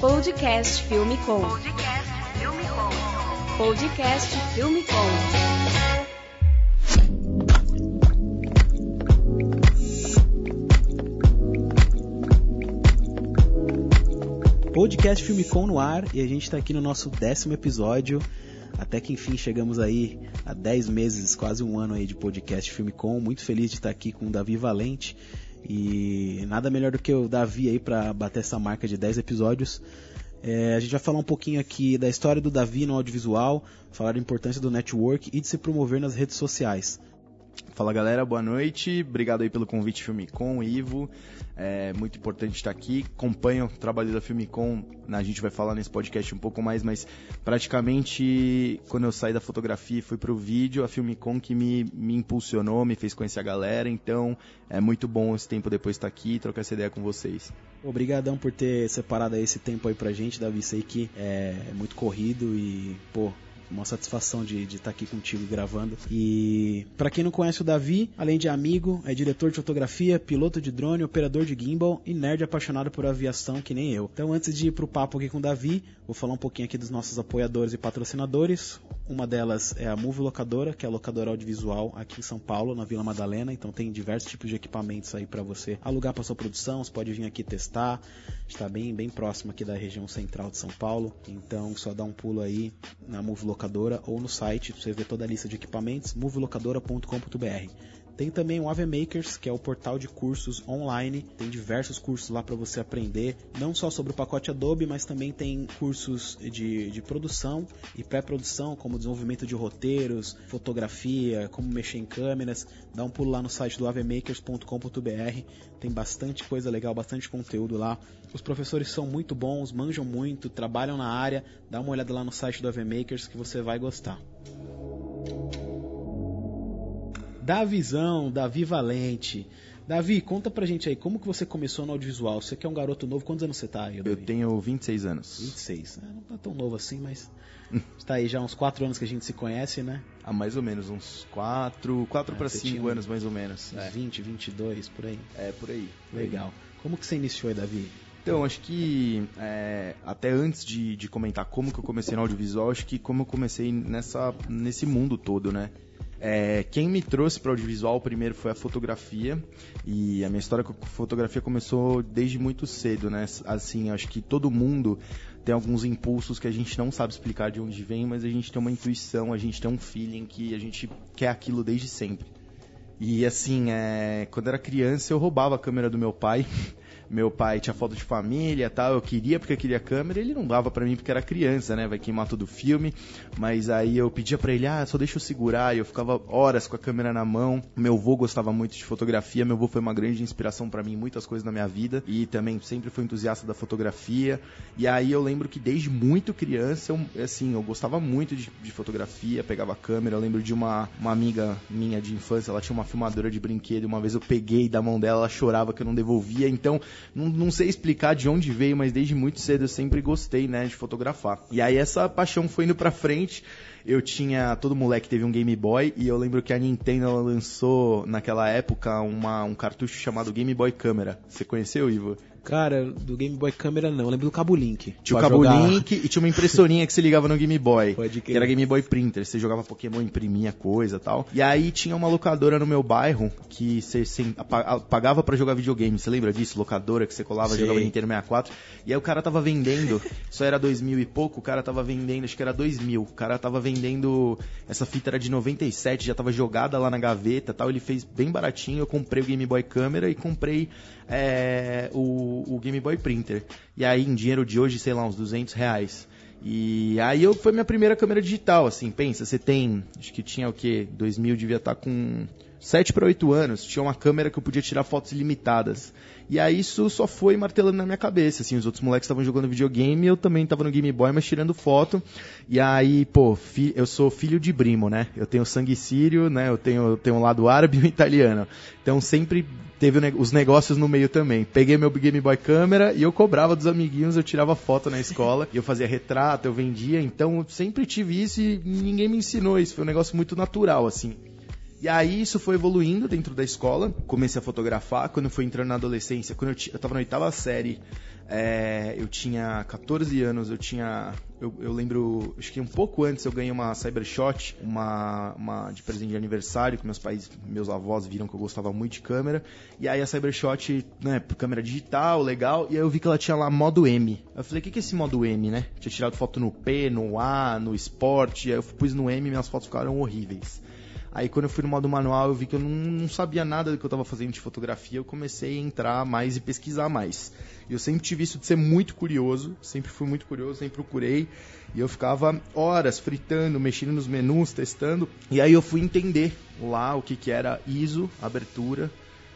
Podcast Filme Com. Podcast Filme Com. Podcast Filme Com. Podcast Filme Com no ar e a gente está aqui no nosso décimo episódio. Até que enfim chegamos aí a 10 meses, quase um ano aí de podcast Filme Com. Muito feliz de estar aqui com o Davi Valente e nada melhor do que o Davi aí para bater essa marca de 10 episódios. É, a gente vai falar um pouquinho aqui da história do Davi no audiovisual, falar da importância do network e de se promover nas redes sociais. Fala galera, boa noite. Obrigado aí pelo convite Filmicom, Ivo. É muito importante estar aqui. Acompanho o trabalho da Filmicom. A gente vai falar nesse podcast um pouco mais, mas praticamente quando eu saí da fotografia e fui pro vídeo, a Filmicom que me, me impulsionou, me fez conhecer a galera. Então é muito bom esse tempo depois estar aqui e trocar essa ideia com vocês. Obrigadão por ter separado esse tempo aí pra gente, Davi. Sei que é muito corrido e, pô, uma satisfação de estar tá aqui contigo gravando. E para quem não conhece o Davi, além de amigo, é diretor de fotografia, piloto de drone, operador de gimbal e nerd apaixonado por aviação que nem eu. Então, antes de ir pro papo aqui com o Davi, vou falar um pouquinho aqui dos nossos apoiadores e patrocinadores. Uma delas é a Move Locadora, que é a locadora audiovisual aqui em São Paulo, na Vila Madalena. Então tem diversos tipos de equipamentos aí para você alugar para sua produção. Você pode vir aqui testar. Está bem, bem próximo aqui da região central de São Paulo. Então só dá um pulo aí na Move Locadora ou no site você ver toda a lista de equipamentos, movelocadora.com.br. Tem também o AV Makers, que é o portal de cursos online. Tem diversos cursos lá para você aprender, não só sobre o pacote Adobe, mas também tem cursos de, de produção e pré-produção, como desenvolvimento de roteiros, fotografia, como mexer em câmeras. Dá um pulo lá no site do avmakers.com.br. Tem bastante coisa legal, bastante conteúdo lá. Os professores são muito bons, manjam muito, trabalham na área. Dá uma olhada lá no site do AV Makers que você vai gostar. Davizão, Davi Valente. Davi, conta pra gente aí, como que você começou no audiovisual? Você que é um garoto novo, quantos anos você tá aí, Davi? Eu tenho 26 anos. 26, é, não tá tão novo assim, mas está aí já uns 4 anos que a gente se conhece, né? Há mais ou menos, uns 4, 4 É, para você 5 tinha um- anos mais ou menos. Uns É, 20, 22, por aí. é por aí. Legal. Como que você iniciou aí, Davi? Então, acho que é, até antes de, de comentar como que eu comecei no audiovisual, acho que como eu comecei nessa, nesse mundo todo, né? É, quem me trouxe para o audiovisual primeiro foi a fotografia e a minha história com fotografia começou desde muito cedo, né? Assim, acho que todo mundo tem alguns impulsos que a gente não sabe explicar de onde vem, mas a gente tem uma intuição, a gente tem um feeling que a gente quer aquilo desde sempre. E assim, é, quando era criança eu roubava a câmera do meu pai. Meu pai tinha foto de família tal, eu queria porque eu queria câmera, ele não dava pra mim porque era criança, né? Vai queimar todo o filme. Mas aí eu pedia pra ele, ah, só deixa eu segurar, e eu ficava horas com a câmera na mão. Meu avô gostava muito de fotografia, meu avô foi uma grande inspiração pra mim muitas coisas na minha vida e também sempre foi entusiasta da fotografia. E aí eu lembro que desde muito criança, eu, assim, eu gostava muito de, de fotografia, pegava a câmera. Eu lembro de uma, uma amiga minha de infância, ela tinha uma filmadora de brinquedo. Uma vez eu peguei da mão dela, ela chorava que eu não devolvia. Então, não, não sei explicar de onde veio, mas desde muito cedo eu sempre gostei, né, de fotografar. E aí essa paixão foi indo pra frente. Eu tinha. Todo moleque teve um Game Boy e eu lembro que a Nintendo lançou naquela época uma, um cartucho chamado Game Boy Câmera. Você conheceu, Ivo? Cara, do Game Boy Câmera não, eu lembro do Cabo Link. Tinha o cabo jogar- link e tinha uma impressorinha que você ligava no Game Boy. Pode que era Game Boy Printer. Você jogava Pokémon, imprimia coisa e tal. E aí tinha uma locadora no meu bairro que você, pagava pra jogar videogame. Você lembra disso? Locadora que você colava, Sei. jogava Nintendo 64. E aí o cara tava vendendo, isso era 2000 e pouco, o cara tava vendendo, acho que era 2000. O cara tava vendendo, essa fita era de 97, já tava jogada lá na gaveta tal. Ele fez bem baratinho. Eu comprei o Game Boy Câmera e comprei é, o, o Game Boy Printer. E aí, em dinheiro de hoje, sei lá, uns 200 reais. E aí eu, foi minha primeira câmera digital, assim, pensa, você tem, acho que tinha o quê? 2000 devia estar com 7 para 8 anos, tinha uma câmera que eu podia tirar fotos ilimitadas. E aí isso só foi martelando na minha cabeça, assim, os outros moleques estavam jogando videogame, eu também tava no Game Boy, mas tirando foto. E aí, pô, fi- eu sou filho de Brimo, né? Eu tenho sangue sírio, né? Eu tenho, eu tenho um lado árabe e um italiano. Então sempre teve os negócios no meio também. Peguei meu Game Boy câmera e eu cobrava dos amiguinhos, eu tirava foto na escola, e eu fazia retrato, eu vendia, então eu sempre tive isso e ninguém me ensinou isso, foi um negócio muito natural, assim. E aí isso foi evoluindo dentro da escola. Comecei a fotografar. Quando eu fui entrando na adolescência, quando eu, eu tava na oitava série, É, eu tinha 14 anos, eu tinha. Eu, eu, lembro, acho que um pouco antes eu ganhei uma Cybershot, uma, uma de presente de aniversário, que meus pais, meus avós viram que eu gostava muito de câmera. E aí a Cybershot, né, câmera digital, legal, e aí eu vi que ela tinha lá modo M. Eu falei, o que, que é esse modo M, né? Tinha tirado foto no P, no A, no Sport, aí eu pus no M e minhas fotos ficaram horríveis. Aí quando eu fui no modo manual, eu vi que eu não, não sabia nada do que eu estava fazendo de fotografia, eu comecei a entrar mais e pesquisar mais. E eu sempre tive isso de ser muito curioso, sempre fui muito curioso, sempre procurei. E eu ficava horas fritando, mexendo nos menus, testando. E aí eu fui entender lá o que, que era ISO, abertura,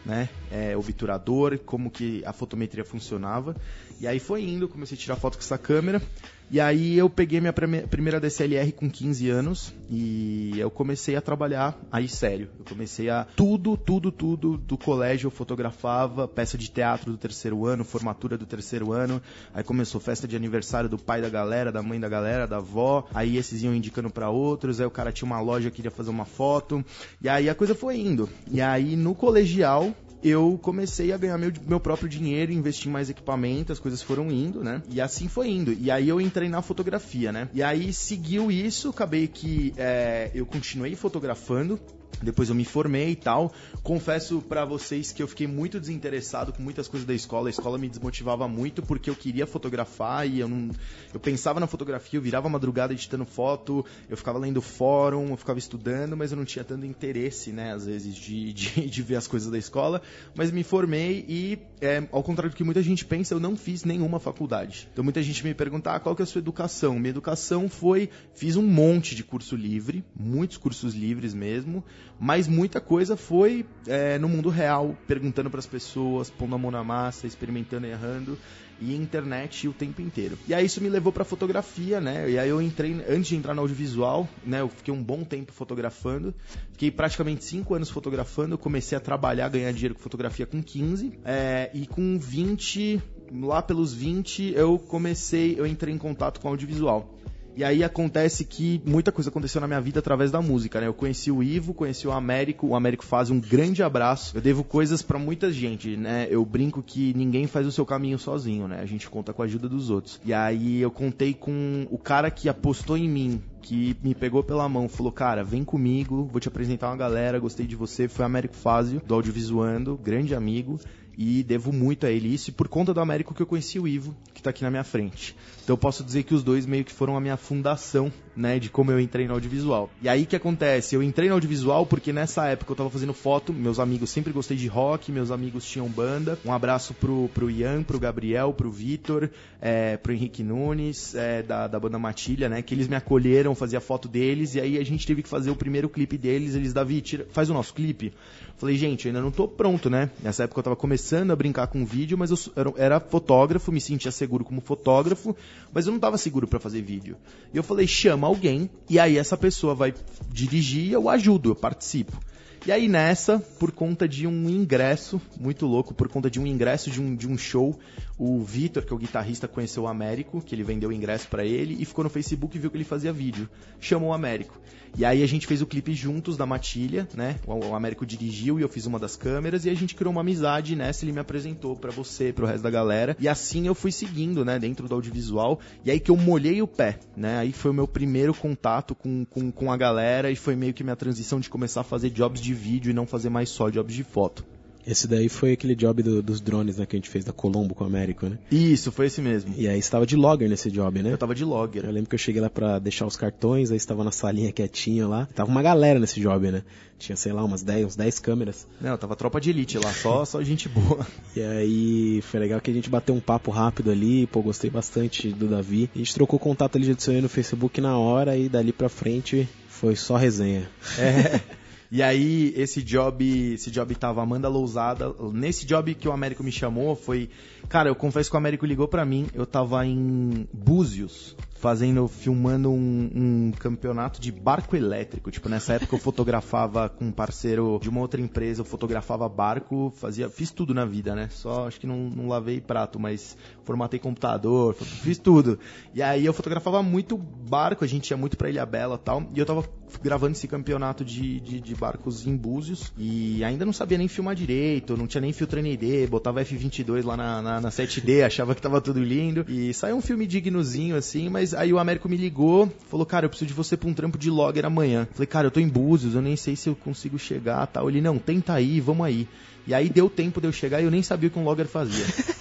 né, é, obturador, como que a fotometria funcionava. E aí foi indo, comecei a tirar foto com essa câmera. E aí eu peguei minha primeira DSLR com 15 anos e eu comecei a trabalhar aí sério. Eu comecei a tudo, tudo, tudo do colégio eu fotografava, peça de teatro do terceiro ano, formatura do terceiro ano. Aí começou festa de aniversário do pai da galera, da mãe da galera, da avó. Aí esses iam indicando para outros. Aí o cara tinha uma loja queria fazer uma foto. E aí a coisa foi indo. E aí no colegial eu comecei a ganhar meu, meu próprio dinheiro, investir mais equipamento, as coisas foram indo, né? E assim foi indo. E aí eu entrei na fotografia, né? E aí seguiu isso, acabei que é, eu continuei fotografando. Depois eu me formei e tal. Confesso para vocês que eu fiquei muito desinteressado com muitas coisas da escola. A escola me desmotivava muito porque eu queria fotografar e eu não. Eu pensava na fotografia, eu virava madrugada editando foto, eu ficava lendo fórum, eu ficava estudando, mas eu não tinha tanto interesse, né, às vezes, de, de, de ver as coisas da escola. Mas me formei e, é, ao contrário do que muita gente pensa, eu não fiz nenhuma faculdade. Então muita gente me pergunta ah, qual que é a sua educação. Minha educação foi. Fiz um monte de curso livre, muitos cursos livres mesmo mas muita coisa foi é, no mundo real, perguntando para as pessoas, pondo a mão na massa, experimentando e errando, e internet o tempo inteiro. E aí isso me levou para fotografia, né? E aí eu entrei, antes de entrar no audiovisual, né? Eu fiquei um bom tempo fotografando, fiquei praticamente 5 anos fotografando, comecei a trabalhar, ganhar dinheiro com fotografia com 15, é, e com 20, lá pelos 20, eu comecei, eu entrei em contato com audiovisual. E aí acontece que muita coisa aconteceu na minha vida através da música, né? Eu conheci o Ivo, conheci o Américo, o Américo faz um grande abraço. Eu devo coisas para muita gente, né? Eu brinco que ninguém faz o seu caminho sozinho, né? A gente conta com a ajuda dos outros. E aí eu contei com o cara que apostou em mim, que me pegou pela mão, falou: "Cara, vem comigo, vou te apresentar uma galera, gostei de você". Foi Américo Fazio, do Audiovisuando, grande amigo e devo muito a ele isso e por conta do Américo que eu conheci o Ivo, que está aqui na minha frente. Então eu posso dizer que os dois meio que foram a minha fundação, né, de como eu entrei no audiovisual. E aí que acontece? Eu entrei no audiovisual porque nessa época eu estava fazendo foto, meus amigos sempre gostei de rock, meus amigos tinham banda. Um abraço pro, pro Ian, pro Gabriel, pro Vitor, é, pro Henrique Nunes, é, da, da banda Matilha, né, que eles me acolheram, fazia foto deles e aí a gente teve que fazer o primeiro clipe deles, eles, Davi, tira, faz o nosso clipe. Falei, gente, ainda não tô pronto, né? Nessa época eu tava começando a brincar com vídeo, mas eu era, era fotógrafo, me sentia seguro como fotógrafo, mas eu não tava seguro para fazer vídeo. E eu falei, chama alguém, e aí essa pessoa vai dirigir, eu ajudo, eu participo. E aí nessa, por conta de um ingresso, muito louco, por conta de um ingresso de um, de um show, o Vitor, que é o guitarrista, conheceu o Américo, que ele vendeu o ingresso para ele, e ficou no Facebook e viu que ele fazia vídeo. Chamou o Américo. E aí a gente fez o clipe juntos da Matilha, né? O Américo dirigiu e eu fiz uma das câmeras e a gente criou uma amizade, nessa ele me apresentou para você, pro resto da galera. E assim eu fui seguindo, né, dentro do audiovisual. E aí que eu molhei o pé, né? Aí foi o meu primeiro contato com, com, com a galera e foi meio que minha transição de começar a fazer jobs de vídeo e não fazer mais só jobs de foto. Esse daí foi aquele job do, dos drones, né, que a gente fez da Colombo com o Américo, né? Isso, foi esse mesmo. E aí estava de logger nesse job, né? Eu tava de logger. Eu lembro que eu cheguei lá pra deixar os cartões, aí estava na salinha quietinha lá. Tava uma galera nesse job, né? Tinha, sei lá, umas 10, uns 10 câmeras. Não, tava tropa de elite lá, só, só gente boa. E aí foi legal que a gente bateu um papo rápido ali, pô, gostei bastante do Davi. A gente trocou contato ali, adicionei no Facebook na hora e dali pra frente foi só resenha. É. E aí, esse job, esse job tava Amanda Lousada. Nesse job que o Américo me chamou, foi. Cara, eu confesso que o Américo ligou para mim, eu tava em Búzios. Fazendo, filmando um, um campeonato de barco elétrico. Tipo, nessa época eu fotografava com um parceiro de uma outra empresa, eu fotografava barco, fazia, fiz tudo na vida, né? Só acho que não, não lavei prato, mas formatei computador, fiz tudo. E aí eu fotografava muito barco, a gente ia muito pra Ilha Bela e tal, e eu tava gravando esse campeonato de, de, de, barcos em Búzios e ainda não sabia nem filmar direito, não tinha nem filtro ND, botava F22 lá na, na, na 7D, achava que tava tudo lindo. E saiu um filme dignozinho assim, mas aí o Américo me ligou, falou: Cara, eu preciso de você pra um trampo de logger amanhã. Falei: Cara, eu tô em Búzios, eu nem sei se eu consigo chegar tal. Ele: Não, tenta aí, vamos aí. E aí deu tempo de eu chegar e eu nem sabia o que um logger fazia.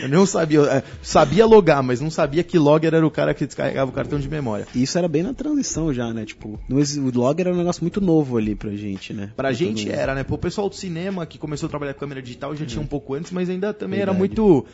Eu não sabia, é, sabia logar, mas não sabia que logger era o cara que descarregava o cartão de memória. Isso era bem na transição já, né? Tipo, o logger era um negócio muito novo ali pra gente, né? Pra, pra gente era, né? O pessoal do cinema que começou a trabalhar com câmera digital já uhum. tinha um pouco antes, mas ainda também Verdade. era muito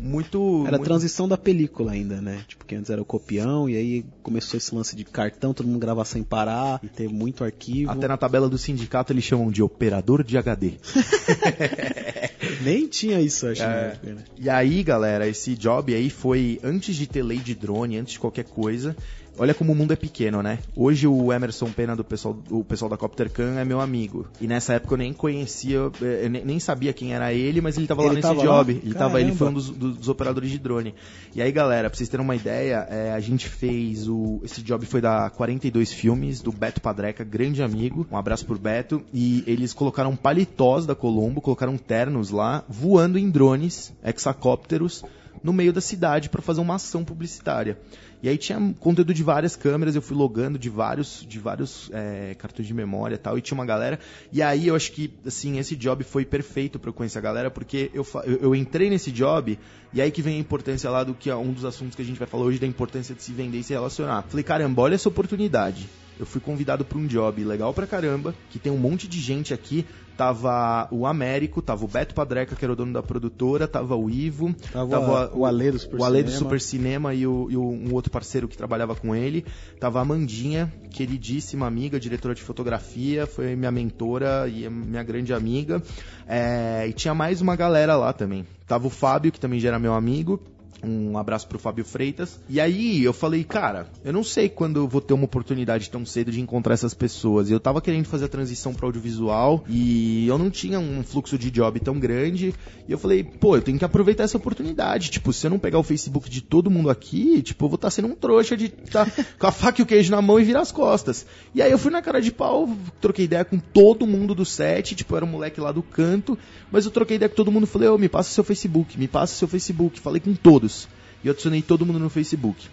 muito. Era muito... a transição da película ainda, né? Tipo, que antes era o copião, e aí começou esse lance de cartão, todo mundo gravar sem parar, e ter muito arquivo. Até na tabela do sindicato eles chamam de operador de HD. Nem tinha isso, acho. É. E aí, galera, esse job aí foi antes de ter lei de drone, antes de qualquer coisa. Olha como o mundo é pequeno, né? Hoje o Emerson Pena do pessoal, o pessoal da Coptercan é meu amigo. E nessa época eu nem conhecia, eu nem sabia quem era ele, mas ele tava lá ele nesse tava job. Lá? Ele, tava, ele foi um dos, dos, operadores de drone. E aí, galera, pra vocês terem uma ideia, é, a gente fez o. Esse job foi da 42 Filmes, do Beto Padreca, grande amigo. Um abraço pro Beto. E eles colocaram paletós da Colombo, colocaram ternos lá, voando em drones, hexacópteros no meio da cidade para fazer uma ação publicitária. E aí tinha conteúdo de várias câmeras, eu fui logando de vários, de vários é, cartões de memória e tal, e tinha uma galera. E aí eu acho que, assim, esse job foi perfeito para eu conhecer a galera, porque eu, eu, entrei nesse job, e aí que vem a importância lá do que é um dos assuntos que a gente vai falar hoje, da importância de se vender e se relacionar. Falei, caramba, olha essa oportunidade eu fui convidado para um job legal pra caramba, que tem um monte de gente aqui. Tava o Américo, tava o Beto Padreca, que era o dono da produtora, tava o Ivo, tava, tava o Ale do Super o Ale do Super Cinema e, o, e o, um outro parceiro que trabalhava com ele. Tava a Amandinha, queridíssima amiga, diretora de fotografia, foi minha mentora e minha grande amiga. É, e tinha mais uma galera lá também. Tava o Fábio, que também já era meu amigo. Um abraço pro Fábio Freitas. E aí eu falei, cara, eu não sei quando eu vou ter uma oportunidade tão cedo de encontrar essas pessoas. Eu tava querendo fazer a transição para audiovisual e eu não tinha um fluxo de job tão grande. E eu falei, pô, eu tenho que aproveitar essa oportunidade. Tipo, se eu não pegar o Facebook de todo mundo aqui, tipo, eu vou estar tá sendo um trouxa de tá com a faca e o queijo na mão e virar as costas. E aí eu fui na cara de pau, troquei ideia com todo mundo do set, tipo, era um moleque lá do canto, mas eu troquei ideia com todo mundo, falei, ô, oh, me passa seu Facebook, me passa seu Facebook, falei com todos amigos. E eu adicionei todo mundo no Facebook.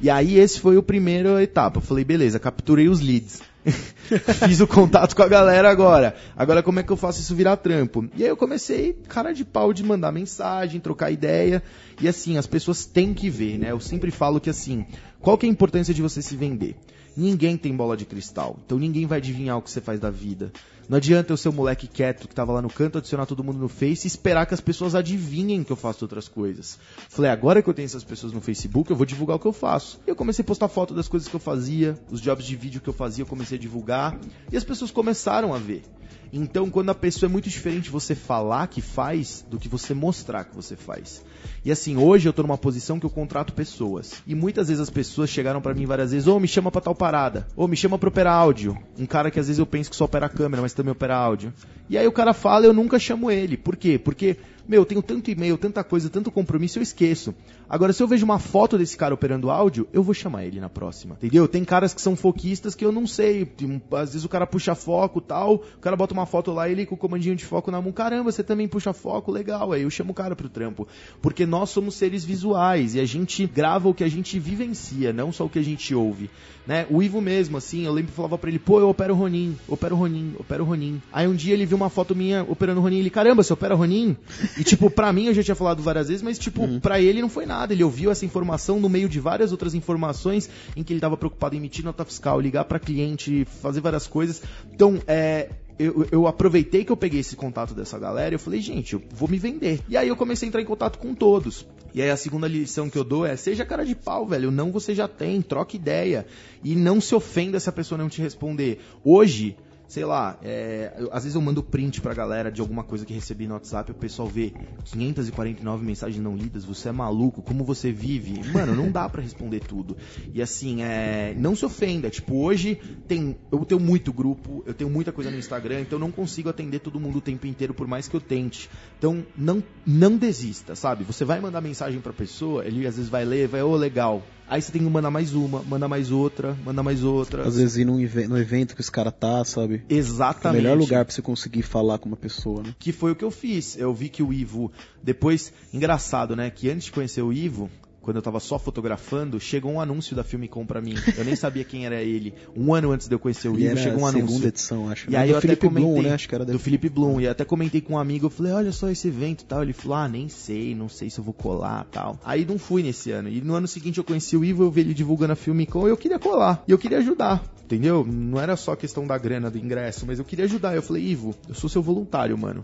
E aí esse foi o primeiro etapa. Eu falei, beleza, capturei os leads. Fiz o contato com a galera agora. Agora como é que eu faço isso virar trampo? E aí eu comecei, cara de pau, de mandar mensagem, trocar ideia. E assim, as pessoas têm que ver, né? Eu sempre falo que assim, qual que é a importância de você se vender? Ninguém tem bola de cristal, então ninguém vai adivinhar o que você faz da vida. Não adianta eu ser moleque quieto que tava lá no canto, adicionar todo mundo no Face e esperar que as pessoas adivinhem que eu faço outras coisas. Falei, agora que eu tenho essas pessoas no Facebook, eu vou divulgar o que eu faço. E eu comecei a postar foto das coisas que eu fazia, os jobs de vídeo que eu fazia, eu comecei a divulgar. E as pessoas começaram a ver. Então, quando a pessoa é muito diferente você falar que faz do que você mostrar que você faz. E assim, hoje eu tô numa posição que eu contrato pessoas. E muitas vezes as pessoas chegaram para mim várias vezes, ô, oh, me chama pra tal parada. Ou oh, me chama pra operar áudio. Um cara que às vezes eu penso que só opera câmera, mas também opera áudio. E aí o cara fala, eu nunca chamo ele. Por quê? Porque meu, eu tenho tanto e-mail, tanta coisa, tanto compromisso, eu esqueço. Agora, se eu vejo uma foto desse cara operando áudio, eu vou chamar ele na próxima. Entendeu? Tem caras que são foquistas que eu não sei. Às vezes o cara puxa foco tal, o cara bota uma foto lá, ele com o comandinho de foco na mão. Caramba, você também puxa foco? Legal. Aí eu chamo o cara pro trampo. Porque nós somos seres visuais e a gente grava o que a gente vivencia, não só o que a gente ouve. Né? O Ivo mesmo, assim, eu lembro que falava pra ele, pô, eu opero Ronin, opero Ronin, opero Ronin. Aí um dia ele viu uma foto minha operando Ronin, ele, caramba, você opera Ronin? E tipo, pra mim eu já tinha falado várias vezes, mas tipo, uhum. pra ele não foi nada. Ele ouviu essa informação no meio de várias outras informações em que ele tava preocupado em emitir nota fiscal, ligar para cliente, fazer várias coisas. Então, é, eu, eu, aproveitei que eu peguei esse contato dessa galera e eu falei, gente, eu vou me vender. E aí eu comecei a entrar em contato com todos. E aí a segunda lição que eu dou é, seja cara de pau, velho. Não você já tem, troca ideia. E não se ofenda se a pessoa não te responder. Hoje, sei lá, é, eu- às vezes eu mando print pra galera de alguma coisa que recebi no WhatsApp, o pessoal vê 549 mensagens não lidas, você é maluco, como você vive? Mano, não dá pra responder tudo. E assim, é, não se ofenda, tipo, hoje tem, eu tenho muito grupo, eu tenho muita coisa no Instagram, então eu não consigo atender todo mundo o tempo inteiro, por mais que eu tente. Então, não, não desista, sabe? Você vai mandar mensagem pra pessoa, ele às vezes vai ler, vai, ô, legal. Aí você tem que mandar mais uma, mandar mais outra, mandar mais outra. Às vezes ir num evento que os caras tá, sabe? É o Exatamente. melhor lugar pra você conseguir falar com uma pessoa, né? Que foi o que eu fiz. Eu vi que o Ivo, depois, engraçado, né? Que antes de conhecer o Ivo, quando eu tava só fotografando, chegou um anúncio da Filmicom pra mim. Eu nem sabia quem era ele. Um ano antes de eu conhecer o Ivo, chegou um anúncio. segunda edição, acho. E né? aí do eu até Felipe comentei, Bloom, né? Acho que era do Felipe Bloom. E até comentei com um amigo, eu falei, olha só esse evento e tal. Ele falou, ah, nem sei, não sei se eu vou colar tal. Aí não fui nesse ano. E no ano seguinte eu conheci o Ivo, eu vi ele divulgando a Filmicom e eu queria colar. E eu queria ajudar. Entendeu? Não era só questão da grana, do ingresso, mas eu queria ajudar. Eu falei, Ivo, eu sou seu voluntário, mano.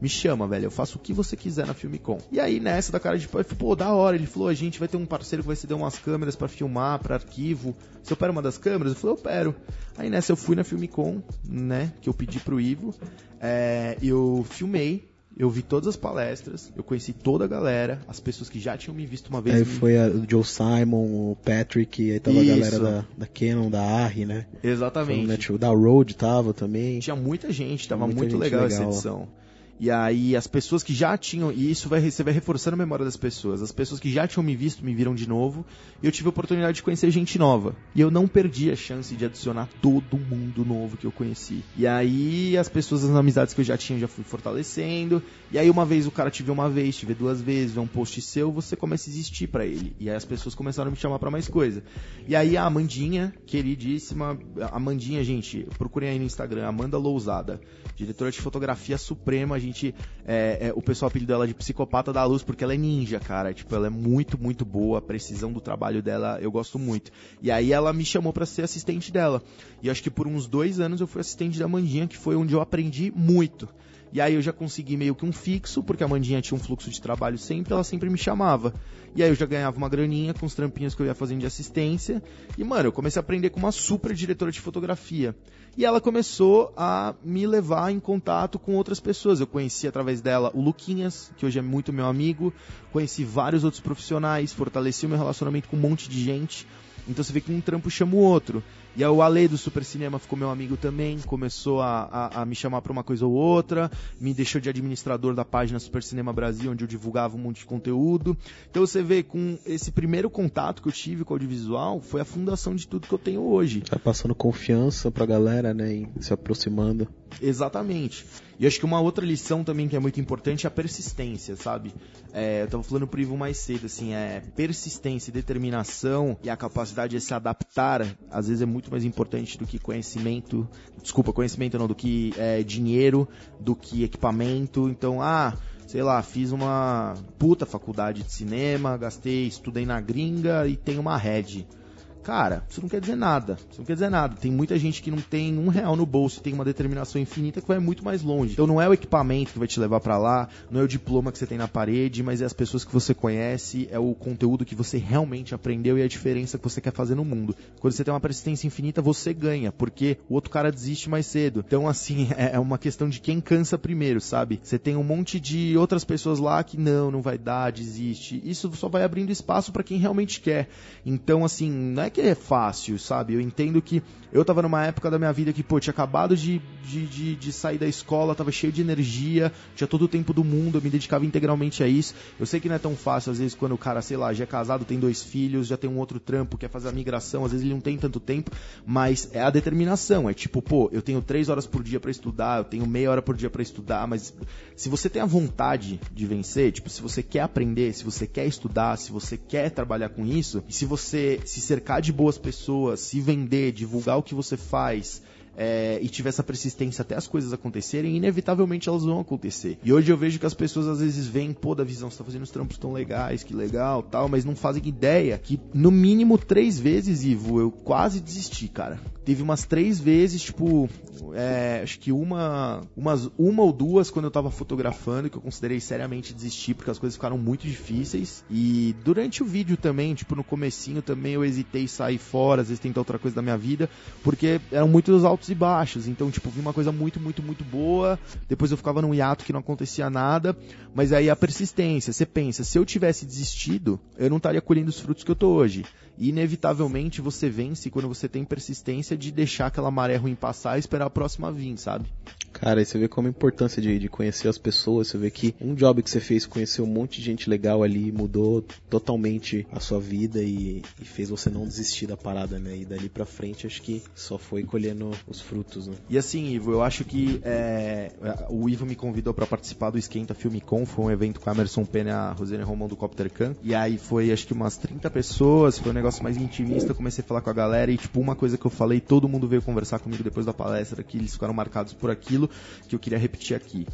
Me chama, velho. Eu faço o que você quiser na Filmicom. E aí, nessa da cara de pau, eu falei, pô, da hora. Ele falou, a gente vai ter um parceiro que vai ceder umas câmeras pra filmar, pra arquivo. Eu pego uma das câmeras, eu falei, eu pego. Aí nessa eu fui na Filmicom, né? Que eu pedi pro Ivo. É, eu filmei. Eu vi todas as palestras, eu conheci toda a galera, as pessoas que já tinham me visto uma vez. Aí me- foi o Joe Simon, o Patrick, aí tava Isso. a galera da, da Canon, da Arri, né? Foi, Exatamente. né, tipo, da Road tava também. Tinha muita gente, tava Muita muito gente legal, essa legal. edição. E aí as pessoas que já tinham, e isso vai, você vai reforçando a memória das pessoas, as pessoas que já tinham me visto me viram de novo, e eu tive a oportunidade de conhecer gente nova. E eu não perdi a chance de adicionar todo mundo novo que eu conheci. E aí as pessoas, as amizades que eu já tinha, já fui fortalecendo. E aí uma vez o cara te vê uma vez, te vê duas vezes, vê um post seu, você começa a existir pra ele. E aí as pessoas começaram a me chamar pra mais coisa. E aí a Amandinha, queridíssima, Amandinha, gente, procurem aí no Instagram, Amanda Lousada, diretora de fotografia suprema, a gente, é, é, o pessoal apelidou ela de psicopata da luz, porque ela é ninja, cara, tipo, ela é muito, muito boa, a precisão do trabalho dela, eu gosto muito. E aí ela me chamou pra ser assistente dela. E acho que por uns dois anos eu fui assistente da Amandinha, que foi onde eu aprendi muito. E aí eu já consegui meio que um fixo, porque a Mandinha tinha um fluxo de trabalho sempre, ela sempre me chamava. E aí eu já ganhava uma graninha com os trampinhos que eu ia fazendo de assistência. E, mano, eu comecei a aprender com uma super diretora de fotografia. E ela começou a me levar em contato com outras pessoas. Eu conheci através dela o Luquinhas, que hoje é muito meu amigo. Conheci vários outros profissionais, fortaleci o meu relacionamento com um monte de gente. Então você vê que um trampo chama o outro. E aí o Ale do Super Cinema ficou meu amigo também, começou a, a, a me chamar pra uma coisa ou outra, me deixou de administrador da página Super Cinema Brasil, onde eu divulgava um monte de conteúdo. Então você vê, com esse primeiro contato que eu tive com o audiovisual, foi a fundação de tudo que eu tenho hoje. Tá passando confiança pra galera, né? Se aproximando. Exatamente. E acho que uma outra lição também que é muito importante é a persistência, sabe? É, eu tava falando pro Ivo mais cedo, assim, é persistência e determinação e a capacidade de se adaptar, às vezes é muito mais importante do que conhecimento, desculpa, conhecimento não, do que é, dinheiro, do que equipamento. Então, ah, sei lá, fiz uma puta faculdade de cinema, gastei, estudei na gringa e tenho uma Red. Cara, isso não quer dizer nada. Isso não quer dizer nada. Tem muita gente que não tem um real no bolso tem uma determinação infinita que vai muito mais longe. Então não é o equipamento que vai te levar pra lá, não é o diploma que você tem na parede, mas é as pessoas que você conhece, é o conteúdo que você realmente aprendeu e a diferença que você quer fazer no mundo. Quando você tem uma persistência infinita, você ganha, porque o outro cara desiste mais cedo. Então, assim, é uma questão de quem cansa primeiro, sabe? Você tem um monte de outras pessoas lá que não, não vai dar, desiste. Isso só vai abrindo espaço pra quem realmente quer. Então, assim, não é que é fácil, sabe? Eu entendo que eu tava numa época da minha vida que, pô, tinha acabado de, de, de, de sair da escola, tava cheio de energia, tinha todo o tempo do mundo, eu me dedicava integralmente a isso. Eu sei que não é tão fácil, às vezes, quando o cara, sei lá, já é casado, tem dois filhos, já tem um outro trampo, quer fazer a migração, às vezes ele não tem tanto tempo, mas é a determinação. É tipo, pô, eu tenho três horas por dia pra estudar, eu tenho meia hora por dia pra estudar, mas se você tem a vontade de vencer, tipo, se você quer aprender, se você quer estudar, se você quer trabalhar com isso, e se você se cercar de boas pessoas, se vender, divulgar o que você faz, é, e tiver essa persistência até as coisas acontecerem, inevitavelmente elas vão acontecer. E hoje eu vejo que as pessoas às vezes veem, pô, da visão, você tá fazendo os trampos tão legais, que legal, tal, mas não fazem ideia que no mínimo três vezes, Ivo, eu quase desisti, cara. Teve umas três vezes, tipo, é, acho que uma, umas, uma ou duas quando eu tava fotografando, que eu considerei seriamente desistir, porque as coisas ficaram muito difíceis. E durante o vídeo também, tipo, no comecinho também eu hesitei sair fora, às vezes tentar outra coisa da minha vida, porque eram muitos altos altos e baixos. Então, tipo, vi uma coisa muito, muito, muito boa, depois eu ficava num hiato que não acontecia nada, mas aí a persistência, você pensa, se eu tivesse desistido, eu não estaria colhendo os frutos que eu tô hoje. E inevitavelmente você vence quando você tem persistência de deixar aquela maré ruim passar e esperar a próxima vir, sabe? Cara, aí você vê como a importância de, de conhecer as pessoas, você vê que um job que você fez, conheceu um monte de gente legal ali, mudou totalmente a sua vida e, e fez você não desistir da parada, né? E dali pra frente acho que só foi colhendo os frutos, né? E assim, Ivo, eu acho que é, o Ivo me convidou para participar do Esquenta Filme Com, foi um evento com a Emerson Pena e a Rosane Romão do Copter Can. E aí foi acho que umas 30 pessoas, foi um negócio mais intimista, comecei a falar com a galera e tipo, uma coisa que eu falei, todo mundo veio conversar comigo depois da palestra, que eles ficaram marcados por aquilo que eu queria repetir aqui.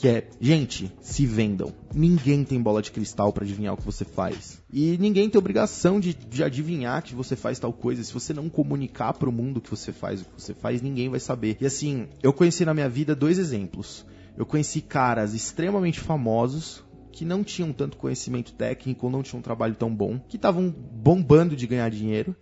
Que é, gente, se vendam. Ninguém tem bola de cristal para adivinhar o que você faz. E ninguém tem obrigação de, de adivinhar que você faz tal coisa. Se você não comunicar mundo o que você faz, o que você faz, ninguém vai saber. E assim, eu conheci na minha vida dois exemplos. Eu conheci caras extremamente famosos, que não tinham tanto conhecimento técnico não tinham um trabalho tão bom, que estavam bombando de ganhar dinheiro.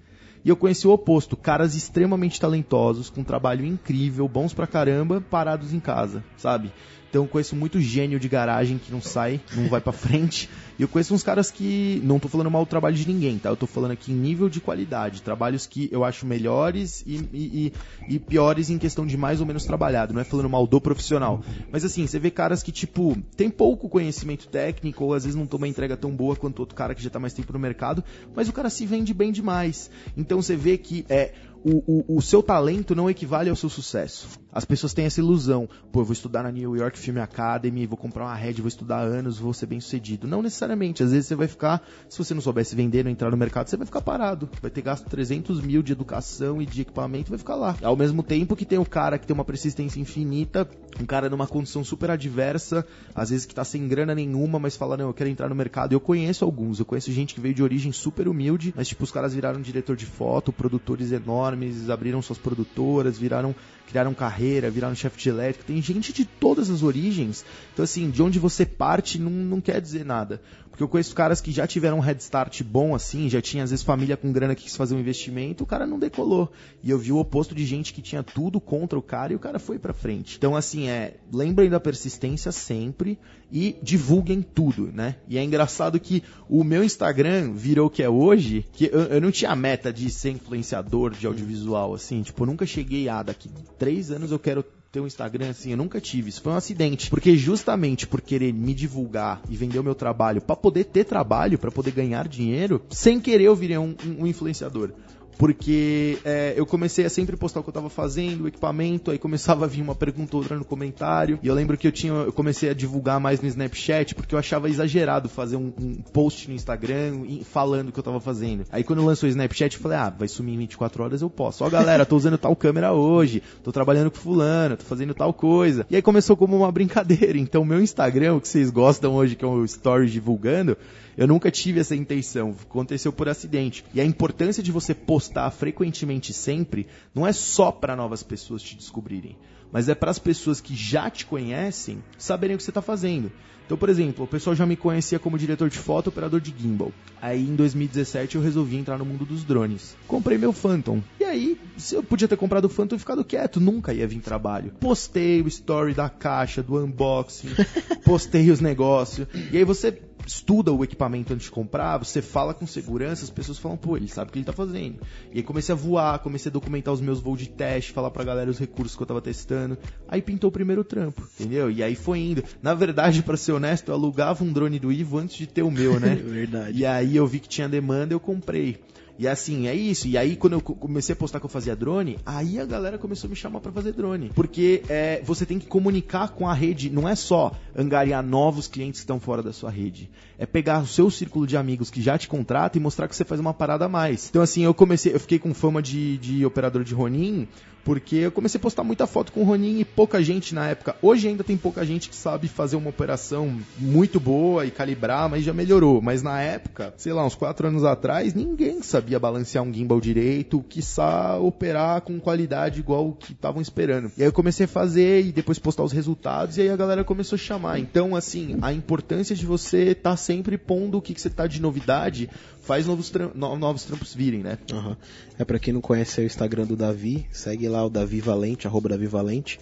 E eu conheci o oposto, caras extremamente talentosos, com um trabalho incrível, bons pra caramba, parados em casa, sabe? Então eu conheço muito gênio de garagem que não sai, não vai pra frente. E eu conheço uns caras que. Não tô falando mal do trabalho de ninguém, tá? Eu tô falando aqui em nível de qualidade. Trabalhos que eu acho melhores e, e, e, piores em questão de mais ou menos trabalhado. Não é falando mal do profissional. Mas assim, você vê caras que, tipo, tem pouco conhecimento técnico, ou às vezes não toma entrega tão boa quanto outro cara que já tá mais tempo no mercado, mas o cara se vende bem demais. Então você vê que é o, o, o, seu talento não equivale ao seu sucesso. As pessoas têm essa ilusão. Pô, eu vou estudar na New York Film Academy, vou comprar uma Red, vou estudar anos, vou ser bem sucedido. Não necessariamente. Às vezes você vai ficar, se você não soubesse vender, não entrar no mercado, você vai ficar parado. Vai ter gasto 300 mil de educação e de equipamento, vai ficar lá. Ao mesmo tempo que tem o cara que tem uma persistência infinita, um cara numa condição super adversa, às vezes que tá sem grana nenhuma, mas fala, não, eu quero entrar no mercado. Eu conheço alguns, eu conheço gente que veio de origem super humilde, mas tipo, os caras viraram diretor de foto, produtores enormes, abriram suas produtoras, viraram criaram carreira, viraram chefe de elétrica. Tem gente de todas as origens. Então, assim, de onde você parte não, não quer dizer nada. Porque eu conheço caras que já tiveram um head start bom, assim, já tinha às vezes família com grana que quis fazer um investimento, o cara não decolou. E eu vi o oposto de gente que tinha tudo contra o cara e o cara foi pra frente. Então, assim, é, lembrem da persistência sempre e divulguem tudo, né? E é engraçado que o meu Instagram virou o que é hoje, que eu, eu não tinha meta de ser influenciador de audiovisual, assim, tipo, eu nunca cheguei a daqui três anos eu quero ter um Instagram assim, eu nunca tive. Isso foi um acidente. Porque justamente por querer me divulgar e vender o meu trabalho, para poder ter trabalho, para poder ganhar dinheiro, sem querer eu virei um, um influenciador porque é, eu comecei a sempre postar o que eu estava fazendo, o equipamento, aí começava a vir uma pergunta ou outra no comentário, e eu lembro que eu tinha, eu comecei a divulgar mais no Snapchat, porque eu achava exagerado fazer um, um post no Instagram falando o que eu estava fazendo. Aí quando lançou o Snapchat, eu falei, ah, vai sumir em 24 horas, eu posso. Ó galera, tô usando tal câmera hoje, tô trabalhando com fulano, tô fazendo tal coisa. E aí começou como uma brincadeira, então meu Instagram, o que vocês gostam hoje, que é o Story divulgando, eu nunca tive essa intenção, aconteceu por acidente. E a importância de você postar frequentemente sempre não é só para novas pessoas te descobrirem, mas é para as pessoas que já te conhecem saberem o que você está fazendo. Então, por exemplo, o pessoal já me conhecia como diretor de foto, operador de gimbal. Aí em 2017 eu resolvi entrar no mundo dos drones. Comprei meu Phantom. E aí, se eu podia ter comprado o Phantom e ficado quieto, nunca ia vir trabalho. Postei o story da caixa, do unboxing, postei os negócios. E aí você estuda o equipamento antes de comprar, você fala com segurança, as pessoas falam, pô, ele sabe o que ele tá fazendo. E aí comecei a voar, comecei a documentar os meus voos de teste, falar pra galera os recursos que eu tava testando. Aí pintou o primeiro trampo, entendeu? E aí foi indo. Na verdade, para ser honesto, eu alugava um drone do Ivo antes de ter o meu, né? Verdade. E aí eu vi que tinha demanda, eu comprei. E assim, é isso. E aí, quando eu comecei a postar que eu fazia drone, aí a galera começou a me chamar para fazer drone. Porque é, você tem que comunicar com a rede, não é só angariar novos clientes que estão fora da sua rede. É pegar o seu círculo de amigos que já te contratam e mostrar que você faz uma parada a mais. Então, assim, eu comecei, eu fiquei com fama de, de operador de Ronin, porque eu comecei a postar muita foto com o Ronin e pouca gente na época. Hoje ainda tem pouca gente que sabe fazer uma operação muito boa e calibrar, mas já melhorou. Mas na época, sei lá, uns 4 anos atrás, ninguém sabia balancear um gimbal direito, quiçá operar com qualidade igual o que estavam esperando. E aí eu comecei a fazer e depois postar os resultados e aí a galera começou a chamar. Então, assim, a importância de você estar tá sempre pondo o que, que você tá de novidade faz novos, tra novos trampos virem, né? Uhum. É para quem não conhece o Instagram do Davi, segue lá o Davi Valente, arroba Davi Valente.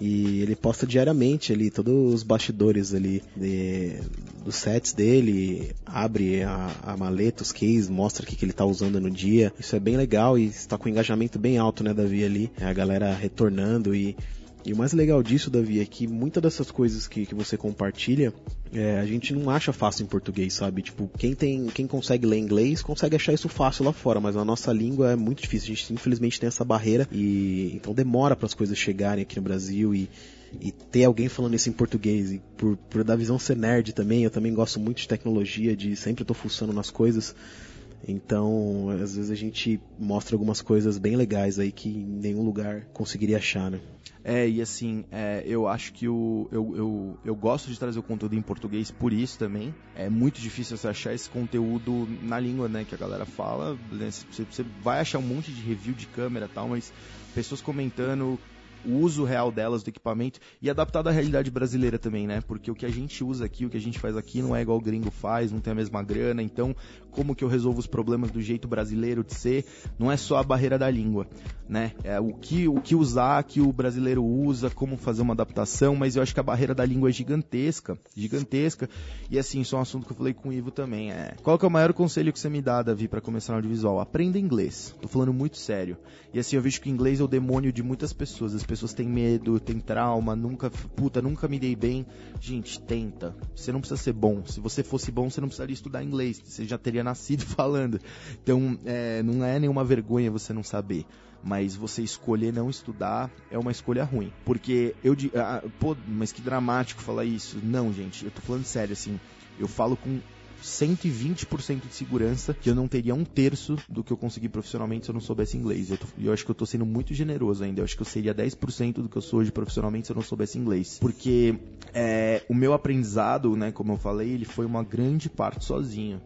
E ele posta diariamente ali todos os bastidores ali de, dos sets dele, abre a, a maleta, os cases, mostra o que, que ele tá usando no dia. Isso é bem legal e está com um engajamento bem alto, né, Davi, ali. A galera retornando e e o mais legal disso, Davi, é que muitas dessas coisas que, que você compartilha, é, a gente não acha fácil em português, sabe? Tipo, quem tem, quem consegue ler inglês consegue achar isso fácil lá fora, mas na nossa língua é muito difícil. A gente infelizmente tem essa barreira e então demora para as coisas chegarem aqui no Brasil e e ter alguém falando isso em português e por, por da visão ser nerd também, eu também gosto muito de tecnologia, de sempre tô fuçando nas coisas. Então, às vezes a gente mostra algumas coisas bem legais aí que em nenhum lugar conseguiria achar, né? É, e assim, é, eu acho que o, eu, eu, eu gosto de trazer o conteúdo em português por isso também. É muito difícil você achar esse conteúdo na língua né, que a galera fala. Né, você, você vai achar um monte de review de câmera e tal, mas pessoas comentando o uso real delas do equipamento e adaptado à realidade brasileira também, né? Porque o que a gente usa aqui, o que a gente faz aqui não é igual o gringo faz, não tem a mesma grana, então como que eu resolvo os problemas do jeito brasileiro de ser? Não é só a barreira da língua, né? É o que o que usar que o brasileiro usa, como fazer uma adaptação, mas eu acho que a barreira da língua é gigantesca, gigantesca. E assim, isso é um assunto que eu falei com o Ivo também, é. Qual que é o maior conselho que você me dá, Davi, para começar no audiovisual? Aprenda inglês. Tô falando muito sério. E assim, eu vejo que inglês é o demônio de muitas pessoas. As pessoas têm medo, têm trauma, nunca, puta, nunca me dei bem. Gente, tenta. Você não precisa ser bom. Se você fosse bom, você não precisaria estudar inglês. Você já teria nascido falando. Então, é, não é nenhuma vergonha você não saber. Mas você escolher não estudar é uma escolha ruim. Porque eu. Ah, pô, mas que dramático falar isso. Não, gente, eu tô falando sério, assim. Eu falo com 120% de segurança que eu não teria um terço do que eu consegui profissionalmente se eu não soubesse inglês. Eu, tô, eu acho que eu tô sendo muito generoso ainda. Eu acho que eu seria 10% do que eu sou hoje profissionalmente se eu não soubesse inglês. Porque é, o meu aprendizado, né, como eu falei, ele foi uma grande parte sozinho.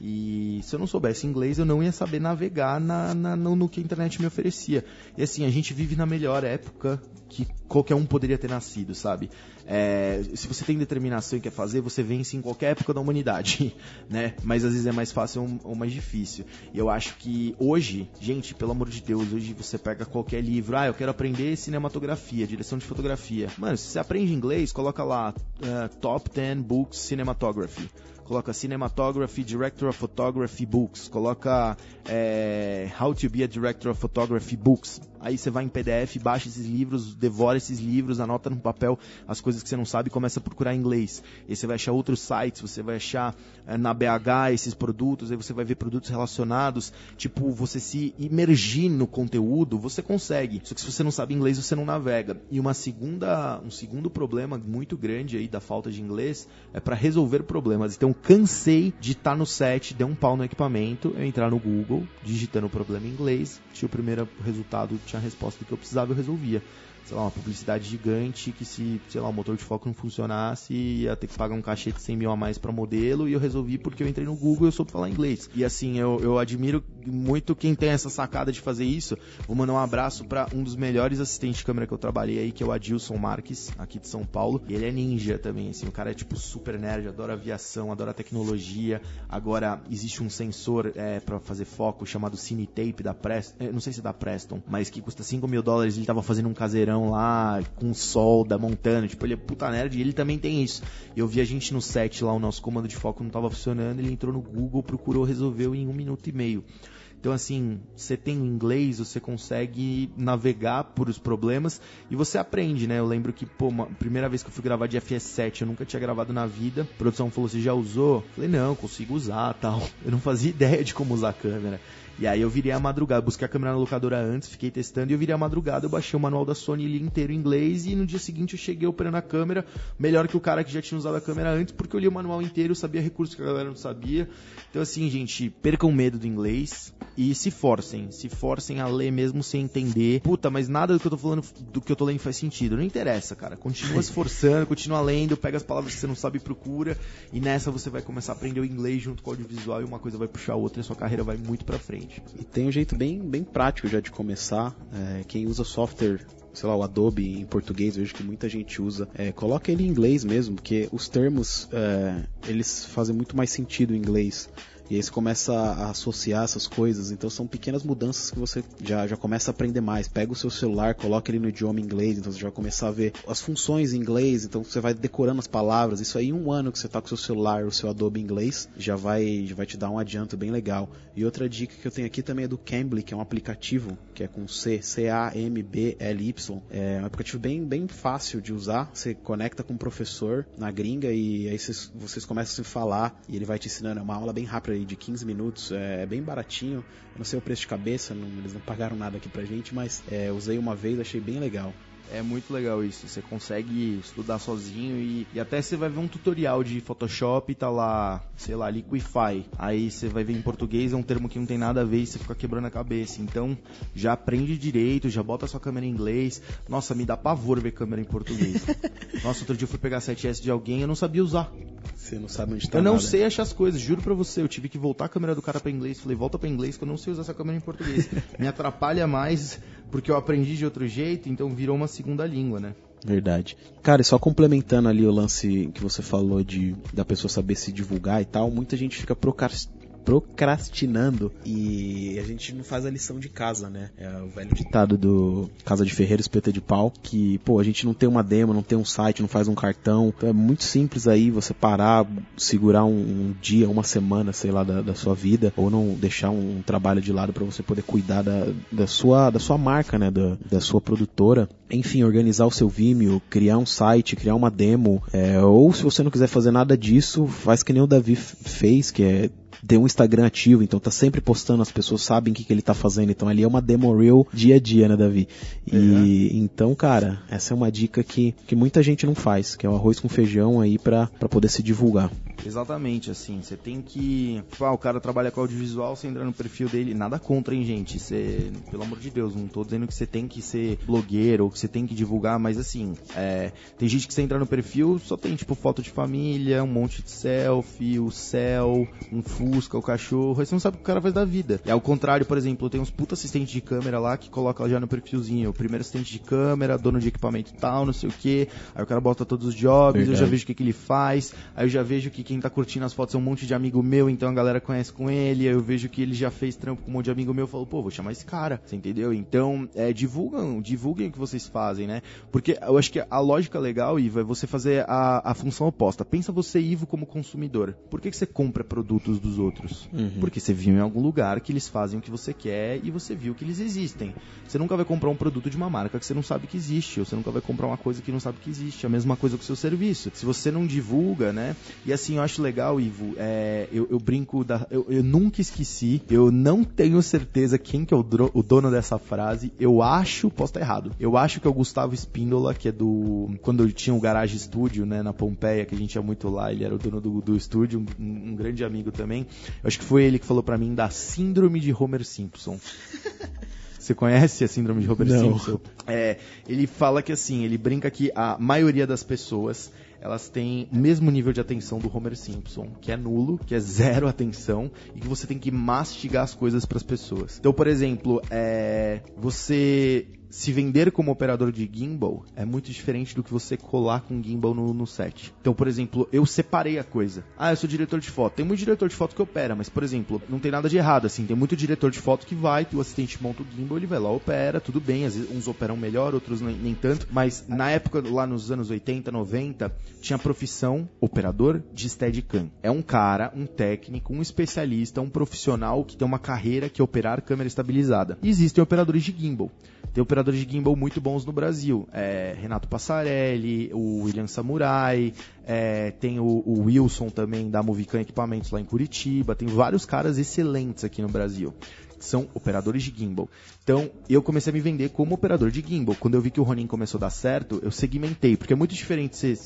E se eu não soubesse inglês, eu não ia saber navegar na, na, no, no, que a internet me oferecia. E assim, a gente vive na melhor época que qualquer um poderia ter nascido, sabe? É, se você tem determinação e quer fazer, você vence em qualquer época da humanidade, né? Mas às vezes é mais fácil ou, mais difícil. E eu acho que hoje, gente, pelo amor de Deus, hoje você pega qualquer livro, ah, eu quero aprender cinematografia, direção de fotografia. Mano, se você aprende inglês, coloca lá uh, Top 10 Books Cinematography coloca Cinematography, Director of Photography Books, coloca é, How to be a Director of Photography Books. Aí você vai em PDF, baixa esses livros, devora esses livros, anota no papel as coisas que você não sabe e começa a procurar em inglês. E você vai achar outros sites, você vai achar é, na BH esses produtos, aí você vai ver produtos relacionados. Tipo, você se imergir no conteúdo, você consegue. Só que se você não sabe inglês, você não navega. E uma segunda, um segundo problema muito grande aí da falta de inglês é para resolver problemas. Então, cansei de estar tá no set, dei um pau no equipamento, eu entrar no Google, digitando o problema em inglês, tinha o primeiro resultado, tinha a resposta do que eu precisava, eu resolvia sei lá, uma publicidade gigante que se, sei lá, o motor de foco não funcionasse, ia ter que pagar um cachê de 100 mil a mais para modelo, e eu resolvi porque eu entrei no Google e eu soube falar inglês. E assim, eu, eu admiro muito quem tem essa sacada de fazer isso. Vou mandar um abraço para um dos melhores assistentes de câmera que eu trabalhei aí, que é o Adilson Marques, aqui de São Paulo. E ele é ninja também, assim, o cara é tipo super nerd, adora aviação, adora tecnologia. Agora, existe um sensor é, para fazer foco chamado Cine Tape da Preston, é, não sei se é da Preston, mas que custa 5 mil dólares. Ele tava fazendo um caseirão lá, com sol da montanha, tipo, ele é puta nerd e ele também tem isso. Eu vi a gente no set lá, o nosso comando de foco não tava funcionando, ele entrou no Google, procurou, resolveu em um minuto e meio. Então, assim, você tem inglês, você consegue navegar por os problemas e você aprende, né? Eu lembro que, pô, a primeira vez que eu fui gravar de FS7, eu nunca tinha gravado na vida. A produção falou: Você já usou? Eu falei: Não, consigo usar tal. Eu não fazia ideia de como usar a câmera. E aí eu virei a madrugada, busquei a câmera na locadora antes, fiquei testando e eu virei a madrugada, eu baixei o manual da Sony ali inteiro em inglês e no dia seguinte eu cheguei operando a câmera, melhor que o cara que já tinha usado a câmera antes, porque eu li o manual inteiro, sabia recursos que a galera não sabia. Então assim, gente, percam medo do inglês e se forcem, se forcem a ler mesmo sem entender. Puta, mas nada do que eu tô falando, do que eu tô lendo faz sentido. Não interessa, cara. Continua se forçando, continua lendo, pega as palavras que você não sabe e procura e nessa você vai começar a aprender o inglês junto com o audiovisual e uma coisa vai puxar a outra e a sua carreira vai muito pra frente. E tem um jeito bem, bem prático já de começar. É, quem usa software sei lá, o Adobe em português, vejo que muita gente usa. É, coloca ele em inglês mesmo, porque os termos, é, eles fazem muito mais sentido em inglês. E aí você começa a associar essas coisas. Então são pequenas mudanças que você já, já começa a aprender mais. Pega o seu celular, coloca ele no idioma inglês, então você já vai começar a ver as funções em inglês, então você vai decorando as palavras. Isso aí, um ano que você tá com o seu celular, o seu Adobe inglês, já vai, já vai te dar um adianto bem legal. E outra dica que eu tenho aqui também é do Cambly, que é um aplicativo que é com C, C-A-M-B-L-Y. É um aplicativo bem, bem fácil de usar. Você conecta com um professor na gringa e aí vocês, vocês começam a se falar e ele vai te ensinando. É uma aula bem rápida aí, de 15 minutos, é bem baratinho. Eu não sei o preço de cabeça, não, eles não pagaram nada aqui pra gente, mas é, usei uma vez, achei bem legal. É muito legal isso. Você consegue estudar sozinho e, e, até você vai ver um tutorial de Photoshop e tá lá, sei lá, Liquify. Aí você vai ver em português, é um termo que não tem nada a ver e você fica quebrando a cabeça. Então, já aprende direito, já bota sua câmera em inglês. Nossa, me dá pavor ver câmera em português. Nossa, outro dia eu fui pegar 7S de alguém e eu não sabia usar. Você não sabe onde tá Eu não nada. sei achar as coisas, juro pra você. Eu tive que voltar a câmera do cara pra inglês. Falei, volta pra inglês que eu não sei usar essa câmera em português. Me atrapalha mais porque eu aprendi de outro jeito, então virou uma segunda língua, né? Verdade. Cara, e só complementando ali o lance que você falou de da pessoa saber se divulgar e tal, muita gente fica procrastinando e a gente não faz a lição de casa, né? É o velho ditado do Casa de Ferreiro Espeta de Pau, que, pô, a gente não tem uma demo, não tem um site, não faz um cartão. Então é muito simples aí você parar, segurar um, um dia, uma semana, sei lá, da, da, sua vida, ou não deixar um, um trabalho de lado para você poder cuidar da, da, sua, da sua marca, né? Da, da sua produtora. Enfim, organizar o seu Vimeo, criar um site, criar uma demo, é, ou se você não quiser fazer nada disso, faz que nem o Davi fez, que é ter um Instagram ativo, então tá sempre postando, as pessoas sabem o que, que ele tá fazendo, então ali é uma demo real dia a dia, né, Davi? E é. então, cara, essa é uma dica que, que muita gente não faz, que é o arroz com feijão aí pra, pra poder se divulgar. Exatamente, assim, você tem que. Ah, o cara trabalha com audiovisual, você entra no perfil dele, nada contra, hein, gente? Você, pelo amor de Deus, não tô dizendo que você tem que ser blogueiro ou que você tem que divulgar, mas assim, é, tem gente que você entra no perfil, só tem tipo foto de família, um monte de selfie, o céu, um fusca, o cachorro, aí você não sabe o que o cara faz da vida. E ao contrário, por exemplo, tem uns puta assistentes de câmera lá que coloca já no perfilzinho, o primeiro assistente de câmera, dono de equipamento tal, não sei o que, aí o cara bota todos os jobs, Verdade. eu já vejo o que, que ele faz, aí eu já vejo que quem tá curtindo as fotos é um monte de amigo meu, então a galera conhece com ele, eu vejo que ele já fez trampo com um monte de amigo meu, eu falo, pô, vou chamar esse cara, você entendeu? Então, é, divulgam, divulguem o que vocês fazem, né? Porque eu acho que a lógica legal, Ivo, é você fazer a, a função oposta. Pensa você, Ivo, como consumidor. Por que, que você compra produtos dos outros? Uhum. Porque você viu em algum lugar que eles fazem o que você quer e você viu que eles existem. Você nunca vai comprar um produto de uma marca que você não sabe que existe, ou você nunca vai comprar uma coisa que não sabe que existe. A mesma coisa com o seu serviço. Se você não divulga, né? E assim, eu acho legal, Ivo, é, eu, eu, brinco, da, eu, eu, nunca esqueci, eu não tenho certeza quem que é o, o, dono dessa frase, eu acho, posso estar errado, eu acho que é o Gustavo Espíndola, que é do, quando tinha o Garage Studio, né, na Pompeia, que a gente ia muito lá, ele era o dono do, do estúdio, um, um grande amigo também, eu acho que foi ele que falou para mim da síndrome de Homer Simpson. Você conhece a síndrome de Homer Não. Simpson? É, ele fala que assim, ele brinca que a maioria das pessoas elas têm o mesmo nível de atenção do Homer Simpson, que é nulo, que é zero atenção e que você tem que mastigar as coisas para as pessoas. Então, por exemplo, é, você se vender como operador de gimbal é muito diferente do que você colar com gimbal no, no set. Então, por exemplo, eu separei a coisa. Ah, eu sou diretor de foto. Tem muito diretor de foto que opera, mas, por exemplo, não tem nada de errado, assim. Tem muito diretor de foto que vai, o assistente monta o gimbal, ele vai lá, opera, tudo bem. Às vezes uns operam melhor, outros nem, nem tanto. Mas na época, lá nos anos 80, 90, tinha a profissão operador de Steadicam. É um cara, um técnico, um especialista, um profissional que tem uma carreira que é operar câmera estabilizada. E existem operadores de gimbal. Tem operadores de gimbal muito bons no Brasil. É, Renato Passarelli, o William Samurai, é, tem o, o, Wilson também da Movicam Equipamentos lá em Curitiba. Tem vários caras excelentes aqui no Brasil. São operadores de gimbal. Então, eu comecei a me vender como operador de gimbal. Quando eu vi que o Ronin começou a dar certo, eu segmentei. Porque é muito diferente ser...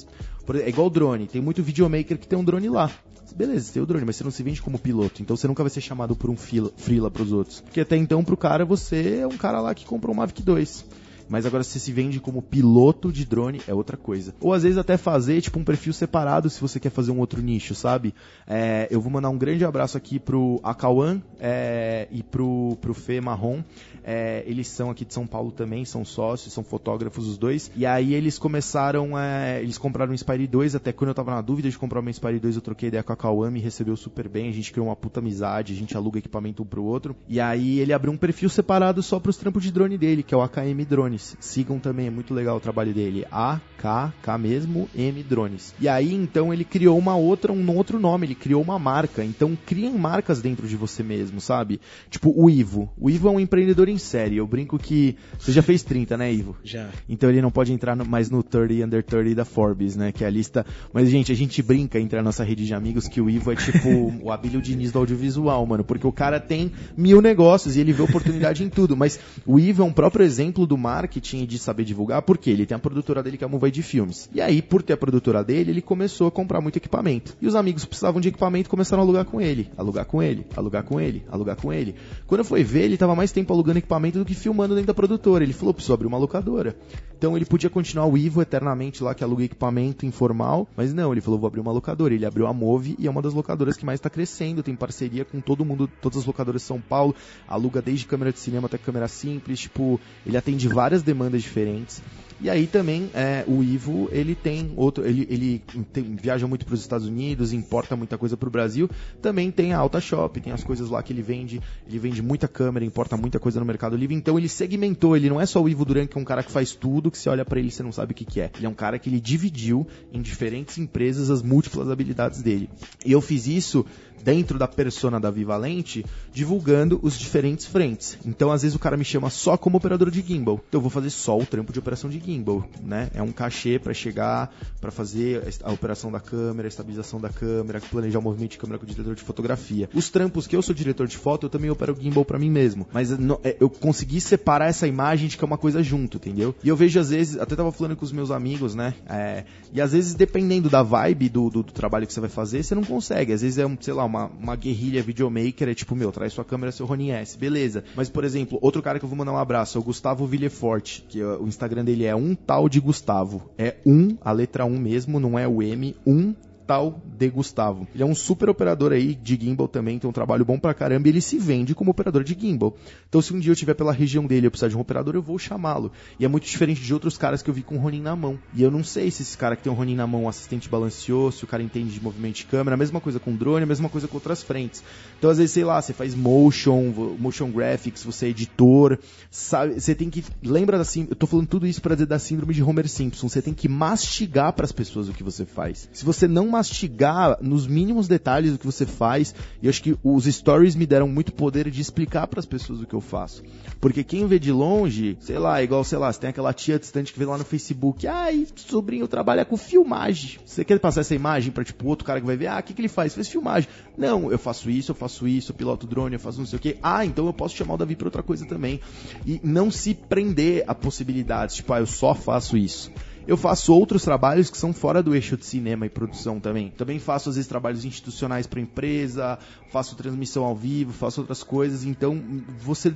É igual drone. Tem muito videomaker que tem um drone lá. Beleza, você tem o drone, mas você não se vende como piloto. Então você nunca vai ser chamado por um freela, freela pros outros. Porque até então, pro cara, você é um cara lá que comprou um Mavic 2. Mas agora se se vende como piloto de drone é outra coisa. Ou às vezes até fazer tipo um perfil separado se você quer fazer um outro nicho, sabe? É, eu vou mandar um grande abraço aqui pro Akawan é, e pro, pro Fê Marrom. É, eles são aqui de São Paulo também, são sócios, são fotógrafos os dois. E aí eles começaram, é, eles compraram um Inspire 2, até quando eu tava na dúvida de comprar uma Inspire 2, eu troquei ideia com a Kauan, me recebeu super bem, a gente criou uma puta amizade, a gente aluga equipamento um pro outro. E aí ele abriu um perfil separado só pros trampos de drone dele, que é o AKM Drones. Sigam também, é muito legal o trabalho dele. AKK mesmo, M Drones. E aí então ele criou uma outra, um outro nome, ele criou uma marca. Então criem marcas dentro de você mesmo, sabe? Tipo o Ivo. O Ivo é um empreendedor em série. Eu brinco que você já fez 30, né, Ivo? Já. Então ele não pode entrar no, mais no 30 Under 30 da Forbes, né? Que é a lista. Mas, gente, a gente brinca entre a nossa rede de amigos que o Ivo é tipo o Abílio Diniz do audiovisual, mano. Porque o cara tem mil negócios e ele vê oportunidade em tudo. Mas o Ivo é um próprio exemplo do marketing e de saber divulgar, porque ele tem a produtora dele que é a Movai de Filmes. E aí, por ter a produtora dele, ele começou a comprar muito equipamento. E os amigos precisavam de equipamento e começaram a alugar com ele. Alugar com ele, alugar com ele, alugar com ele. Quando fui ver, ele tava mais tempo alugando equipamento do que filmando dentro da produtora. Ele falou, preciso abrir uma locadora. Então ele podia continuar o Ivo eternamente lá, que aluga equipamento informal, mas não, ele falou, vou abrir uma locadora. Ele abriu a Move e é uma das locadoras que mais está crescendo, tem parceria com todo mundo, todas as locadoras de São Paulo, aluga desde câmera de cinema até câmera simples, tipo, ele atende várias demandas diferentes. E aí também é, o Ivo ele tem outro, ele, ele tem, viaja muito para os Estados Unidos, importa muita coisa para o Brasil. Também tem a Alta Shop, tem as coisas lá que ele vende. Ele vende muita câmera, importa muita coisa no Mercado Livre. Então ele segmentou. Ele não é só o Ivo Duran que é um cara que faz tudo, que você olha para ele e você não sabe o que, que é. Ele é um cara que ele dividiu em diferentes empresas as múltiplas habilidades dele. E eu fiz isso dentro da persona da Vivalente, divulgando os diferentes frentes. Então, às vezes o cara me chama só como operador de gimbal. Então, eu vou fazer só o trampo de operação de gimbal, né? É um cachê para chegar, para fazer a operação da câmera, a estabilização da câmera, planejar o movimento de câmera com o diretor de fotografia. Os trampos que eu sou diretor de foto, eu também opero gimbal para mim mesmo. Mas é, eu consegui separar essa imagem de que é uma coisa junto, entendeu? E eu vejo às vezes, até tava falando com os meus amigos, né? É, e às vezes, dependendo da vibe do, do, do trabalho que você vai fazer, você não consegue. Às vezes é, um, sei lá, uma, uma guerrilha videomaker, é tipo, meu, traz sua câmera, seu Ronin S, beleza. Mas, por exemplo, outro cara que eu vou mandar um abraço é o Gustavo Villefort, que o Instagram dele é um tal de Gustavo. É um, a letra 1 um mesmo, não é o M, um tal de Gustavo. Ele é um super operador aí de gimbal também, tem um trabalho bom pra caramba e ele se vende como operador de gimbal. Então se um dia eu estiver pela região dele eu precisar de um operador, eu vou chamá-lo. E é muito diferente de outros caras que eu vi com o Ronin na mão. E eu não sei se esse cara que tem um Ronin na mão, um assistente balanceou, se o cara entende de movimento de câmera, a mesma coisa com drone, a mesma coisa com outras frentes. Então às vezes, sei lá, você faz motion, motion graphics, você é editor, sabe, você tem que lembra da eu tô falando tudo isso para dizer da síndrome de Homer Simpson, você tem que mastigar para as pessoas o que você faz. Se você não mastigar nos mínimos detalhes do que você faz. Eu acho que os stories me deram muito poder de explicar para as pessoas o que eu faço. Porque quem vê de longe, sei lá, igual, sei lá, você tem aquela tia distante que vê lá no Facebook, ai, sobrinho trabalha com filmagem. Você quer passar essa imagem para tipo outro cara que vai ver, ah, o que, que ele faz? Faz filmagem. Não, eu faço isso, eu faço isso, eu piloto drone, eu faço não sei o que. Ah, então eu posso chamar o Davi para outra coisa também. E não se prender a possibilidades, tipo, ah, eu só faço isso. Eu faço outros trabalhos que são fora do eixo de cinema e produção também. Também faço, às vezes, trabalhos institucionais para empresa, faço transmissão ao vivo, faço outras coisas. Então, você.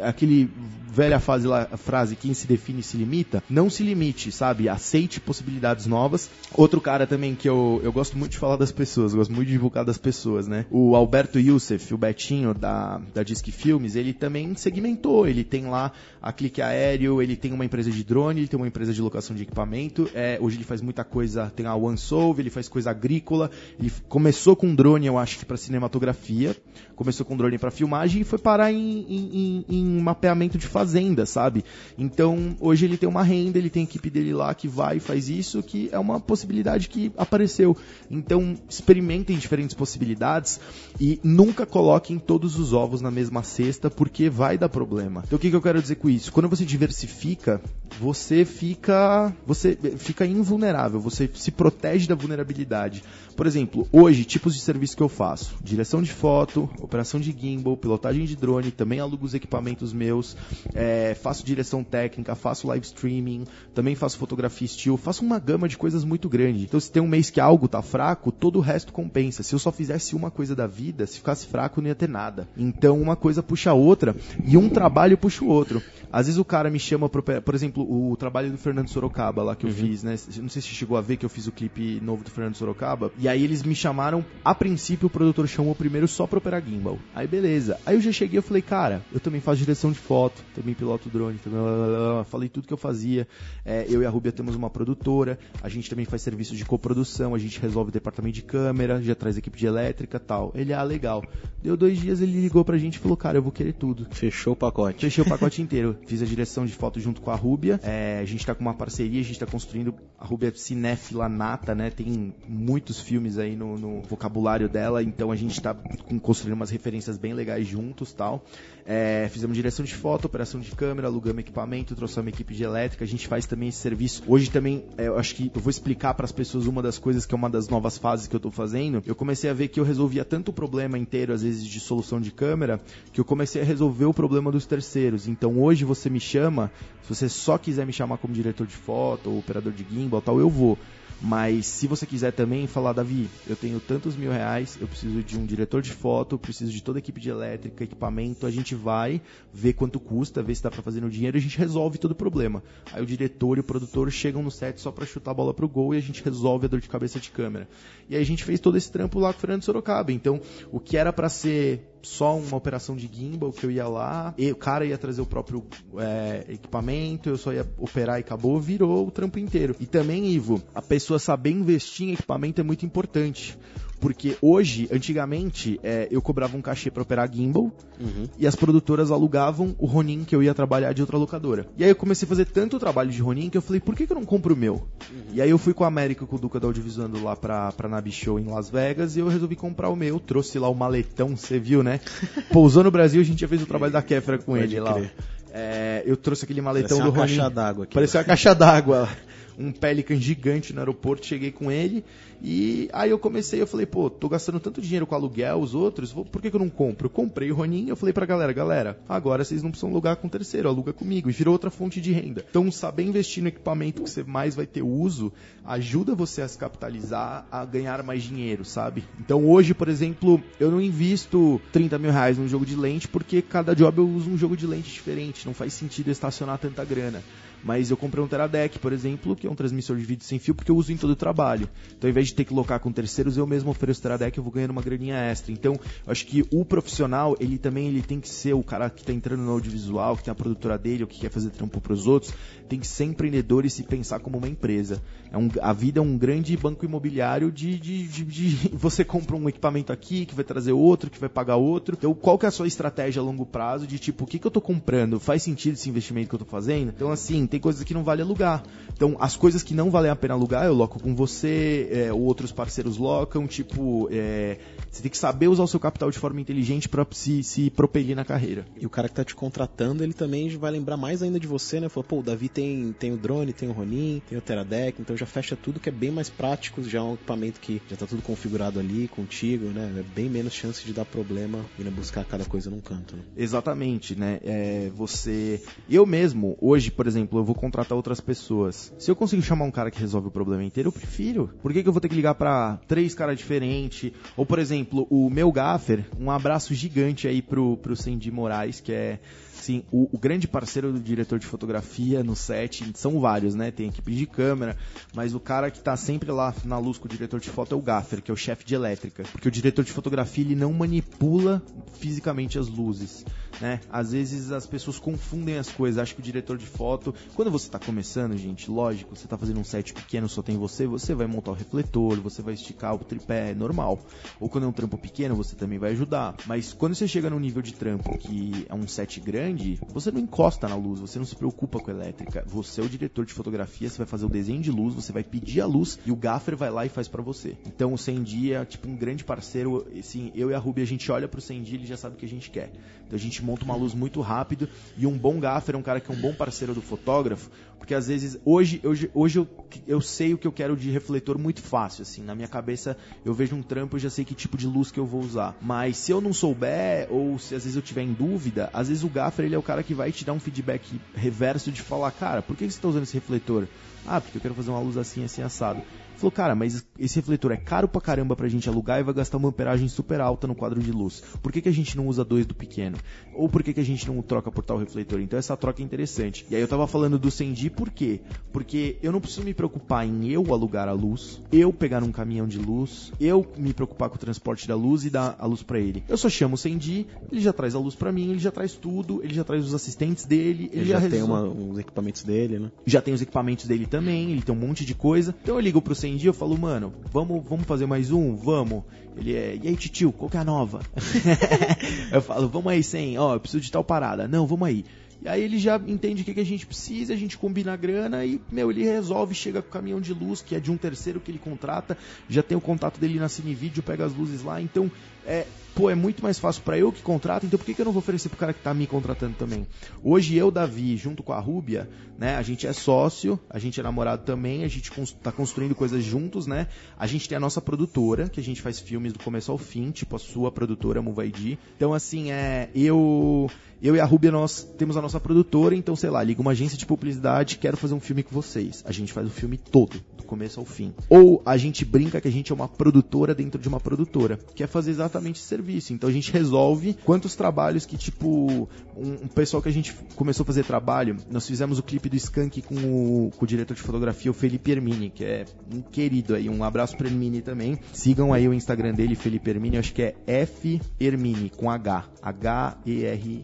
Aquele velha fase lá, frase, quem se define se limita, não se limite, sabe? Aceite possibilidades novas. Outro cara também que eu, eu gosto muito de falar das pessoas, gosto muito de divulgar das pessoas, né? O Alberto Youssef, o Betinho da, da Disque Filmes, ele também segmentou. Ele tem lá a Clique Aéreo, ele tem uma empresa de drone, ele tem uma empresa de locação de equipamento. É, hoje ele faz muita coisa, tem a OneSolve, ele faz coisa agrícola. Ele começou com drone, eu acho que para cinematografia, começou com drone para filmagem e foi parar em, em, em, mapeamento de fazenda, sabe? Então hoje ele tem uma renda, ele tem a equipe dele lá que vai e faz isso, que é uma possibilidade que apareceu. Então experimentem diferentes possibilidades e nunca coloquem todos os ovos na mesma cesta, porque vai dar problema. Então o que, que eu quero dizer com isso? Quando você diversifica, você fica você fica invulnerável, você se protege da vulnerabilidade. Por exemplo, hoje, tipos de serviço que eu faço: direção de foto, operação de gimbal, pilotagem de drone, também alugo os equipamentos meus, é, faço direção técnica, faço live streaming, também faço fotografia estilo, faço uma gama de coisas muito grande. Então, se tem um mês que algo tá fraco, todo o resto compensa. Se eu só fizesse uma coisa da vida, se ficasse fraco, não ia ter nada. Então, uma coisa puxa a outra e um trabalho puxa o outro. Às vezes o cara me chama, pro, por exemplo, o trabalho do Fernando Sorocaba lá que eu fiz, né? Não sei se chegou a ver que eu fiz o clipe novo do Fernando Sorocaba. E aí eles me chamaram, a princípio o produtor chamou primeiro só pra operar gimbal. Aí beleza. Aí eu já cheguei e falei, cara, eu também faço direção de foto, também piloto drone, também, falei tudo que eu fazia. É, eu e a Rubia temos uma produtora, a gente também faz serviço de coprodução, a gente resolve o departamento de câmera, já traz equipe de elétrica tal. Ele, ah, legal. Deu dois dias, ele ligou pra gente e falou, cara, eu vou querer tudo. Fechou o pacote. Fechei o pacote inteiro. Fiz a direção de foto junto com a Rúbia. É, a gente tá com uma parceria, a gente tá construindo. A Rúbia é cinéfila nata, né? Tem muitos filmes aí no, no vocabulário dela, então a gente tá construindo umas referências bem legais juntos tal. É, fizemos direção de foto, operação de câmera, alugamos equipamento, trouxemos equipe de elétrica. A gente faz também esse serviço. Hoje também, é, eu acho que eu vou explicar para as pessoas uma das coisas que é uma das novas fases que eu tô fazendo. Eu comecei a ver que eu resolvia tanto o problema inteiro, às vezes, de solução de câmera, que eu comecei a resolver o problema dos terceiros. Então hoje você me chama, se você só quiser me chamar como diretor de foto ou operador de gimbal tal, eu vou. Mas se você quiser também falar, Davi, eu tenho tantos mil reais, eu preciso de um diretor de foto, preciso de toda a equipe de elétrica, equipamento, a gente vai ver quanto custa, ver se dá para fazer no dinheiro, a gente resolve todo o problema. Aí o diretor e o produtor chegam no set só para chutar a bola pro gol e a gente resolve a dor de cabeça de câmera. E aí a gente fez todo esse trampo lá com o Fernando Sorocaba. Então, o que era para ser só uma operação de gimbal que eu ia lá, e o cara ia trazer o próprio é, equipamento, eu só ia operar e acabou, virou o trampo inteiro. E também, Ivo, a pessoa saber investir em equipamento é muito importante. Porque hoje, antigamente, é, eu cobrava um cachê para operar gimbal Uhum. e as produtoras alugavam o Ronin que eu ia trabalhar de outra locadora. E aí eu comecei a fazer tanto trabalho de Ronin que eu falei, por que, que eu não compro o meu? E aí eu fui com a América, com o Duca da Audiovisuando lá pra, pra Nabi Show em Las Vegas e eu resolvi comprar o meu. Trouxe lá o maletão, você viu, né? Pousou no Brasil, a gente já fez o trabalho da Kéfera com Pode ele lá. crer. É, eu trouxe aquele maletão Parecia do uma Ronin. caixa d'água aqui. Parecia uma caixa d'água. Um Pelican gigante no aeroporto, cheguei com ele. E aí eu comecei, eu falei, pô, tô gastando tanto dinheiro com aluguel, os outros, vou- por que, que eu não compro? Eu comprei o Ronin, eu falei pra galera, galera, agora vocês não precisam alugar com terceiro, aluga comigo. E virou outra fonte de renda. Então, saber investir no equipamento que você mais vai ter uso, ajuda você a se capitalizar, a ganhar mais dinheiro, sabe? Então hoje, por exemplo, eu não invisto 30 mil reais num jogo de lente, porque cada job eu uso um jogo de lente diferente, não faz sentido estacionar tanta grana. Mas eu comprei um Teradek, por exemplo, que é um transmissor de vídeo sem fio, porque eu uso em todo o trabalho. Então, ao invés de ter que locar com terceiros, eu mesmo ofereço Teradek, eu vou ganhando uma graninha extra. Então, eu acho que o profissional, ele também ele tem que ser o cara que está entrando no audiovisual, que tem a produtora dele, ou que quer fazer trampo para os outros, tem que ser empreendedor e se pensar como uma empresa. É um, a vida é um grande banco imobiliário de, de, de, de- você compra um equipamento aqui que vai trazer outro, que vai pagar outro. Então, qual que é a sua estratégia a longo prazo de tipo, o que, que eu tô comprando? Faz sentido esse investimento que eu tô fazendo? Então, assim, tem coisas que não vale alugar. Então, as coisas que não valem a pena alugar, eu loco com você, é, ou outros parceiros locam, tipo, é, você tem que saber usar o seu capital de forma inteligente para se, se propelir na carreira. E o cara que tá te contratando, ele também vai lembrar mais ainda de você, né? Falou, pô, o Davi tem, tem o drone, tem o Ronin, tem o Teradek, então já fecha tudo que é bem mais prático, já é um equipamento que já tá tudo configurado ali contigo, né? É bem menos chance de dar problema indo buscar cada coisa num canto, né? Exatamente, né? É, você. Eu mesmo, hoje, por exemplo, eu vou contratar outras pessoas. Se eu consigo chamar um cara que resolve o problema inteiro, eu prefiro. Por que, que eu vou ter que ligar pra três caras diferentes? Ou, por exemplo, o meu gaffer, um abraço gigante aí pro, pro Sandy Moraes, que é. Sim, o, o grande parceiro do diretor de fotografia no set, são vários, né? Tem equipe de câmera, mas o cara que tá sempre lá na luz com o diretor de foto é o Gaffer, que é o chefe de elétrica. Porque o diretor de fotografia, ele não manipula fisicamente as luzes, né? Às vezes as pessoas confundem as coisas, acham que o diretor de foto... Quando você tá começando, gente, lógico, você tá fazendo um set pequeno, só tem você, você vai montar o refletor, você vai esticar o tripé, é normal. Ou quando é um trampo pequeno, você também vai ajudar. Mas quando você chega num nível de trampo que é um set grande, você não encosta na luz, você não se preocupa com a elétrica. Você é o diretor de fotografia, você vai fazer o desenho de luz, você vai pedir a luz e o gaffer vai lá e faz pra você. Então o Sandy é tipo um grande parceiro, assim, eu e a Ruby a gente olha pro Sandy e ele já sabe o que a gente quer. Então a gente monta uma luz muito rápido e um bom gaffer é um cara que é um bom parceiro do fotógrafo, porque às vezes hoje, hoje, hoje eu, eu sei o que eu quero de refletor muito fácil, assim, na minha cabeça eu vejo um trampo, eu já sei que tipo de luz que eu vou usar. Mas se eu não souber ou se às vezes eu tiver em dúvida, às vezes o gaffer ele é o cara que vai te dar um feedback reverso de falar, cara, por que você está usando esse refletor? Ah, porque eu quero fazer uma luz assim, assim, assado. Falou, cara, mas esse refletor é caro pra caramba pra gente alugar e vai gastar uma amperagem super alta no quadro de luz. Por que, que a gente não usa dois do pequeno? Ou por que, que a gente não troca por tal refletor? Então essa troca é interessante. E aí eu tava falando do Sendi por quê? Porque eu não preciso me preocupar em eu alugar a luz, eu pegar um caminhão de luz, eu me preocupar com o transporte da luz e dar a luz para ele. Eu só chamo o Sendi, ele já traz a luz para mim, ele já traz tudo, ele já traz os assistentes dele, ele, Ele já, já, tem uma- os equipamentos dele, né? já tem os equipamentos dele também, ele tem um monte de coisa. Então eu ligo pro Sandy e eu falo, mano, vamos, vamos fazer mais um? Vamos. Ele é, e aí, titio, qual que é a nova? eu falo, vamos aí, Sen, ó, eu preciso de tal parada. Não, vamos aí. E aí ele já entende o que, que a gente precisa, a gente combina a grana e, meu, ele resolve, chega com o caminhão de luz, que é de um terceiro que ele contrata, já tem o contato dele na Cinevídeo, pega as luzes lá, então, é, pô, é muito mais fácil para eu que contrato, então por que, que eu não vou oferecer pro cara que tá me contratando também? Hoje eu, Davi, junto com a Rúbia, né, a gente é sócio, a gente é namorado também, a gente tá construindo coisas juntos, né? A gente tem a nossa produtora, que a gente faz filmes do começo ao fim, tipo a sua produtora, Muvaidi. Então, assim, é, eu eu e a Rúbia, nós temos a nossa produtora, então, sei lá, liga uma agência de publicidade, quero fazer um filme com vocês. A gente faz o filme todo, do começo ao fim. Ou a gente brinca que a gente é uma produtora dentro de uma produtora, que é fazer exatamente esse serviço. Então a gente resolve quantos trabalhos que, tipo, um, um pessoal que a gente começou a fazer trabalho, nós fizemos o clipe do Skank com o, com o diretor de fotografia, o Felipe Hermini, que é um querido aí. Um abraço pro Hermini também. Sigam aí o Instagram dele, Felipe Hermini, acho que é F Hermini, com H. H-E-R-M-I-N-I.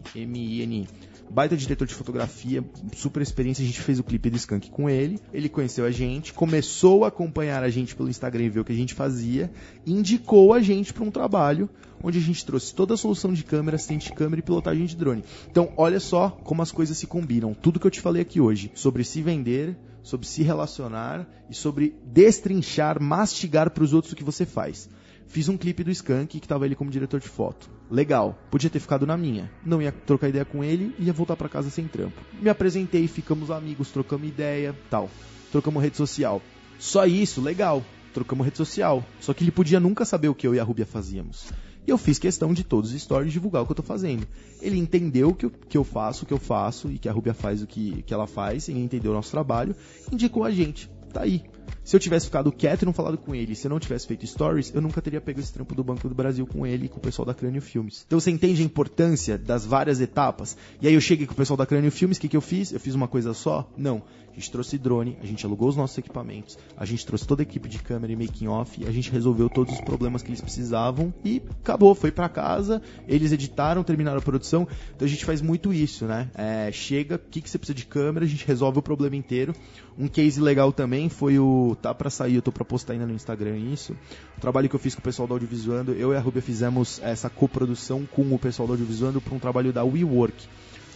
Baita diretor de fotografia, super experiência. A gente fez o clipe do Skank com ele. Ele conheceu a gente, começou a acompanhar a gente pelo Instagram e ver o que a gente fazia, indicou a gente para um trabalho onde a gente trouxe toda a solução de câmera, assistente de câmera e pilotagem de drone. Então, olha só como as coisas se combinam. Tudo que eu te falei aqui hoje sobre se vender, sobre se relacionar e sobre destrinchar, mastigar para os outros o que você faz. Fiz um clipe do Skank que tava ele como diretor de foto. Legal. Podia ter ficado na minha. Não ia trocar ideia com ele e ia voltar para casa sem trampo. Me apresentei, ficamos amigos, trocamos ideia, tal. Trocamos rede social. Só isso, legal. Trocamos rede social. Só que ele podia nunca saber o que eu e a Rubia fazíamos. E eu fiz questão de todos os stories divulgar o que eu tô fazendo. Ele entendeu que eu, que eu faço, o que eu faço, e que a Rubia faz o que, que ela faz, ele entendeu o nosso trabalho, indicou a gente. Tá aí. Se eu tivesse ficado quieto e não falado com ele, se eu não tivesse feito stories, eu nunca teria pego esse trampo do Banco do Brasil com ele e com o pessoal da Crânio Filmes. Então você entende a importância das várias etapas? E aí eu cheguei com o pessoal da Crânio Filmes, o que, que eu fiz? Eu fiz uma coisa só? Não. A gente trouxe drone, a gente alugou os nossos equipamentos, a gente trouxe toda a equipe de câmera e making off, a gente resolveu todos os problemas que eles precisavam e acabou, foi pra casa, eles editaram, terminaram a produção. Então a gente faz muito isso, né? É, chega, o que, que você precisa de câmera, a gente resolve o problema inteiro. Um case legal também foi o. Tá pra sair, eu tô pra postar ainda no Instagram isso. O trabalho que eu fiz com o pessoal do Audiovisuando, eu e a Rubia fizemos essa coprodução com o pessoal do Audiovisuando para um trabalho da WeWork.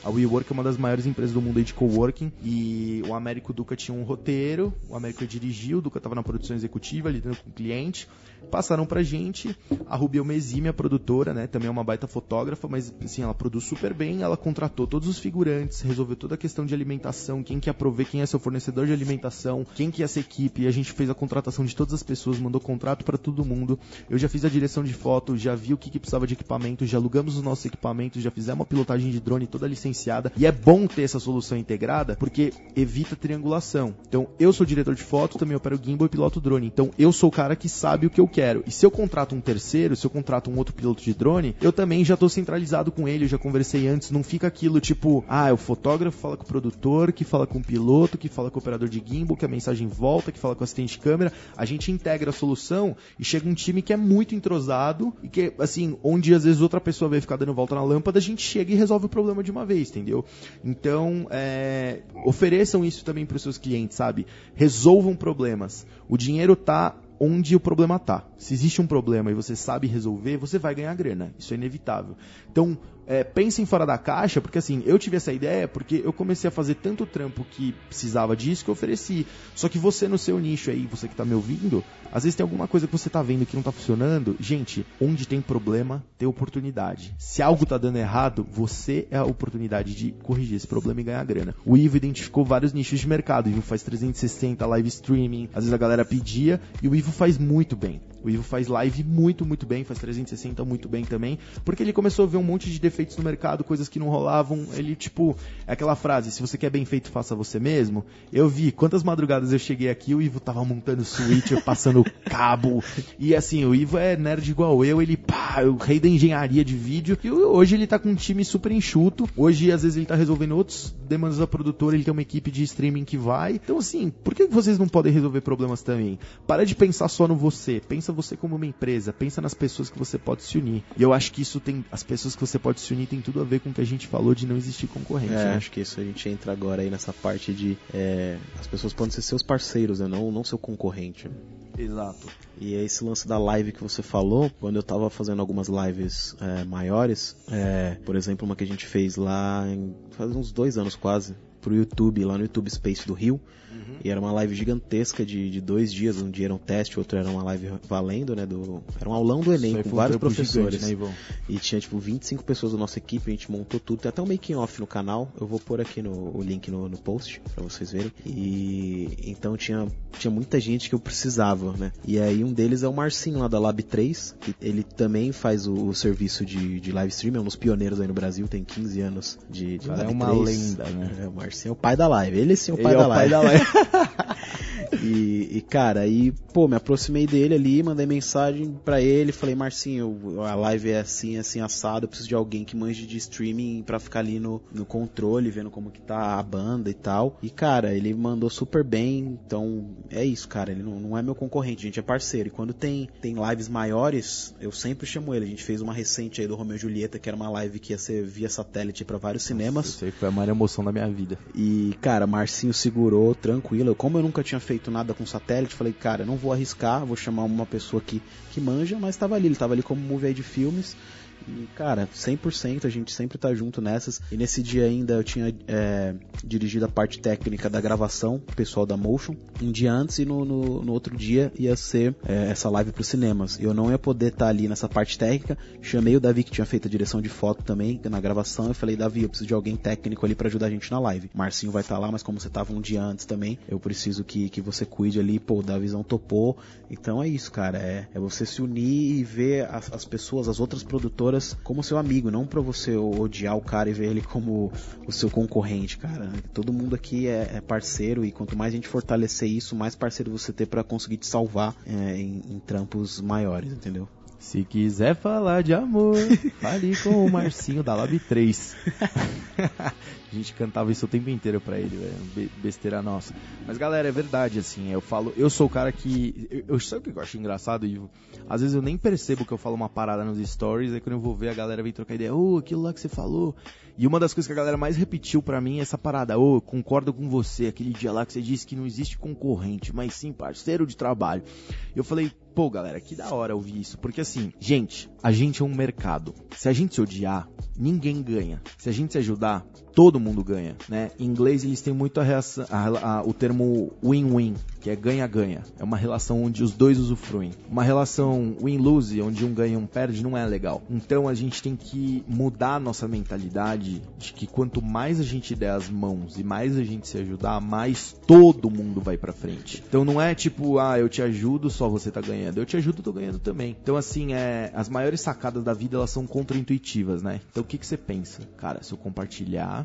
A WeWork é uma das maiores empresas do mundo de coworking e o Américo Duca tinha um roteiro, o Américo dirigiu, o Duca estava na produção executiva, lidando com o cliente. Passaram pra gente, a Rubi uma exímia produtora, né? Também é uma baita fotógrafa, mas assim, ela produz super bem, ela contratou todos os figurantes, resolveu toda a questão de alimentação, quem que ia prover, quem é seu fornecedor de alimentação, quem que é essa equipe, a gente fez a contratação de todas as pessoas, mandou contrato para todo mundo. Eu já fiz a direção de foto, já vi o que, que precisava de equipamento, já alugamos os nossos equipamentos, já fizemos a pilotagem de drone toda licenciada. E é bom ter essa solução integrada, porque evita triangulação. Então, eu sou diretor de foto, também opero gimbal e piloto drone. Então, eu sou o cara que sabe o que eu quero. E se eu contrato um terceiro, se eu contrato um outro piloto de drone, eu também já tô centralizado com ele, eu já conversei antes, não fica aquilo tipo, ah, o fotógrafo fala com o produtor, que fala com o piloto, que fala com o operador de gimbal, que a mensagem volta, que fala com o assistente de câmera. A gente integra a solução e chega um time que é muito entrosado e que, assim, onde às vezes outra pessoa vai ficar dando volta na lâmpada, a gente chega e resolve o problema de uma vez, entendeu? Então, é, ofereçam isso também para os seus clientes, sabe? Resolvam problemas. O dinheiro tá onde o problema tá. Se existe um problema e você sabe resolver, você vai ganhar grana. Isso é inevitável. Então, é, pensem fora da caixa, porque assim, eu tive essa ideia porque eu comecei a fazer tanto trampo que precisava disso que eu ofereci. Só que você no seu nicho aí, você que tá me ouvindo, às vezes tem alguma coisa que você tá vendo que não tá funcionando. Gente, onde tem problema, tem oportunidade. Se algo tá dando errado, você é a oportunidade de corrigir esse problema e ganhar grana. O Ivo identificou vários nichos de mercado. O Ivo faz 360 live streaming, às vezes a galera pedia, e o Ivo faz muito bem. O Ivo faz live muito, muito bem, faz 360 muito bem também, porque ele começou a ver um monte de defeitos no mercado, coisas que não rolavam. Ele, tipo, é aquela frase: se você quer bem feito, faça você mesmo. Eu vi quantas madrugadas eu cheguei aqui, o Ivo tava montando switch, passando cabo. E assim, o Ivo é nerd igual eu, ele, pá, é o rei da engenharia de vídeo. E hoje ele tá com um time super enxuto. Hoje, às vezes, ele tá resolvendo outros demandas da produtora, ele tem uma equipe de streaming que vai. Então, assim, por que vocês não podem resolver problemas também? Para de pensar só no você, pensa você como uma empresa, pensa nas pessoas que você pode se unir. E eu acho que isso tem. As pessoas que você pode se unir tem tudo a ver com o que a gente falou de não existir concorrente. É, né? acho que isso a gente entra agora aí nessa parte de. É, as pessoas podem ser seus parceiros, né? Não, não seu concorrente. Exato. E é esse lance da live que você falou, quando eu tava fazendo algumas lives é, maiores, é, por exemplo, uma que a gente fez lá em, faz uns dois anos quase, pro YouTube, lá no YouTube Space do Rio. Uhum. E era uma live gigantesca de, de dois dias. Um dia era um teste, outro era uma live valendo, né? Do, era um aulão do Enem com vários professores. Gigante, né, e tinha tipo 25 pessoas da nossa equipe, a gente montou tudo. Tem até um making off no canal. Eu vou pôr aqui no, o link no, no post para vocês verem. E então tinha, tinha muita gente que eu precisava, né? E aí um deles é o Marcinho lá da Lab 3, que ele também faz o, o serviço de, de live stream, é um dos pioneiros aí no Brasil, tem 15 anos de, de Lab é uma 3. lenda, né? É, o Marcinho é o pai da live. Ele sim é o pai Ele da é o live. pai da live. e, e, cara, aí, pô, me aproximei dele ali, mandei mensagem pra ele, falei, Marcinho, a live é assim, assim, assado, eu preciso de alguém que manje de streaming pra ficar ali no, no controle, vendo como que tá a banda e tal. E, cara, ele mandou super bem, então é isso, cara, ele não, não é meu concorrente, a gente é parceiro. E quando tem, tem lives maiores, eu sempre chamo ele. A gente fez uma recente aí do Romeo e Julieta, que era uma live que ia ser via satélite para vários cinemas. Isso aí foi a maior emoção da minha vida. E, cara, Marcinho segurou tranquilo. Eu, como eu nunca tinha feito nada com satélite, falei, cara, não vou arriscar, vou chamar uma pessoa que, que manja, mas tava ali, ele tava ali como movie de filmes. E, cara, 100%, a gente sempre tá junto nessas. E nesse dia ainda eu tinha é, dirigido a parte técnica da gravação, pessoal da Motion. Um dia antes e no, no, no outro dia ia ser é, essa live pros cinemas. Eu não ia poder estar tá ali nessa parte técnica. Chamei o Davi, que tinha feito a direção de foto também, na gravação. Eu falei, Davi, eu preciso de alguém técnico ali para ajudar a gente na live. Marcinho vai estar tá lá, mas como você tava um dia antes também, eu preciso que, que você cuide ali. Pô, o Davizão topou. Então é isso, cara. É, é você se unir e ver as, as pessoas, as outras produtoras como seu amigo, não para você odiar o cara e ver ele como o seu concorrente, cara. Todo mundo aqui é, é parceiro e quanto mais a gente fortalecer isso, mais parceiro você ter para conseguir te salvar é, em, em trampos maiores, entendeu? Se quiser falar de amor, fale com o Marcinho da Lab 3. a gente cantava isso o tempo inteiro pra ele, velho. Besteira nossa. Mas galera, é verdade, assim, eu falo, eu sou o cara que. Eu, eu sabe o que eu acho engraçado, Ivo? Às vezes eu nem percebo que eu falo uma parada nos stories, aí quando eu vou ver a galera vem trocar ideia, ô, oh, aquilo lá que você falou. E uma das coisas que a galera mais repetiu para mim é essa parada, ô, oh, concordo com você, aquele dia lá que você disse que não existe concorrente, mas sim parceiro de trabalho. Eu falei, pô, galera, que da hora ouvir isso, porque assim, gente, a gente é um mercado. Se a gente se odiar, ninguém ganha. Se a gente se ajudar, todo mundo ganha, né? Em inglês eles têm muito a reação, a, a, o termo win-win, que é ganha-ganha. É uma relação onde os dois usufruem. Uma relação win-lose, onde um ganha e um perde, não é legal. Então a gente tem que mudar a nossa mentalidade de que quanto mais a gente der as mãos e mais a gente se ajudar, mais todo mundo vai para frente. Então não é tipo, ah, eu te ajudo, só você tá ganhando. Eu te ajudo, tô ganhando também. Então assim, é, as maiores sacadas da vida elas são contraintuitivas, né? Então o que que você pensa? Cara, se eu compartilhar,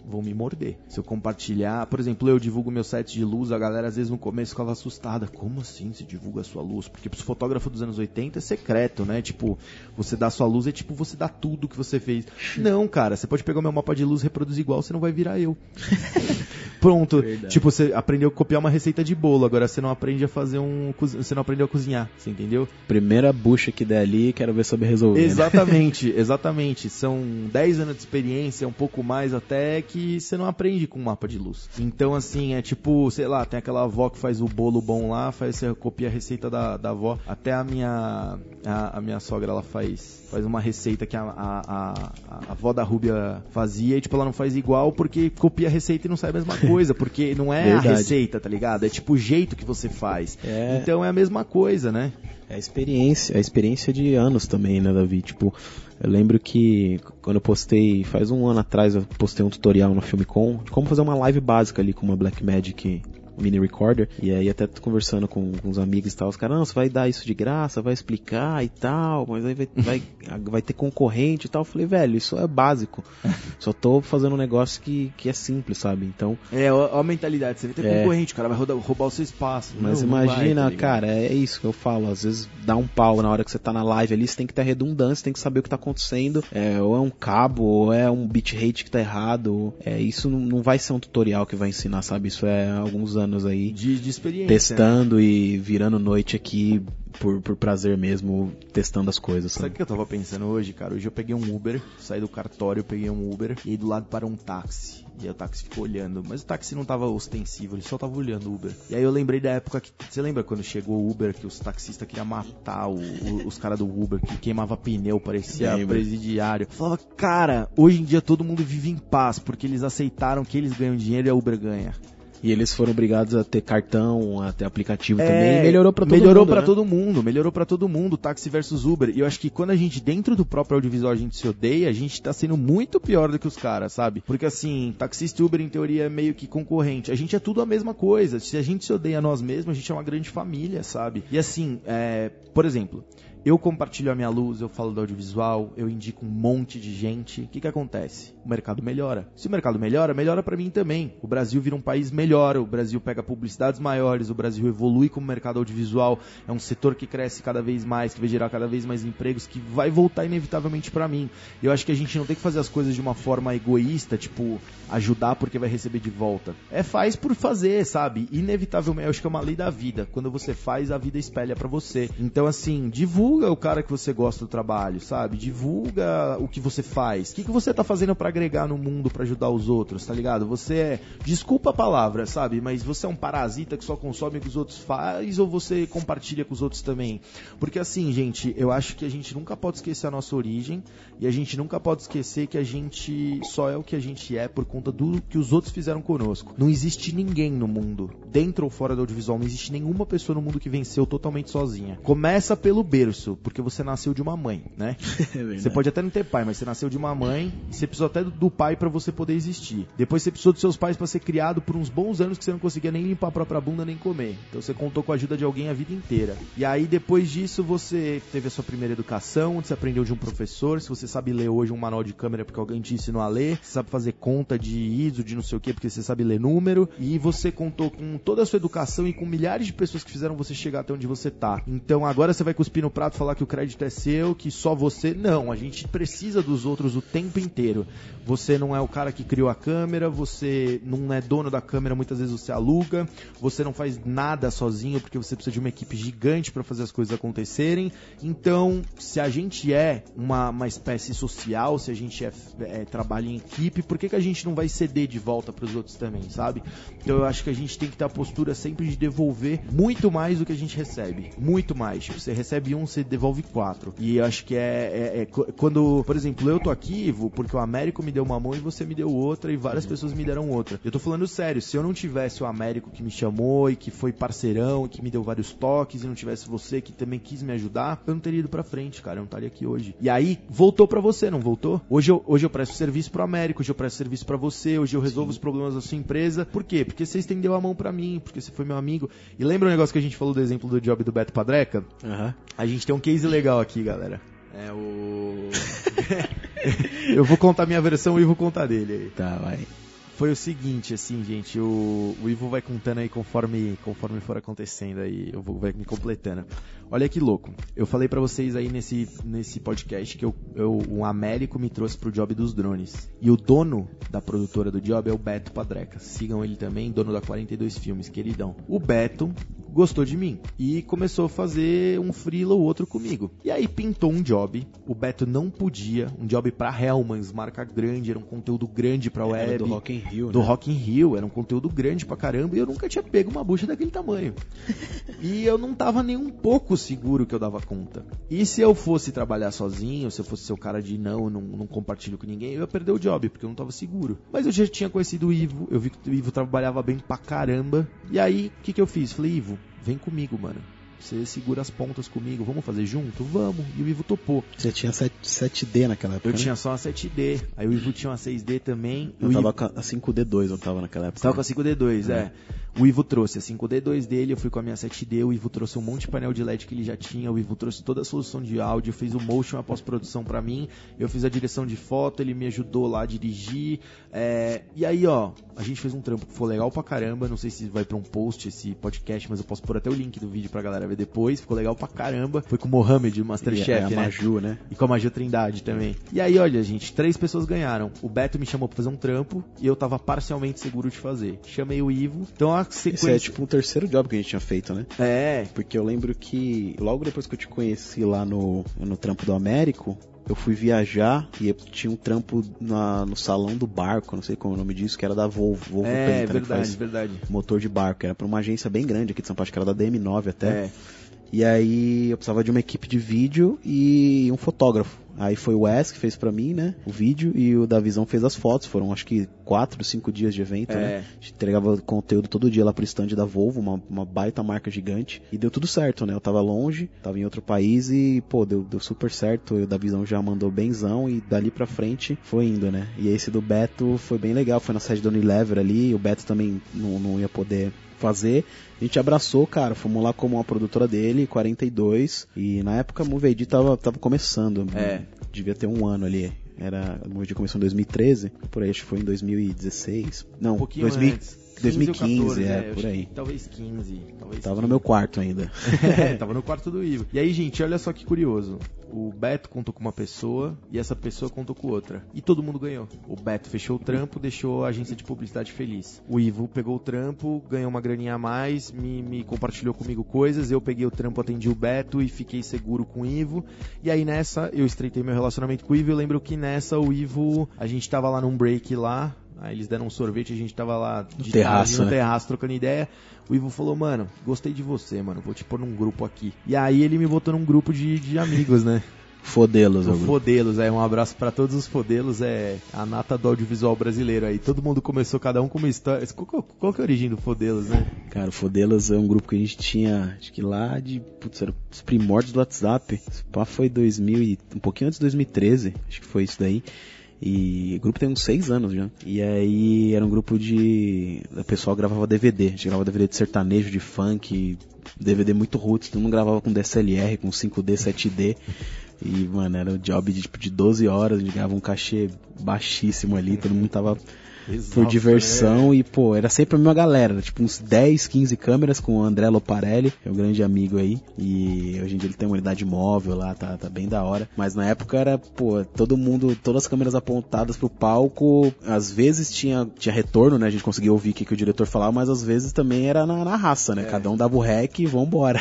vão me morder. Se eu compartilhar, por exemplo, eu divulgo meu set de luz, a galera às vezes no começo ficava assustada. Como assim se divulga a sua luz? Porque pros fotógrafos dos anos 80 é secreto, né? Tipo, você dá sua luz é tipo você dá tudo que você fez. Não, cara, você pode pegar o meu mapa de luz e reproduzir igual, você não vai virar eu. Pronto. Verdade. Tipo, você aprendeu a copiar uma receita de bolo, agora você não aprende a fazer um. Você não aprendeu a cozinhar, você entendeu? Primeira bucha que der ali, quero ver saber resolver. né? Exatamente, exatamente. São 10 anos de experiência, um pouco mais até, que você não aprende com mapa de luz. Então, assim, é tipo, sei lá, tem aquela avó que faz o bolo bom lá, faz, você copia a receita da, da avó. Até a minha, a, a minha sogra, ela faz, faz uma receita que a, a, a, a avó da Rúbia fazia e, tipo, ela não faz igual porque copia a receita e não sai a mesma coisa, porque não é Verdade. a receita, tá ligado? É tipo o jeito que você faz. É. Então é a mesma coisa, né? É a experiência, a experiência de anos também, né, Davi? Tipo, eu lembro que quando eu postei, faz um ano atrás, eu postei um tutorial no Filmicom de como fazer uma live básica ali com uma Blackmagic mini recorder. E aí até conversando com, com os amigos e tal, os caras, não, você vai dar isso de graça, vai explicar e tal, mas aí vai, vai, vai ter concorrente e tal. Eu falei, velho, isso é básico. Só tô fazendo um negócio que, que é simples, sabe? Então, É, ó, ó a mentalidade, você vai ter É. concorrente, o cara vai roubar, roubar o seu espaço. Mas Não, não vai, imagina, tá cara, é isso que eu falo. Às vezes dá um pau na hora que você tá na live ali, você tem que ter redundância, tem que saber o que tá acontecendo. É, ou é um cabo, ou é um bitrate que tá errado. É, isso não, vai ser um tutorial que vai ensinar, sabe? Isso é há alguns anos aí. De, de experiência. né? Testando e virando noite aqui por, por prazer mesmo, testando as coisas, Sabe o que eu tava pensando hoje, cara? Hoje eu peguei um Uber, saí do cartório, peguei um Uber e aí do lado para um táxi. E aí o táxi ficou olhando, mas o táxi não tava ostensivo, ele só tava olhando o Uber. E aí eu lembrei da época que. Você lembra quando chegou o Uber que os taxistas queriam matar o- o- os caras do Uber, que queimava pneu, parecia Lembro. presidiário. Eu falava, cara, hoje em dia todo mundo vive em paz, porque eles aceitaram que eles ganham dinheiro e a Uber ganha. E eles foram obrigados a ter cartão, a ter aplicativo É, também. E melhorou pra todo melhorou mundo. né? todo mundo, melhorou pra todo mundo, táxi versus Uber. E eu acho que quando a gente, dentro do próprio audiovisual, a gente se odeia, a gente tá sendo muito pior do que os caras, sabe? Porque assim, taxista e Uber, em teoria, é meio que concorrente. A gente é tudo a mesma coisa. Se a gente se odeia a nós mesmos, a gente é uma grande família, sabe? E assim, é, por exemplo. Eu compartilho a minha luz, eu falo do audiovisual, eu indico um monte de gente. O que que acontece? O mercado melhora. Se o mercado melhora, melhora pra mim também. O Brasil vira um país melhor, o Brasil pega publicidades maiores, o Brasil evolui como mercado audiovisual. É um setor que cresce cada vez mais, que vai gerar cada vez mais empregos, que vai voltar inevitavelmente pra mim. Eu acho que a gente não tem que fazer as coisas de uma forma egoísta, tipo, ajudar porque vai receber de volta. É faz por fazer, sabe? Inevitavelmente, eu acho que é uma lei da vida. Quando você faz, a vida espelha pra você. Então, assim, divulga o cara que você gosta do trabalho, sabe? Divulga o que você faz. O que, que você tá fazendo pra agregar no mundo, pra ajudar os outros, tá ligado? Você é. Desculpa a palavra, sabe? Mas você é um parasita que só consome o que os outros faz ou você compartilha com os outros também? Porque assim, gente, eu acho que a gente nunca pode esquecer a nossa origem e a gente nunca pode esquecer que a gente só é o que a gente é por conta do que os outros fizeram conosco. Não existe ninguém no mundo, dentro ou fora do audiovisual, não existe nenhuma pessoa no mundo que venceu totalmente sozinha. Começa pelo berço, porque você nasceu de uma mãe, né? É. Você pode até não ter pai, mas você nasceu de uma mãe, e você precisou até do pai pra você poder existir. Depois você precisou dos seus pais pra ser criado por uns bons anos que você não conseguia nem limpar a própria bunda nem comer. Então você contou com a ajuda de alguém a vida inteira. E aí depois disso você teve a sua primeira educação, onde você aprendeu de um professor, se você sabe ler hoje um manual de câmera porque alguém te ensinou a ler, você sabe fazer conta de ISO, de não sei o que, porque você sabe ler número, e você contou com toda a sua educação e com milhares de pessoas que fizeram você chegar até onde você tá. Então agora você vai cuspir no prato falar que o crédito é seu, que só você. Não, a gente precisa dos outros o tempo inteiro. Você não é o cara que criou a câmera, você não é dono da câmera, muitas vezes você aluga, você não faz nada sozinho porque você precisa de uma equipe gigante para fazer as coisas acontecerem. Então, se a gente é uma, uma espécie social, se a gente é, é, trabalha em equipe, por que, que a gente não vai ceder de volta para os outros também, sabe? Então eu acho que a gente tem que ter a postura sempre de devolver muito mais do que a gente recebe. Muito mais. Tipo, você recebe um, você devolve quatro. E eu acho que é, é- é qu- quando, por exemplo, eu tô aqui, porque o Américo me deu uma mão e você me deu outra, e várias pessoas me deram outra. Eu tô falando sério, se eu não tivesse o Américo que me chamou e que foi parceirão e que me deu vários toques, e não tivesse você que também quis me ajudar, eu não teria ido pra frente, cara. Eu não estaria aqui hoje. E aí, voltou pra você, não voltou? Hoje eu, hoje eu presto serviço pro Américo, hoje eu presto serviço pra você, hoje eu resolvo os problemas da sua empresa. Por quê? Porque você estendeu a mão pra mim, porque você foi meu amigo. E lembra o negócio que a gente falou do exemplo do job do Beto Padreca? Aham. A gente tem um case legal aqui, galera. É o. eu vou contar minha versão e vou contar dele aí. Tá, vai. foi o seguinte, assim, gente, o, o Ivo vai contando aí conforme, conforme for acontecendo aí, eu vou vai me completando. Olha que louco. Eu falei pra vocês aí nesse, nesse podcast que eu, eu, um Américo me trouxe pro job dos drones. E o dono da produtora do job é o Beto Padreca. Sigam ele também, dono da 42 Filmes, queridão. O Beto gostou de mim e começou a fazer um freela ou outro comigo. E aí pintou um job. O Beto não podia, um job pra Hellmans, marca grande, era um conteúdo grande pra web. Era do Rock in Rio, do né? Rock in Rio, era um conteúdo grande pra caramba e eu nunca tinha pego uma bucha daquele tamanho. e eu não tava nem um pouco seguro que eu dava conta. E se eu fosse trabalhar sozinho, se eu fosse ser o cara de não, não, não compartilho com ninguém, eu ia perder o job, porque eu não tava seguro. Mas eu já tinha conhecido o Ivo, eu vi que o Ivo trabalhava bem pra caramba. E aí, o que, que eu fiz? Falei, Ivo, vem comigo, mano. Você segura as pontas comigo, vamos fazer junto? Vamos. E o Ivo topou. Você tinha 7, 7D naquela época. Eu né? tinha só uma 7D, aí o Ivo tinha uma 6D também. Eu tava Ivo... com a 5D2, eu tava naquela época. Tava com a 5D2, é. O Ivo trouxe a 5D2 dele, eu fui com a minha 7D, o Ivo trouxe um monte de painel de LED que ele já tinha, o Ivo trouxe toda a solução de áudio, fez o motion, a pós-produção pra mim, eu fiz a direção de foto, ele me ajudou lá a dirigir, é... e aí ó, a gente fez um trampo que foi legal pra caramba, não sei se vai pra um post esse podcast, mas eu posso pôr até o link do vídeo pra galera ver depois, ficou legal pra caramba, foi com o Mohamed, o E Masterchef, é a né? Maju, né? E com a Magia Trindade também. E aí, olha, gente, três pessoas ganharam. O Beto me chamou pra fazer um trampo e eu tava parcialmente seguro de fazer. Chamei o Ivo. Então sequência. Esse é tipo um terceiro job que a gente tinha feito, né? É, Porque eu lembro que logo depois que eu te conheci lá no, no trampo do Américo, eu fui viajar e eu tinha um trampo na- no salão do barco, não sei como é o nome disso, que era da Volvo. Volvo é, Penta, né, verdade, faz verdade. motor de barco. Era pra uma agência bem grande aqui de São Paulo, que era da DM9 até. É. E aí eu precisava de uma equipe de vídeo e um fotógrafo. Aí foi o Wes que fez pra mim, né? O vídeo e o da Visão fez as fotos. Foram acho que quatro, cinco dias de evento, É. né? A gente entregava conteúdo todo dia lá pro stand da Volvo, uma, uma baita marca gigante. E deu tudo certo, né? Eu tava longe, tava em outro país e, pô, deu, deu super certo. O da Visão já mandou benzão e dali pra frente foi indo, né? E esse do Beto foi bem legal. Foi na sede da Unilever ali. O Beto também não, não ia poder fazer. A gente abraçou, cara, fomos lá como uma produtora dele, 42, e na época a Movie ID tava, tava começando, É. devia ter um ano ali. Era, a Movie ID começou em 2013, por aí acho que foi em 2016. Não, Um pouquinho 2000 antes. 2015, 15 ou 14, é, eu por aí. Talvez 15. Talvez Tava 15. no meu quarto ainda. É, tava no quarto do Ivo. E aí, gente, olha só que curioso. O Beto contou com uma pessoa e essa pessoa contou com outra. E todo mundo ganhou. O Beto fechou o trampo, deixou a agência de publicidade feliz. O Ivo pegou o trampo, ganhou uma graninha a mais, me, me compartilhou comigo coisas. Eu peguei o trampo, atendi o Beto e fiquei seguro com o Ivo. E aí nessa, eu estreitei meu relacionamento com o Ivo. Eu lembro que nessa, o Ivo, a gente tava lá num break lá. Aí eles deram um sorvete, a gente tava lá de terraço, tarde, no né? terraço trocando ideia. O Ivo falou, mano, gostei de você, mano, vou te pôr num grupo aqui. E aí ele me botou num grupo de, de amigos, né? Fodelos, O Fodelos, é, um abraço pra todos os Fodelos, é a nata do audiovisual brasileiro aí. Todo mundo começou, cada um com uma história. Qual, qual- qual que é a origem do Fodelos, né? Cara, o Fodelas é um grupo que a gente tinha, acho que lá de, putz, era os primórdios do WhatsApp. Esse pá foi 2000 e, um pouquinho antes de 2013, acho que foi isso daí. E o grupo tem uns seis anos já. E aí era um grupo de. O pessoal gravava DVD. A gente gravava DVD de sertanejo, de funk, DVD muito roots. Todo mundo gravava com DSLR, com 5D, 7D. E, mano, era um job de, tipo, de 12 horas, a gente ganhava um cachê baixíssimo ali, todo mundo tava por Exausto, diversão e, pô, era sempre a mesma galera, era, tipo uns 10, 15 câmeras com o André Loparelli, que é um grande amigo aí, e hoje em dia ele tem uma unidade móvel lá, tá, tá bem da hora, mas na época era, pô, todo mundo, todas as câmeras apontadas pro palco, às vezes tinha, tinha retorno, né, a gente conseguia ouvir o que, que o diretor falava, mas às vezes também era na, na raça, né, cada um dava o rec e vambora.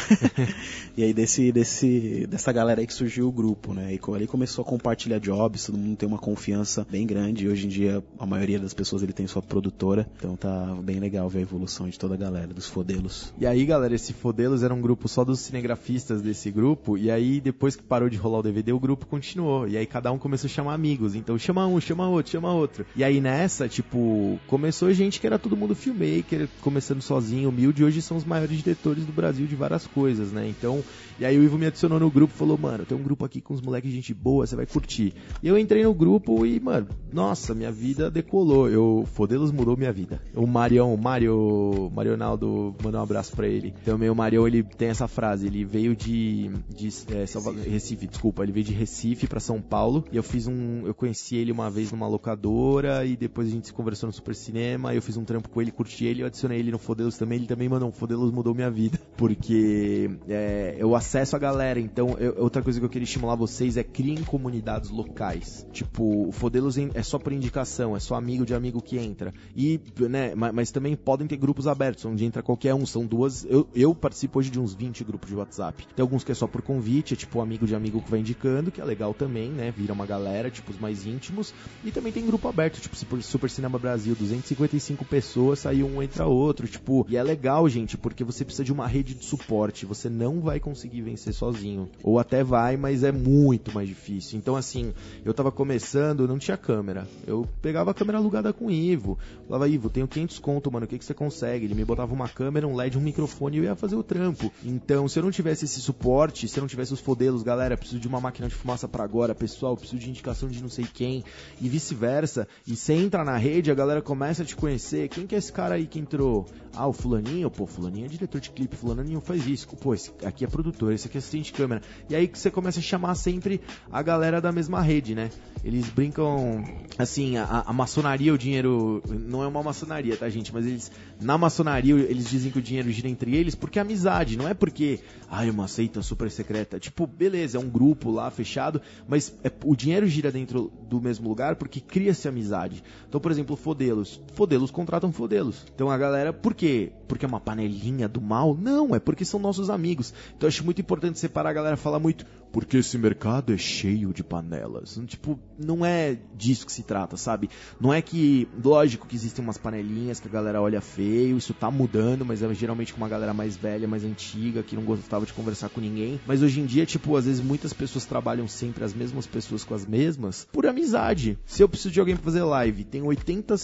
e aí desse, desse, dessa galera aí que surgiu o grupo, né, e ali começou a compartilhar jobs, todo mundo tem uma confiança bem grande, e hoje em dia a maioria das pessoas ele tem sua produtora, então tá bem legal ver a evolução de toda a galera, dos fodelos. E aí, galera, esse Fodelos era um grupo só dos cinegrafistas desse grupo. E aí, depois que parou de rolar o DVD, o grupo continuou. E aí, cada um começou a chamar amigos. Então, chama um, chama outro, chama outro. E aí, nessa, tipo, começou gente que era todo mundo filmmaker, começando sozinho, humilde. E hoje são os maiores diretores do Brasil de várias coisas, né? Então, e aí o Ivo me adicionou no grupo falou: Mano, tem um grupo aqui com os moleques de gente boa, você vai curtir. E eu entrei no grupo e, mano, nossa, minha vida decolou. Eu, Fodelos mudou minha vida. O Marião, o Mario, Marionaldo, mandou um abraço pra ele. Também o Marião, ele tem essa frase, ele veio de, de é, Salvador, Recife, desculpa, ele veio de Recife pra São Paulo, e eu fiz um, eu conheci ele uma vez numa locadora, e depois a gente se conversou no Super Cinema, eu fiz um trampo com ele, curti ele, eu adicionei ele no Fodelos também, ele também mandou um Fodelos mudou minha vida, porque é, eu acesso a galera, então eu, outra coisa que eu queria estimular vocês é criem comunidades locais. Tipo, o Fodelos é só por indicação, é só amigo de amigo que entra. E, né, mas, mas também podem ter grupos abertos, onde entra qualquer um. São duas. Eu, eu participo hoje de uns 20 grupos de WhatsApp. Tem alguns que é só por convite, é tipo amigo de amigo que vai indicando, que é legal também, né? Vira uma galera, tipo, os mais íntimos. E também tem grupo aberto, tipo, Super Cinema Brasil, 255 pessoas, sai um, entra outro, tipo. E é legal, gente, porque você precisa de uma rede de suporte. Você não vai conseguir vencer sozinho. Ou até vai, mas é muito mais difícil. Então, assim, eu tava começando, não tinha câmera. Eu pegava a câmera alugada com o Ivo. Falava, Ivo, tenho 500 conto, mano, o que, que você consegue? Ele me botava uma câmera, um LED, um microfone e eu ia fazer o trampo. Então, se eu não tivesse esse suporte, se eu não tivesse os fodelos, galera, preciso de uma máquina de fumaça para agora, pessoal, preciso de indicação de não sei quem, e vice-versa. E você entra na rede, a galera começa a te conhecer. Quem que é esse cara aí que entrou? Ah, o fulaninho? Pô, fulaninho é diretor de clipe, fulaninho faz isso. Pô, esse aqui é produtor, esse aqui é assistente de câmera. E aí que você começa a chamar sempre a galera da mesma rede, né? Eles brincam, assim, a, a maçonaria, o dinheiro, não é uma maçonaria, tá, gente? Mas eles, na maçonaria, eles dizem que o dinheiro gira entre eles porque é amizade, não é porque, ah, é uma seita super secreta. Tipo, beleza, é um grupo lá fechado, mas é, o dinheiro gira dentro do mesmo lugar porque cria-se amizade. Então, por exemplo, Fodelos. Fodelos contratam Fodelos. Então a galera, por quê? Porque é uma panelinha do mal? Não, é porque são nossos amigos. Então eu acho muito importante separar a galera falar muito, porque esse mercado é cheio de panelas. Tipo, não é disso que se trata, sabe? Não é que, lógico que existem umas panelinhas que a galera olha feio, isso tá mudando, mas é geralmente com uma galera mais velha, mais antiga, que não gostava de conversar com ninguém. Mas hoje em dia, tipo, às vezes muitas pessoas trabalham sempre as mesmas pessoas com as mesmas por amizade. Se eu preciso de alguém pra fazer live, tem 80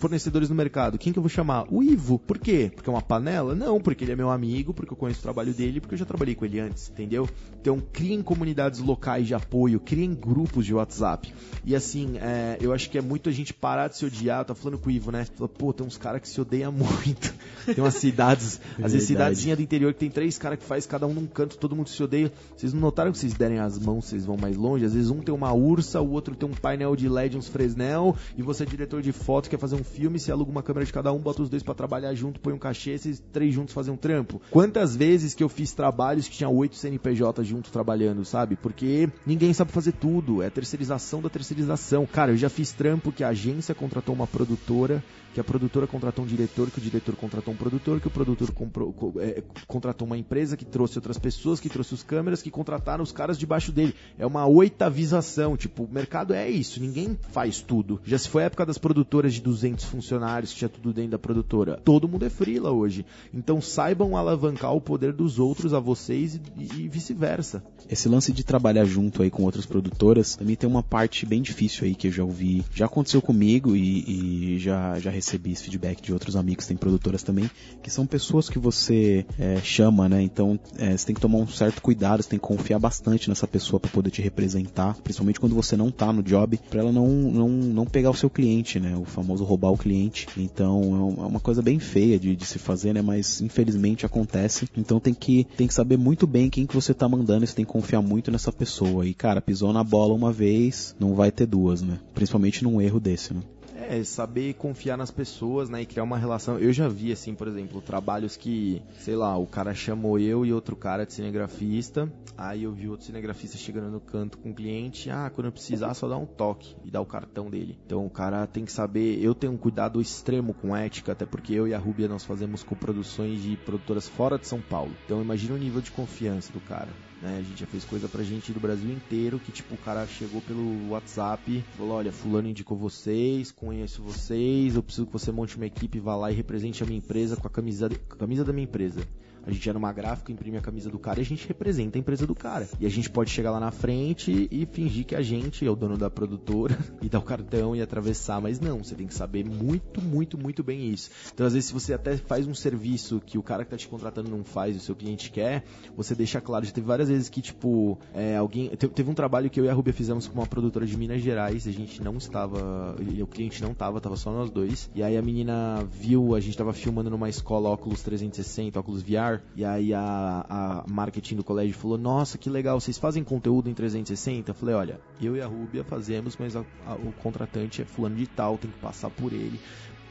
fornecedores no mercado, quem que eu vou chamar? O Ivo. Por quê? Porque é uma panela? Não, porque ele é meu amigo, porque eu conheço o trabalho dele, porque eu já trabalhei com ele antes, entendeu? Então, criem comunidades locais de apoio, criem grupos de WhatsApp. E assim, é, eu acho que é muito a gente parar de se odiar. Tá falando com o Ivo, né? Fala, pô, tem uns caras que se odeiam muito. tem umas cidades, às vezes cidadezinha do interior que tem três caras que faz cada um num canto, todo mundo se odeia. Vocês não notaram que vocês derem as mãos, vocês vão mais longe? Às vezes um tem uma ursa, o outro tem um painel de LED, uns Fresnel, e você é diretor de foto, quer fazer um filme, você aluga uma câmera de cada um, bota os dois para trabalhar junto, põe um cachê, esses três juntos fazem um trampo. Quantas vezes que eu fiz trabalhos que tinha oito CNPJ juntos trabalhando, sabe? Porque ninguém sabe fazer tudo, é terceirização da terceirização. Cara, eu já fiz trampo que a agência contratou uma produtora, que a produtora contratou um diretor, que o diretor contratou um produtor, que o produtor comprou, é, contratou uma empresa que trouxe outras pessoas, que trouxe os câmeras, que contrataram os caras debaixo dele. É uma oitavização, tipo, o mercado é isso, ninguém faz tudo. Já se foi a época das produtoras de 200 funcionários, que tinha tudo dentro da produtora. Todo mundo é frila hoje. Então saibam alavancar o poder dos outros a vocês e, e vice-versa. Esse lance de trabalhar junto aí com outras produtoras também tem uma parte bem difícil aí que eu já ouvi. Já aconteceu comigo e, e já, já recebi esse feedback de outros amigos que têm produtoras também, que são pessoas que você é, chama, né? Então é, você tem que tomar um certo cuidado, você tem que confiar bastante nessa pessoa para poder te representar, principalmente quando você não tá no job, para ela não, não, não pegar o seu cliente, né? O famoso roubar o cliente. Então é, é uma coisa bem feia de, de se fazer, né? Mas infelizmente acontece. Então tem que, tem que saber muito bem quem que você tá mandando, você tem que confiar muito nessa pessoa. E cara, pisou na bola uma vez, não vai ter duas, né? Principalmente num erro desse, né? É, saber confiar nas pessoas, né? E criar uma relação. Eu já vi, assim, por exemplo, trabalhos que, sei lá, o cara chamou eu e outro cara de cinegrafista. Aí eu vi outro cinegrafista chegando no canto com o cliente. Ah, quando eu precisar, só dá um toque e dá o cartão dele. Então o cara tem que saber. Eu tenho um cuidado extremo com ética, até porque eu e a Rubia nós fazemos coproduções de produtoras fora de São Paulo. Então imagina o nível de confiança do cara. Né? A gente já fez coisa pra gente do Brasil inteiro, que tipo, o cara chegou pelo WhatsApp, falou, olha, fulano indicou vocês, conheço vocês, eu preciso que você monte uma equipe, vá lá e represente a minha empresa com a camisa, com a camisa da minha empresa. A gente era uma gráfica, imprime a camisa do cara e a gente representa a empresa do cara. E a gente pode chegar lá na frente e fingir que a gente é o dono da produtora e dar o cartão e atravessar, mas não, você tem que saber muito, muito, muito bem isso. Então, às vezes, se você até faz um serviço que o cara que tá te contratando não faz, o seu cliente quer, você deixa claro. Já teve várias vezes que, tipo, é, alguém. Teve um trabalho que eu e a Rubia fizemos com uma produtora de Minas Gerais, a gente não estava. O cliente não estava, tava só nós dois. E aí a menina viu, a gente estava filmando numa escola óculos 360, óculos VR, e aí a, a marketing do colégio falou: Nossa, que legal, vocês fazem conteúdo em 360? Eu falei: Olha, eu e a Rubia fazemos, mas a, a, o contratante é fulano de tal, tem que passar por ele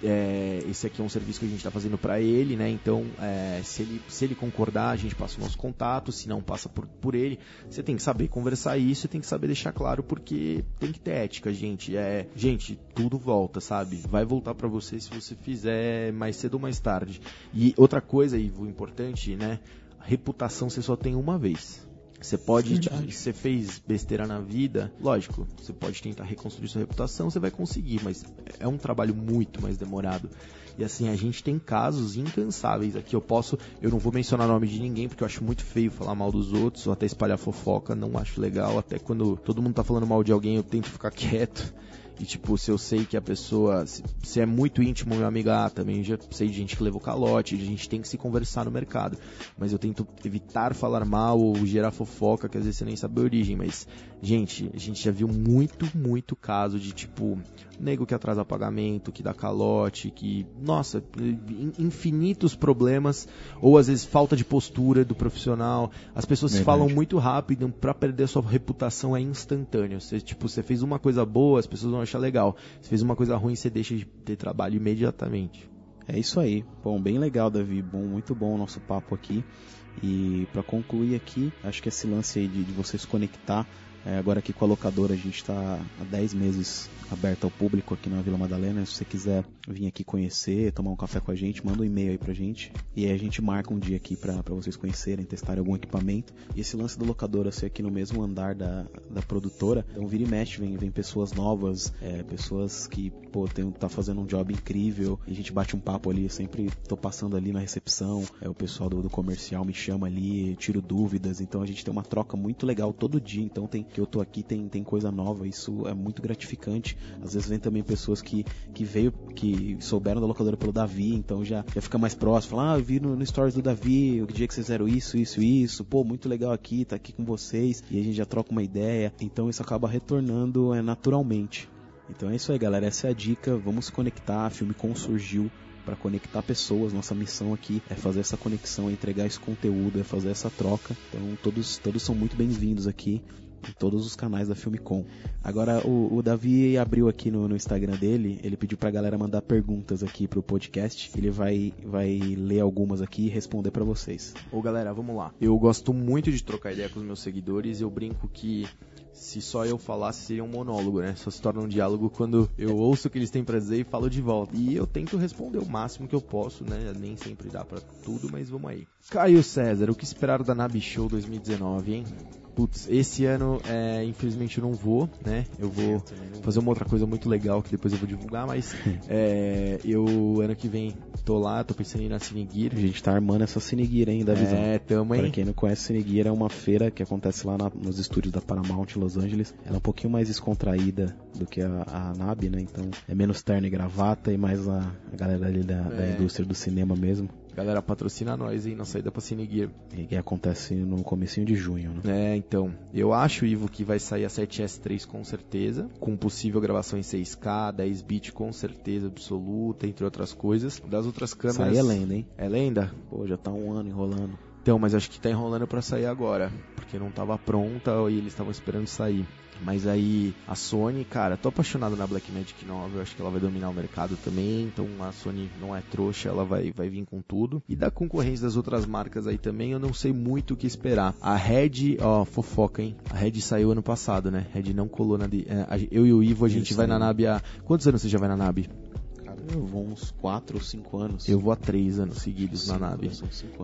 é, esse aqui é um serviço que a gente está fazendo para ele, né? Então, é, se, ele, se ele concordar, a gente passa o nosso contato, se não passa por, por ele, você tem que saber conversar isso, tem que saber deixar claro porque tem que ter ética, gente. É, gente, tudo volta, sabe? Vai voltar para você se você fizer mais cedo ou mais tarde. E outra coisa, Ivo, importante, né? reputação você só tem uma vez. Você pode, tipo, você fez besteira na vida, lógico, você pode tentar reconstruir sua reputação, você vai conseguir, mas é um trabalho muito mais demorado. E assim, a gente tem casos incansáveis aqui. Eu posso, eu não vou mencionar o nome de ninguém porque eu acho muito feio falar mal dos outros ou até espalhar fofoca, não acho legal. Até quando todo mundo tá falando mal de alguém, eu tento ficar quieto. E tipo, se eu sei que a pessoa, se, se, é muito íntimo, meu amigo, ah, também já sei de gente que levou calote, a gente tem que se conversar no mercado. Mas eu tento evitar falar mal ou gerar fofoca, que às vezes você nem sabe a origem. Mas, gente, a gente já viu muito, muito caso de tipo, nego que atrasa pagamento, que dá calote, que, nossa, infinitos problemas, ou às vezes falta de postura do profissional. As pessoas Verdade. falam muito rápido, para perder sua reputação é instantâneo. Você, tipo, você fez uma coisa boa, as pessoas vão achar legal. Se fez uma coisa ruim, você deixa de ter trabalho imediatamente. É isso aí. Bom, bem legal, Davi. Bom, muito bom o nosso papo aqui. E para concluir aqui, acho que esse lance aí de, de você se conectar, é, agora aqui com a locadora, a gente está há 10 meses aberta ao público aqui na Vila Madalena. Se você quiser vir aqui conhecer, tomar um café com a gente, manda um e-mail aí pra gente. E aí a gente marca um dia aqui pra vocês conhecerem, testarem algum equipamento. E esse lance da locadora ser aqui no mesmo andar da, da produtora, então vira e mexe, vem, vem pessoas novas, é, pessoas que, pô, tem, tá fazendo um job incrível. E a gente bate um papo ali, sempre tô passando ali na recepção, é, o pessoal do, do comercial me chama ali, tiro dúvidas. Então a gente tem uma troca muito legal todo dia. Então tem que eu tô aqui, tem, tem coisa nova, isso é muito gratificante. Às vezes vem também pessoas que, que veio, que souberam da locadora pelo Davi, então já, já fica mais próximo. Fala, ah, eu vi no, no Stories do Davi, o dia que vocês fizeram isso, isso, isso. Pô, muito legal aqui, tá aqui com vocês. E a gente já troca uma ideia. Então isso acaba retornando é, naturalmente. Então é isso aí, galera. Essa é a dica. Vamos se conectar. A Filmicom surgiu para conectar pessoas. Nossa missão aqui é fazer essa conexão, é entregar esse conteúdo, é fazer essa troca. Então todos, todos são muito bem-vindos aqui em todos os canais da Filmicom. Agora, o, o Davi abriu aqui no, no, Instagram dele, ele pediu pra galera mandar perguntas aqui pro podcast. Ele vai, vai ler algumas aqui e responder para vocês. Ô galera, vamos lá. Eu gosto muito de trocar ideia com os meus seguidores. Eu brinco que se só eu falasse seria um monólogo, né? Só se torna um diálogo quando eu ouço o que eles têm pra dizer e falo de volta. E eu tento responder o máximo que eu posso, né? Nem sempre dá para tudo, mas vamos aí. Caio César, o que esperar da Nabi Show 2019, hein? Putz, esse ano, é, infelizmente, eu não vou, né? Eu vou fazer uma outra coisa muito legal que depois eu vou divulgar, mas é, eu, ano que vem, tô lá, tô pensando em ir na Cinegear. A gente tá armando essa Cinegear ainda, visão. É, tamo aí. Pra quem não conhece, Cinegear é uma feira que acontece lá na, nos estúdios da Paramount em Los Angeles. Ela é um pouquinho mais descontraída do que a, a NAB, né? Então é menos terno e gravata e mais a, a galera ali da, é. da indústria do cinema mesmo. Galera, patrocina nós, hein, na saída pra Cine Gear. E que acontece no comecinho de junho, né? É, então. Eu acho, Ivo, que vai sair a 7S3 com certeza, com possível gravação em 6K, 10 bit com certeza absoluta, entre outras coisas. Das outras câmeras... Sai é lenda, hein? É lenda? Pô, já tá um ano enrolando. Então, mas acho que tá enrolando para sair agora, porque não tava pronta e eles estavam esperando sair. Mas aí a Sony, cara, tô apaixonado na Blackmagic 9, eu acho que ela vai dominar o mercado também, então a Sony não é trouxa, ela vai, vai vir com tudo. E da concorrência das outras marcas aí também, eu não sei muito o que esperar. A Red, ó, fofoca, hein? A Red saiu ano passado, né? Red não colou na. De, é, eu e o Ivo, a gente vai na NAB há. Quantos anos você já vai na NAB? Eu vou uns 4 ou 5 anos. Eu vou há 3 anos seguidos cinco, na nave.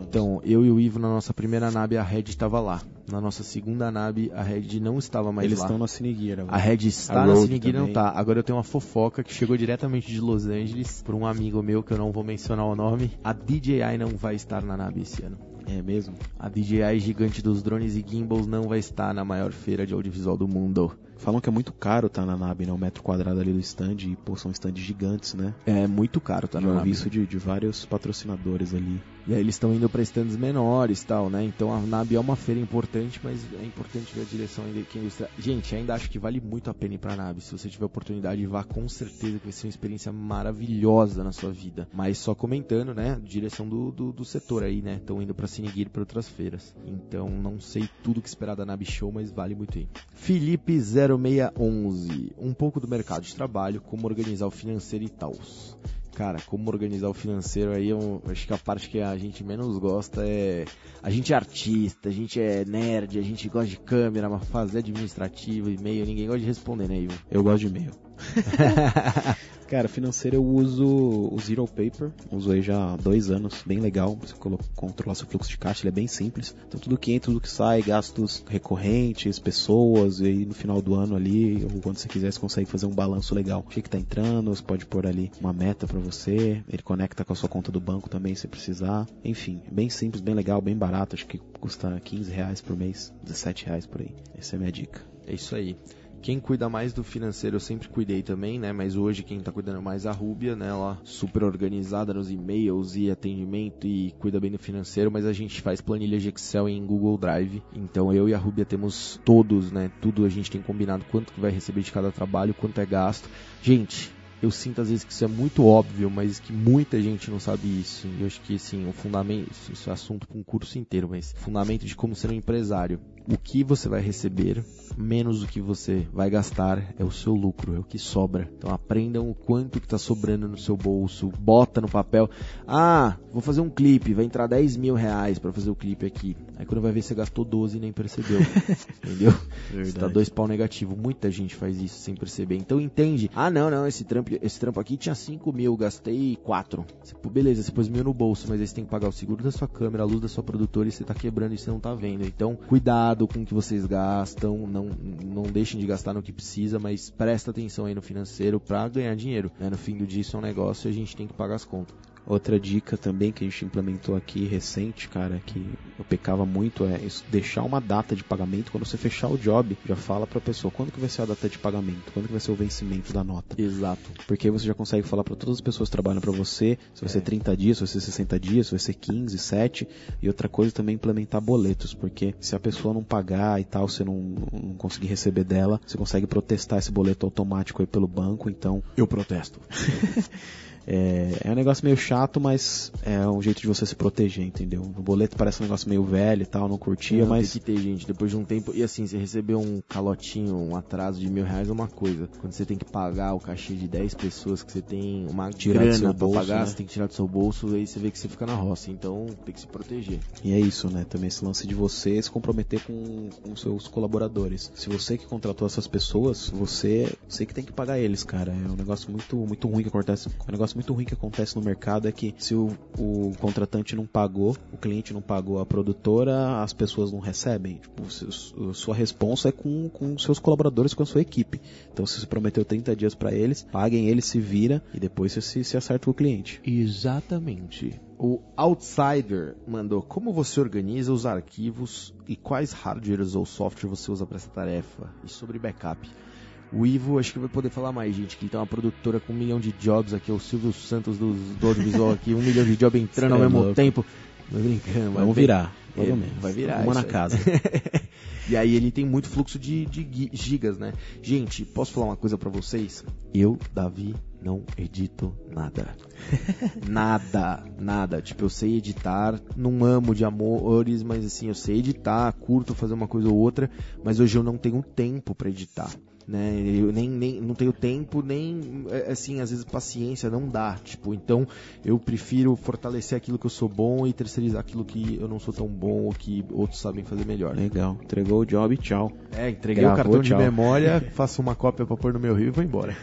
Então, eu e o Ivo, na nossa primeira nave, a Red estava lá. Na nossa segunda nave, a Red não estava mais Eles lá. Eles estão na Cinegueira. A Red está a na Cinegueira, não tá. Agora eu tenho uma fofoca que chegou diretamente de Los Angeles por um amigo meu que eu não vou mencionar o nome. A DJI não vai estar na nave esse ano. É mesmo? A DJI gigante dos drones e gimbals não vai estar na maior feira de audiovisual do mundo. Falam que é muito caro tá na NAB, né? O metro quadrado ali do stand. E, pô, são stands gigantes, né? É muito caro, tá Já ouvi isso de, de vários patrocinadores ali. E aí eles estão indo para stands menores tal, né? Então a NAB é uma feira importante, mas é importante ver a direção ainda que a indústria. Gente, ainda acho que vale muito a pena ir pra NAB. Se você tiver oportunidade, vá com certeza que vai ser uma experiência maravilhosa na sua vida. Mas só comentando, né? Direção do, do, do setor aí, né? Estão indo pra Cinegear e pra outras feiras. Então não sei tudo que esperar da NAB Show, mas vale muito ir. Felipe 0611. Um pouco do mercado de trabalho, como organizar o financeiro e tal. Cara, como organizar o financeiro aí, eu acho que a parte que a gente menos gosta é. A gente é artista, a gente é nerd, a gente gosta de câmera, mas fazer administrativo, e-mail, ninguém gosta de responder, né, Ivo? Eu gosto de e-mail. Cara, financeiro eu uso o Zero Paper, uso aí já há dois anos, bem legal. Você controlar seu fluxo de caixa, ele é bem simples. Então tudo que entra, tudo que sai, gastos recorrentes, pessoas, e aí no final do ano ali, ou quando você quiser, você consegue fazer um balanço legal. O que que tá entrando, você pode pôr ali uma meta pra você, ele conecta com a sua conta do banco também se precisar. Enfim, bem simples, bem legal, bem barato, acho que custa 15 reais por mês, 17 reais por aí. Essa é a minha dica. É isso aí. Quem cuida mais do financeiro eu sempre cuidei também, né? Mas hoje quem tá cuidando mais é a Rúbia, né? Ela super organizada nos e-mails e atendimento e cuida bem do financeiro, mas a gente faz planilha de Excel em Google Drive. Então eu e a Rúbia temos todos, né? Tudo a gente tem combinado quanto que vai receber de cada trabalho, quanto é gasto. Gente, eu sinto às vezes que isso é muito óbvio, mas que muita gente não sabe isso. E eu acho que assim, o fundamento, isso- é assunto para um curso inteiro, mas fundamento de como ser um empresário. O que você vai receber, menos o que você vai gastar, é o seu lucro, é o que sobra. Então aprendam o quanto que está sobrando no seu bolso, bota no papel. Ah, vou fazer um clipe, vai entrar 10 mil reais para fazer o clipe aqui. Aí quando vai ver, você gastou 12 e nem percebeu. Entendeu? Você tá dois pau negativo. Muita gente faz isso sem perceber. Então entende. Ah, não, não, esse trampo, esse trampo aqui tinha 5 mil, gastei 4. Você, beleza, você pôs mil no bolso, mas aí você tem que pagar o seguro da sua câmera, a luz da sua produtora e você tá quebrando e você não tá vendo. Então, cuidado com o que vocês gastam. Não, não deixem de gastar no que precisa, mas presta atenção aí no financeiro pra ganhar dinheiro. né? No fim do dia, isso é um negócio e a gente tem que pagar as contas. Outra dica também que a gente implementou aqui recente, cara, que eu pecava muito é deixar uma data de pagamento quando você fechar o job, já fala pra pessoa quando que vai ser a data de pagamento, quando que vai ser o vencimento da nota. Exato. Porque aí você já consegue falar pra todas as pessoas que trabalham pra você, se vai ser 30 dias, se vai ser 60 dias, se vai ser 15, 7, e outra coisa também implementar boletos, porque se a pessoa não pagar e tal, você não, não conseguir receber dela, você consegue protestar esse boleto automático aí pelo banco, então Eu protesto. é, é um negócio meio chato, mas é um jeito de você se proteger, entendeu? O boleto parece um negócio meio velho e tal, não curtia, Não, mas Tem que ter, gente, depois de um tempo. E assim, você receber um calotinho, um atraso de mil reais é uma coisa. Quando você tem que pagar o cachê de 10 pessoas que você tem uma Tirar do grana seu pra bolso, pagar, né? você tem que tirar do seu bolso, aí você vê que você fica na roça. Então tem que se proteger. E é isso, né? Também esse lance de você se comprometer com, com seus colaboradores. Se você que contratou essas pessoas, você, você que tem que pagar eles, cara. É um negócio muito, muito ruim que acontece. É um negócio muito ruim que acontece no mercado é que se o, o contratante não pagou, o cliente não pagou a produtora, as pessoas não recebem. Tipo, sua responsa é com, com seus colaboradores, com a sua equipe. Então se você prometeu 30 dias pra eles, paguem eles, se vira e depois você se, se acerta com o cliente. Exatamente. O Outsider mandou como você organiza os arquivos e quais hardwares ou software você usa para essa tarefa e sobre backup. O Ivo acho que vai poder falar mais, gente, que ele tem uma produtora com um milhão de jobs aqui, é o Silvio Santos do, do audiovisual aqui, um milhão de jobs entrando ao é mesmo louco. tempo. Tô brincando, mas Vamos virar. É, pelo menos. vai virar. Uma na casa. e aí ele tem muito fluxo de, de gigas, né? Gente, posso falar uma coisa pra vocês? Eu, Davi, não edito nada. nada, nada. Tipo, eu sei editar, não amo de amores, mas assim, eu sei editar, curto fazer uma coisa ou outra, mas hoje eu não tenho tempo pra editar. Né, eu nem, nem não tenho tempo, nem é, assim, às vezes paciência não dá, tipo, então eu prefiro fortalecer aquilo que eu sou bom e terceirizar aquilo que eu não sou tão bom ou que outros sabem fazer melhor. Legal. Entregou o job, tchau. É, entreguei Gravou, o cartão tchau. de memória, faço uma cópia pra pôr no meu rio e vou embora.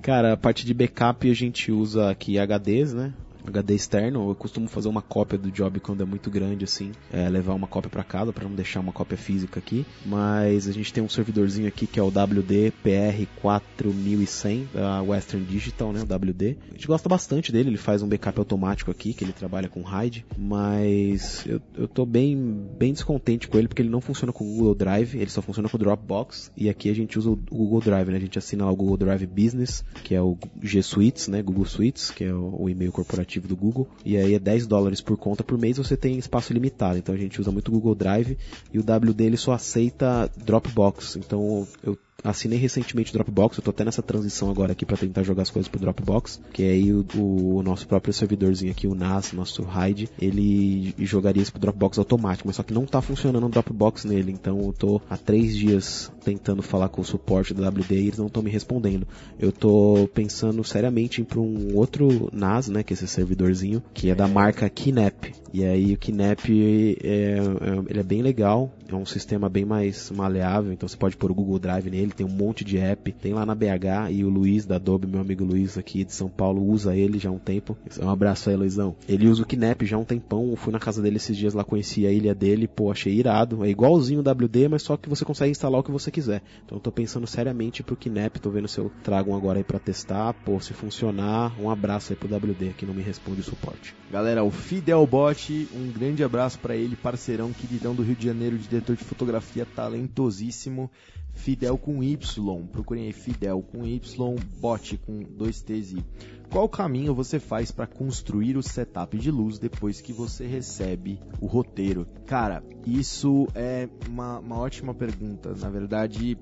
Cara, a parte de backup a gente usa aqui HDs, né? HD externo. Eu costumo fazer uma cópia do job quando é muito grande, assim, é, levar uma cópia para casa para não deixar uma cópia física aqui. Mas a gente tem um servidorzinho aqui que é o WD PR4100 da Western Digital, né? O WD. A gente gosta bastante dele, ele faz um backup automático aqui, que ele trabalha com RAID, mas eu, eu tô bem, bem descontente com ele porque ele não funciona com o Google Drive, ele só funciona com o Dropbox e aqui a gente usa o Google Drive, né? A gente assina lá o Google Drive Business, que é o G Suites, né? Google Suites, que é o e-mail corporativo do Google, e aí é 10 dólares por conta por mês, você tem espaço limitado. Então a gente usa muito o Google Drive e o WD ele só aceita Dropbox. Então eu assinei recentemente o Dropbox, eu tô até nessa transição agora aqui para tentar jogar as coisas pro Dropbox, que aí o, o, nosso próprio servidorzinho aqui, o NAS, nosso RAID, ele jogaria isso pro Dropbox automático, mas só que não tá funcionando o Dropbox nele, então eu tô há três dias tentando falar com o suporte da WD e eles não estão me respondendo. Eu tô pensando seriamente em ir para um outro NAS, né, que é esse servidorzinho, que é da marca Kinep. E aí o Kinep é, é, ele é bem legal, é um sistema bem mais maleável, então você pode pôr o Google Drive nele, tem um monte de app, tem lá na BH e o Luiz da Adobe, meu amigo Luiz aqui de São Paulo, usa ele já há um tempo. Um abraço aí, Luizão. Ele usa o Kinep já há um tempão, eu fui na casa dele esses dias lá, conheci a ilha dele, pô, achei irado. É igualzinho o WD, mas só que você consegue instalar o que você quiser. Então eu tô pensando seriamente pro Kinep, tô vendo se eu trago um agora aí pra testar, pô, se funcionar, um abraço aí pro WD que não me responde o suporte. Galera, o Fidelbot, um grande abraço para ele, parceirão, queridão do Rio de Janeiro, diretor de fotografia, talentosíssimo. Fidel com Y, procurem aí Fidel com Y, bot com dois T's e qual caminho você faz para construir o setup de luz depois que você recebe o roteiro? Cara, isso é uma, uma ótima pergunta. Na verdade,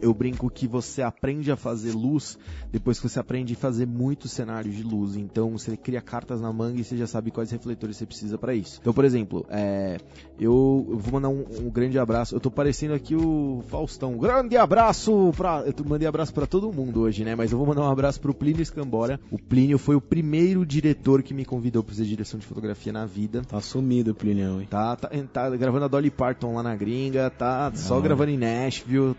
eu brinco que você aprende a fazer luz depois que você aprende a fazer muitos cenários de luz. Então você cria cartas na manga e você já sabe quais refletores você precisa para isso. Então, por exemplo, é, eu, eu, vou mandar um, um, grande abraço. Eu tô parecendo aqui o Faustão. Grande abraço pra. Eu mandei abraço para todo mundo hoje, né? Mas eu vou mandar um abraço pro Plínio Escambora. O Plínio foi o primeiro diretor que me convidou pra fazer direção de fotografia na vida. Tá sumido o Plínio, hein? Tá, tá, tá, gravando a Dolly Parton lá na gringa, tá só gravando em Nashville,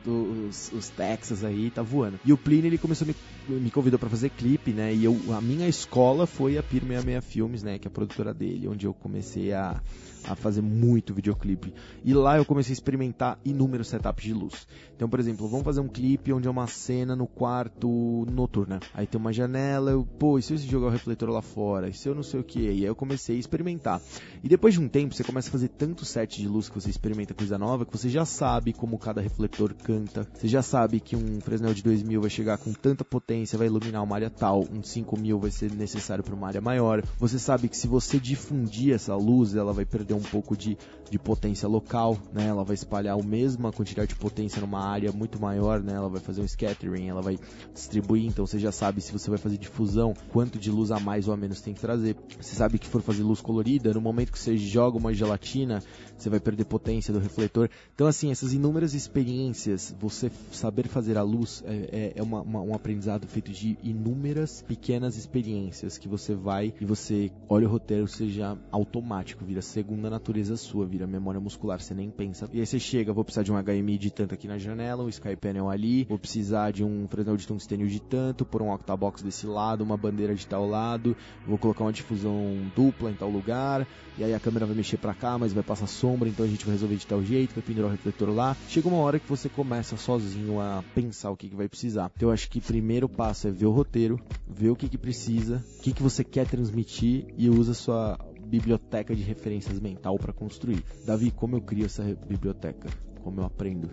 os, Texas aí, tá voando. E o Plínio, ele começou me, me convidou para fazer clipe, né? E eu, a minha escola foi a Pir 66 Filmes, né? Que é a produtora dele, onde eu comecei a a fazer muito videoclipe. E lá eu comecei a experimentar inúmeros setups de luz. Então, por exemplo, vamos fazer um clipe onde é uma cena no quarto noturna. Aí tem uma janela, eu, pô, e se eu jogar o refletor lá fora? E se eu não sei o que? E aí eu comecei a experimentar. E depois de um tempo, você começa a fazer tanto set de luz que você experimenta coisa nova, que você já sabe como cada refletor canta. Você já sabe que um Fresnel de 2000 vai chegar com tanta potência, vai iluminar uma área tal, um 5000 vai ser necessário para uma área maior. Você sabe que se você difundir essa luz, ela vai perder um pouco de, de potência local, né? Ela vai espalhar a mesma quantidade de potência numa área muito maior, né? Ela vai fazer um scattering, ela vai distribuir, então você já sabe se você vai fazer difusão, quanto de luz a mais ou a menos tem que trazer. Você sabe que for fazer luz colorida, no momento que você joga uma gelatina, você vai perder potência do refletor. Então, assim, essas inúmeras experiências, você saber fazer a luz é, é, é uma, uma, um aprendizado feito de inúmeras pequenas experiências que você vai e você olha o roteiro, seja automático, vira segunda natureza sua, vira memória muscular, você nem pensa. E aí você chega, vou precisar de um HMI de tanto aqui na janela, um Sky Panel ali, vou precisar de um Fresnel de tungstênio de tanto, por um octabox desse lado, uma bandeira de tal lado, vou colocar uma difusão dupla em tal lugar, e aí a câmera vai mexer para cá, mas vai passar sombra, então a gente vai resolver de tal jeito, vai pendurar o refletor lá. Chega uma hora que você começa sozinho a pensar o que, que vai precisar. Então eu acho que o primeiro passo é ver o roteiro, ver o que, que precisa, o que, que você quer transmitir e usa sua biblioteca de referências mental para construir. Davi, como eu crio essa biblioteca? Como eu aprendo?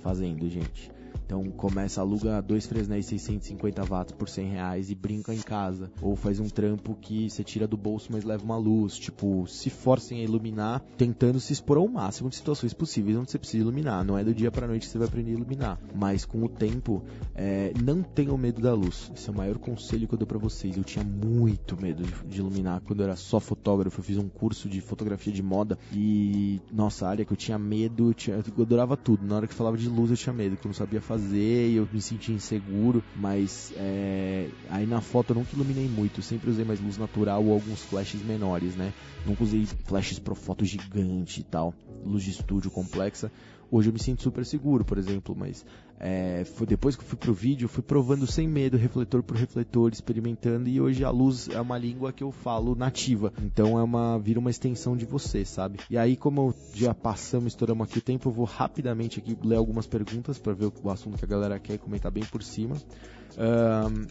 Fazendo, gente. Então começa, aluga dois Fresnéis 650 watts por 100 reais e brinca em casa. Ou faz um trampo que você tira do bolso, mas leva uma luz. Tipo, se forcem a iluminar, tentando se expor ao máximo de situações possíveis onde você precisa iluminar. Não é do dia pra noite que você vai aprender a iluminar. Mas com o tempo, é, não tenham medo da luz. Esse é o maior conselho que eu dou pra vocês. Eu tinha muito medo de, de iluminar quando eu era só fotógrafo. Eu fiz um curso de fotografia de moda e, nossa, área que eu tinha medo, eu, tinha, eu adorava tudo. Na hora que falava de luz, eu tinha medo, que eu não sabia fazer fazer e eu me senti inseguro, mas é, aí na foto eu nunca iluminei muito, sempre usei mais luz natural ou alguns flashes menores, né? Nunca usei flashes pro foto gigante e tal, luz de estúdio complexa. Hoje eu me sinto super seguro, por exemplo, mas É, foi depois que eu fui pro vídeo, fui provando sem medo, refletor por refletor, experimentando e hoje a luz é uma língua que eu falo nativa. Então é uma vira uma extensão de você, sabe? E aí como já passamos, estouramos aqui o tempo, eu vou rapidamente aqui ler algumas perguntas para ver o assunto que a galera quer comentar bem por cima.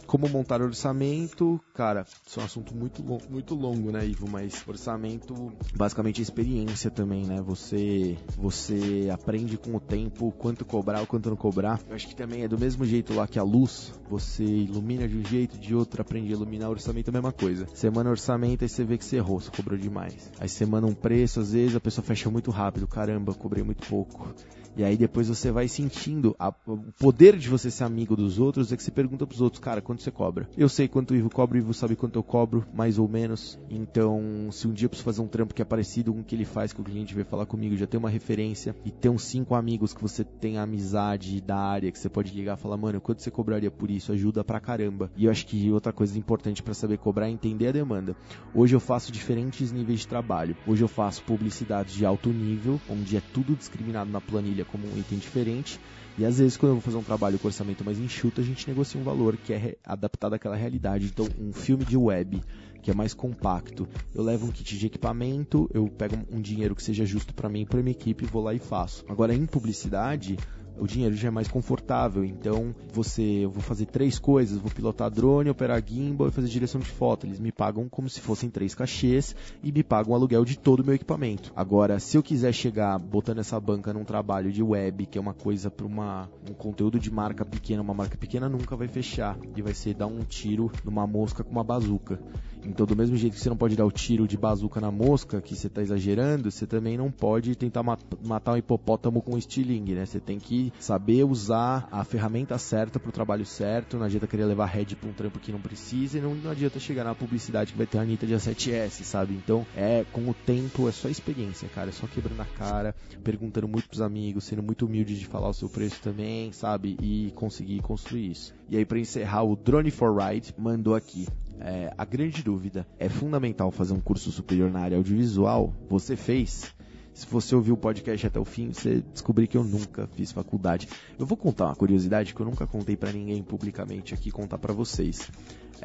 Como montar orçamento, cara, isso é um assunto muito, muito longo, né, Ivo? Mas orçamento, basicamente, é experiência também, né? Você, você aprende com o tempo quanto cobrar ou quanto não cobrar. Eu acho que também é do mesmo jeito lá que a luz, você ilumina de um jeito, de outro, aprende a iluminar. Orçamento é a mesma coisa. Semana orçamento, aí você vê que você errou, você cobrou demais. Aí manda um preço, às vezes a pessoa fecha muito rápido. Caramba, cobrei muito pouco. E aí depois você vai sentindo a, o poder de você ser amigo dos outros, é que você pergunta pros outros, cara, quanto você cobra? Eu sei quanto o Ivo cobra, o Ivo sabe quanto eu cobro, mais ou menos. Então, se um dia eu preciso fazer um trampo que é parecido com o que ele faz, que o cliente veio falar comigo, já tem uma referência, e tem uns cinco amigos que você tem amizade da área, que você pode ligar e falar, mano, quanto você cobraria por isso? Ajuda pra caramba. E eu acho que outra coisa importante para saber cobrar é entender a demanda. Hoje eu faço diferentes níveis de trabalho. Hoje eu faço publicidade de alto nível, onde é tudo discriminado na planilha como um item diferente. E às vezes, quando eu vou fazer um trabalho com orçamento mais enxuto, a gente negocia um valor que é adaptado àquela realidade. Então, um filme de web que é mais compacto. Eu levo um kit de equipamento, eu pego um dinheiro que seja justo para mim e para minha equipe, vou lá e faço. Agora em publicidade, o dinheiro já é mais confortável. Então, você, eu vou fazer três coisas: vou pilotar drone, operar gimbal e fazer direção de foto. Eles me pagam como se fossem três cachês e me pagam o aluguel de todo o meu equipamento. Agora, se eu quiser chegar botando essa banca num trabalho de web, que é uma coisa para um conteúdo de marca pequena, uma marca pequena nunca vai fechar e vai ser dar um tiro numa mosca com uma bazuca. Então, do mesmo jeito que você não pode dar o tiro de bazuca na mosca, que você está exagerando, você também não pode tentar matar um hipopótamo com estilingue, né? Você tem que saber usar a ferramenta certa para o trabalho certo. Não adianta querer levar head para um trampo que não precisa e não, não adianta chegar na publicidade que vai ter a Anitta de A7S, sabe? Então, é com o tempo, é só experiência, cara. É só quebrando a cara, perguntando muito pros amigos, sendo muito humilde de falar o seu preço também, sabe? E conseguir construir isso. E aí, para encerrar, o Drone for Ride mandou aqui. É, a grande dúvida é fundamental fazer um curso superior na área audiovisual? Você fez? Se você ouviu o podcast até o fim, você descobrir que eu nunca fiz faculdade. Eu vou contar uma curiosidade que eu nunca contei para ninguém publicamente aqui, contar para vocês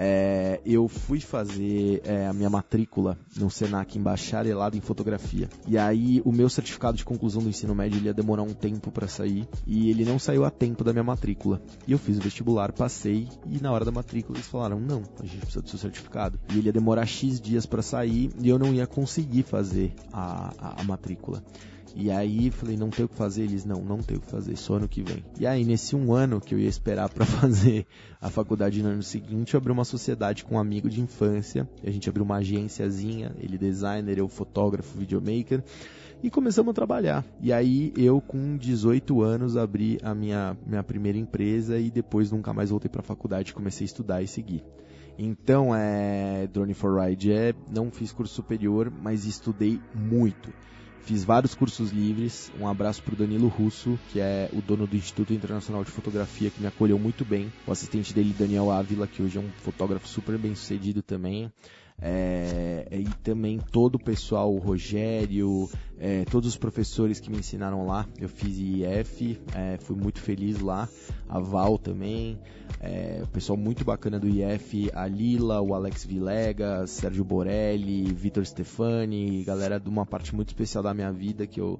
é, eu fui fazer é, a minha matrícula no Senac em bacharelado em fotografia. E aí o meu certificado de conclusão do ensino médio ia demorar um tempo para sair e ele não saiu a tempo da minha matrícula. E eu fiz o vestibular, passei e na hora da matrícula eles falaram: "Não, a gente precisa do seu certificado". E ele ia demorar X dias para sair e eu não ia conseguir fazer a, a, a matrícula. E aí falei, não tem o que fazer? Eles, não, não tem o que fazer, só ano que vem. E aí, nesse um ano que eu ia esperar para fazer a faculdade no ano seguinte, eu abri uma sociedade com um amigo de infância. A gente abriu uma agênciazinha, ele designer, eu fotógrafo, videomaker. E começamos a trabalhar. E aí eu, com 18 anos, abri a minha, minha primeira empresa e depois nunca mais voltei para a faculdade, comecei a estudar e seguir. Então, é, Drone for Ride é, não fiz curso superior, mas estudei muito. Fiz vários cursos livres. Um abraço para o Danilo Russo, que é o dono do Instituto Internacional de Fotografia, que me acolheu muito bem. O assistente dele, Daniel Ávila, que hoje é um fotógrafo super bem sucedido também. É, e também todo o pessoal, o Rogério, é, todos os professores que me ensinaram lá. Eu fiz IF, é, fui muito feliz lá. A Val também, é, o pessoal muito bacana do IF, a Lila, o Alex Vilegas, Sérgio Borelli, Vitor Stefani, galera de uma parte muito especial da minha vida que eu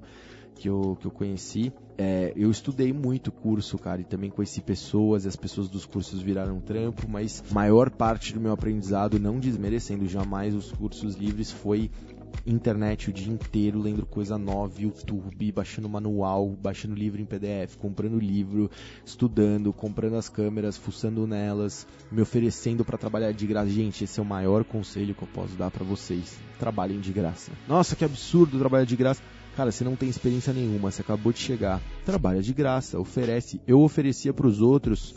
que eu, que eu conheci. É, eu estudei muito curso, cara, e também conheci pessoas, e as pessoas dos cursos viraram trampo, mas maior parte do meu aprendizado, não desmerecendo jamais os cursos livres, foi internet o dia inteiro, lendo coisa nova, YouTube, baixando manual, baixando livro em PDF, comprando livro, estudando, comprando as câmeras, fuçando nelas, me oferecendo para trabalhar de graça. Gente, esse é o maior conselho que eu posso dar para vocês. Trabalhem de graça. Nossa, que absurdo trabalhar de graça. Cara, você não tem experiência nenhuma, você acabou de chegar. Trabalha de graça, oferece. Eu oferecia para os outros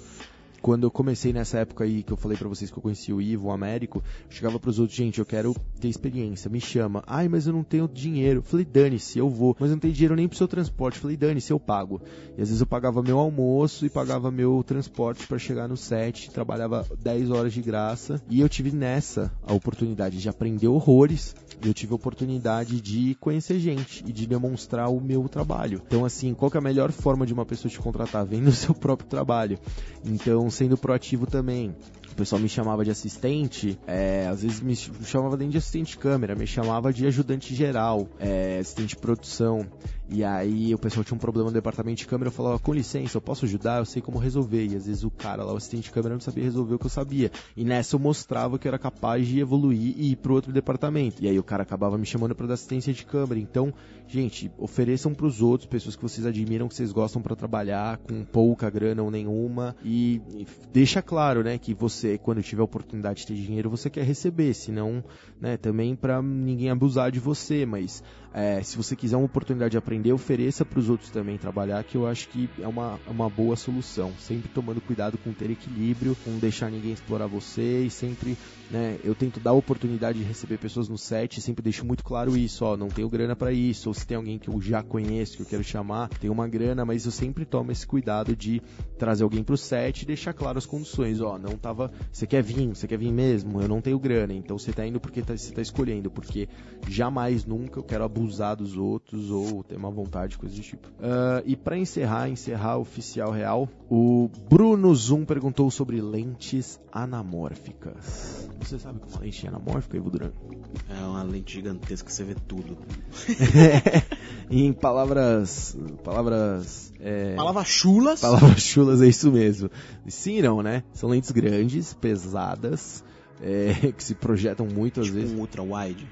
quando eu comecei nessa época aí que eu falei para vocês que eu conheci o Ivo, o Américo, eu chegava pros outros, gente, eu quero ter experiência, me chama. Ai, mas eu não tenho dinheiro. Falei, dane-se, eu vou. Mas eu não tenho dinheiro nem pro seu transporte. Falei, dane-se, eu pago. E às vezes eu pagava meu almoço e pagava meu transporte para chegar no set, trabalhava 10 horas de graça. E eu tive nessa a oportunidade de aprender horrores. Eu tive a oportunidade de conhecer gente e de demonstrar o meu trabalho. Então, assim, qual é a melhor forma de uma pessoa te contratar? Vendo o seu próprio trabalho. Então, sendo proativo também. O pessoal me chamava de assistente, é, às vezes me chamava nem de assistente de câmera, me chamava de ajudante geral, é, assistente de produção. E aí o pessoal tinha um problema no departamento de câmera, eu falava, com licença, eu posso ajudar? Eu sei como resolver. E às vezes o cara lá, o assistente de câmera, não sabia resolver o que eu sabia. E nessa eu mostrava que eu era capaz de evoluir e ir pro outro departamento. E aí o cara acabava me chamando para dar assistência de câmera. Então, gente, ofereçam para os outros, pessoas que vocês admiram, que vocês gostam para trabalhar, com pouca grana ou nenhuma. E, deixa claro, né, que você, quando tiver oportunidade de ter dinheiro, você quer receber, senão, né, também para ninguém abusar de você, mas é, se você quiser uma oportunidade de aprender, ofereça para os outros também trabalhar, que eu acho que é uma, é uma boa solução. Sempre tomando cuidado com ter equilíbrio, com deixar ninguém explorar você e sempre, né, eu tento dar a oportunidade de receber pessoas no set, sempre deixo muito claro isso, ó, não tenho grana para isso, ou se tem alguém que eu já conheço, que eu quero chamar, tem uma grana, mas eu sempre tomo esse cuidado de trazer alguém pro set e deixar claro as condições, ó, não tava, você quer vir, você quer vir mesmo, eu não tenho grana, então você tá indo porque tá, você tá escolhendo, porque jamais nunca eu quero abusar abusar dos outros ou ter uma vontade, coisa do tipo. Uh, e para encerrar, encerrar oficial real, o Bruno Zoom perguntou sobre lentes anamórficas. Você sabe como uma lente é anamórfica, Ivo Duran? É uma lente gigantesca, você vê tudo. em palavras. Palavras. É... Palavras chulas. Palavras chulas, é isso mesmo. Sim, não, né? São lentes grandes, pesadas, é, que se projetam muito tipo às vezes. um ultra wide.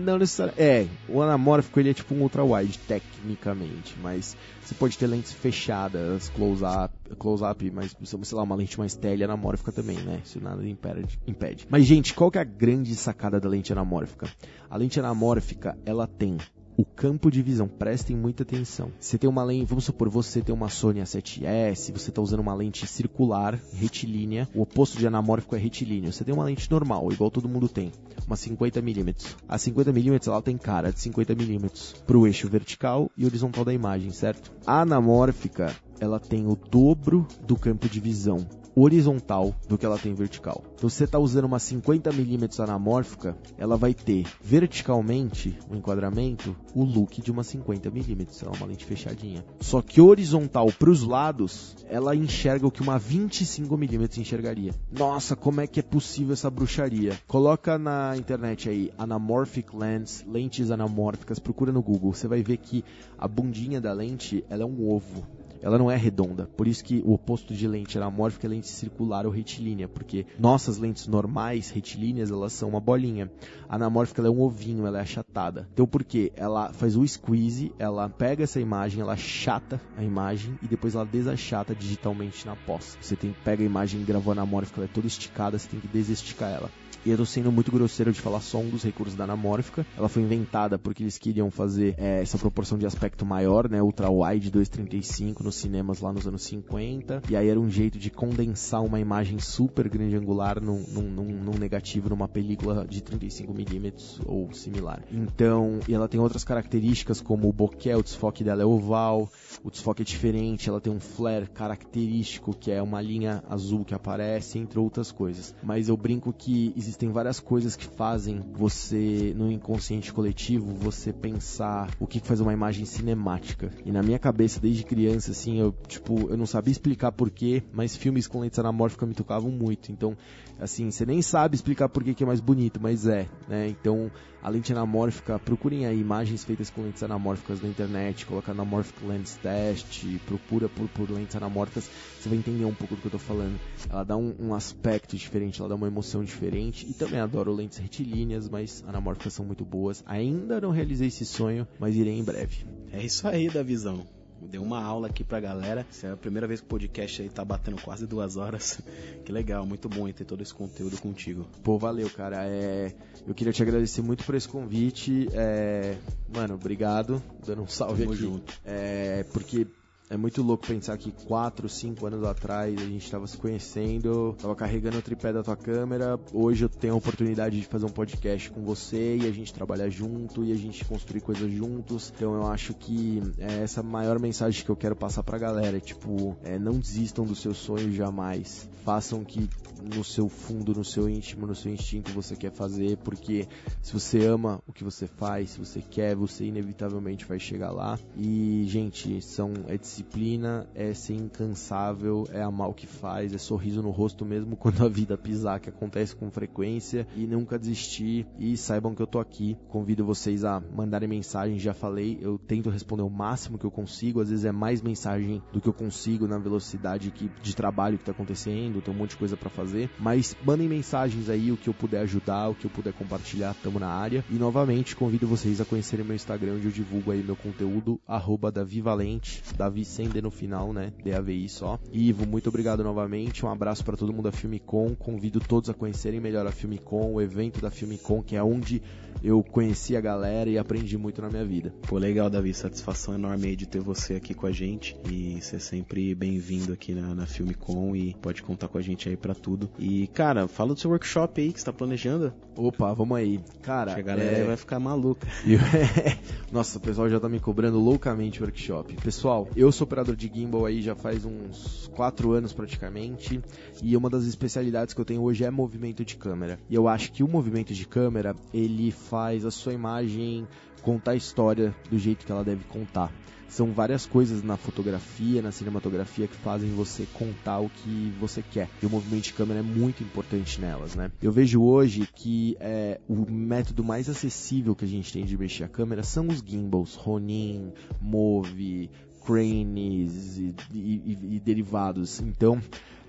Não necessariamente. É, o anamórfico ele é tipo um ultra wide, tecnicamente, mas você pode ter lentes fechadas, close-up, close-up, mas sei lá, uma lente mais tele anamórfica também, né? Isso nada impede, impede. Mas, gente, qual que é a grande sacada da lente anamórfica? A lente anamórfica, ela tem o campo de visão. Prestem muita atenção. Você tem uma lente, vamos supor, você tem uma Sony A7S, você está usando uma lente circular, retilínea. O oposto de anamórfico é retilíneo. Você tem uma lente normal, igual todo mundo tem, uma 50mm. A 50mm ela tem cara de 50mm para o eixo vertical e horizontal da imagem, certo? A anamórfica ela tem o dobro do campo de visão horizontal do que ela tem vertical. Então, se você está usando uma 50mm anamórfica, ela vai ter verticalmente o enquadramento, o look de uma 50mm, ela é uma lente fechadinha. Só que horizontal para os lados, ela enxerga o que uma 25mm enxergaria. Nossa, como é que é possível essa bruxaria? Coloca na internet aí anamorphic lens, lentes anamórficas, procura no Google, você vai ver que a bundinha da lente, ela é um ovo ela não é redonda. Por isso que o oposto de lente anamórfica é lente circular ou retilínea, porque nossas lentes normais, retilíneas, elas são uma bolinha. A anamórfica é um ovinho, ela é achatada. Então por quê? Ela faz o squeeze, ela pega essa imagem, ela achata a imagem e depois ela desachata digitalmente na pós. Você tem pega a imagem gravou anamórfica, ela é toda esticada, você tem que desesticar ela. E eu tô sendo muito grosseiro de falar só um dos recursos da anamórfica. Ela foi inventada porque eles queriam fazer é, essa proporção de aspecto maior, né? Ultra wide 235 nos cinemas lá nos anos 50. E aí era um jeito de condensar uma imagem super grande angular num, num, num, num negativo, numa película de 35mm ou similar. Então, e ela tem outras características como o bokeh, o desfoque dela é oval, o desfoque é diferente, ela tem um flare característico que é uma linha azul que aparece, entre outras coisas. Mas eu brinco que existem várias coisas que fazem você, no inconsciente coletivo, você pensar o que faz uma imagem cinemática. E na minha cabeça, desde criança, assim, eu, tipo, eu não sabia explicar porquê, mas filmes com lentes anamórficas me tocavam muito. Então, assim, você nem sabe explicar por que é mais bonito, mas é, né? Então, a lente anamórfica, procurem aí imagens feitas com lentes anamórficas na internet, coloca anamorphic lens test, procura por, por lentes anamórficas, você vai entender um pouco do que eu tô falando. Ela dá um, um aspecto diferente, ela dá uma emoção diferente, e também adoro lentes retilíneas, mas anamórficas são muito boas. Ainda não realizei esse sonho, mas irei em breve. É isso aí da visão. Deu uma aula aqui pra galera. Essa é a primeira vez que o podcast aí tá batendo quase duas horas. Que legal, muito bom ter todo esse conteúdo contigo. Pô, valeu, cara. É, eu queria te agradecer muito por esse convite. É, mano, obrigado. Dando um salve Tamo aqui. junto. É, porque é muito louco pensar que 4, 5 anos atrás a gente estava se conhecendo, tava carregando o tripé da tua câmera. Hoje eu tenho a oportunidade de fazer um podcast com você e a gente trabalhar junto e a gente construir coisas juntos. Então eu acho que é essa maior mensagem que eu quero passar pra galera. É, tipo, é, não desistam dos seus sonhos jamais. Façam que no seu fundo, no seu íntimo, no seu instinto você quer fazer, porque se você ama o que você faz, se você quer, você inevitavelmente vai chegar lá. E, gente, são é disciplina, é ser incansável, é amar o que faz, é sorriso no rosto mesmo quando a vida pisar, que acontece com frequência, e nunca desistir. E saibam que eu tô aqui. Convido vocês a mandarem mensagem, já falei, eu tento responder o máximo que eu consigo, às vezes é mais mensagem do que eu consigo na velocidade que, de trabalho que tá acontecendo, tem um monte de coisa para fazer, mas mandem mensagens aí, o que eu puder ajudar, o que eu puder compartilhar, tamo na área. E novamente convido vocês a conhecerem meu Instagram, onde eu divulgo aí meu conteúdo, arroba Davivalente, Davi sem D no final, né? D-A-V-I só. Ivo, muito obrigado novamente, um abraço para todo mundo da Filmicon, convido todos a conhecerem melhor a Filmicon, o evento da Filmicon, que é onde eu conheci a galera e aprendi muito na minha vida. Pô, legal, Davi, satisfação enorme aí de ter você aqui com a gente e ser sempre bem-vindo aqui na, na Filmicon e pode contar com a gente aí para tudo. E, cara, fala do seu workshop aí que você tá planejando. Opa, vamos aí. Cara, a galera é... vai ficar maluca. Nossa, o pessoal já tá me cobrando loucamente o workshop. Pessoal, eu sou operador de gimbal aí já faz uns 4 anos praticamente e uma das especialidades que eu tenho hoje é movimento de câmera. E eu acho que o movimento de câmera, ele faz a sua imagem contar a história do jeito que ela deve contar. São várias coisas na fotografia, na cinematografia que fazem você contar o que você quer. E o movimento de câmera é muito importante nelas, né? Eu vejo hoje que é, o método mais acessível que a gente tem de mexer a câmera são os gimbals, Ronin, Move, Cranes e, e, e derivados. Então,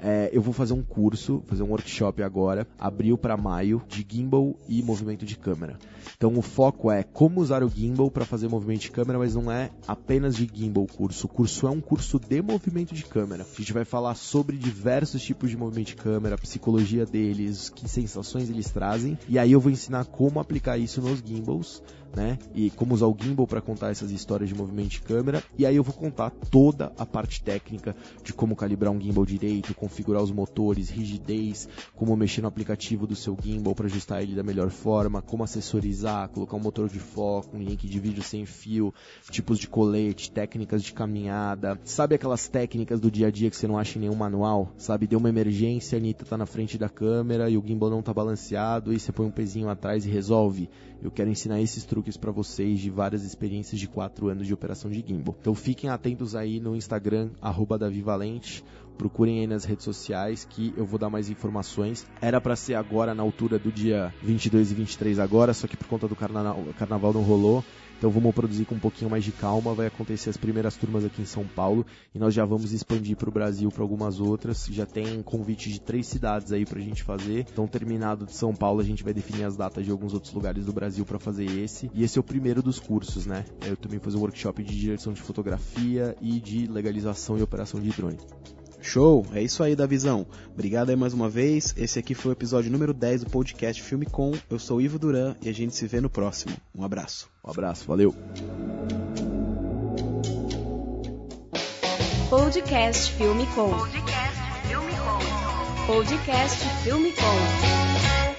é, eu vou fazer um curso, fazer um workshop agora, abril para maio, de gimbal e movimento de câmera. Então o foco é como usar o gimbal para fazer movimento de câmera, mas não é apenas de gimbal o curso. O curso é um curso de movimento de câmera. A gente vai falar sobre diversos tipos de movimento de câmera, psicologia deles, que sensações eles trazem, e aí eu vou ensinar como aplicar isso nos gimbals né? E como usar o gimbal para contar essas histórias de movimento de câmera. E aí eu vou contar toda a parte técnica de como calibrar um gimbal direito, configurar os motores, rigidez, como mexer no aplicativo do seu gimbal para ajustar ele da melhor forma, como assessorizar, colocar um motor de foco, um link de vídeo sem fio, tipos de colete, técnicas de caminhada. Sabe aquelas técnicas do dia a dia que você não acha em nenhum manual? Sabe, deu uma emergência, a Anitta tá na frente da câmera e o gimbal não tá balanceado e você põe um pezinho atrás e resolve. Eu quero ensinar esses truques para vocês de várias experiências de 4 anos de operação de gimbal. Então fiquem atentos aí no Instagram, arroba Davivalente. Procurem aí nas redes sociais que eu vou dar mais informações. Era para ser agora na altura do dia 22 e 23 agora, só que por conta do carnaval, carnaval não rolou. Então vamos produzir com um pouquinho mais de calma. Vai acontecer as primeiras turmas aqui em São Paulo e nós já vamos expandir para o Brasil para algumas outras. Já tem convite de três cidades aí para a gente fazer. Então terminado de São Paulo a gente vai definir as datas de alguns outros lugares do Brasil para fazer esse. E esse é o primeiro dos cursos, né? Eu também fazer um workshop de direção de fotografia e de legalização e operação de drone. Show, é isso aí da visão. Obrigado aí mais uma vez. Esse aqui foi o episódio número 10 do podcast Filme Com. Eu sou Ivo Duran e a gente se vê no próximo. Um abraço. Um abraço, valeu. Podcast Filme Com. Podcast Filme Com. Podcast Filme Com.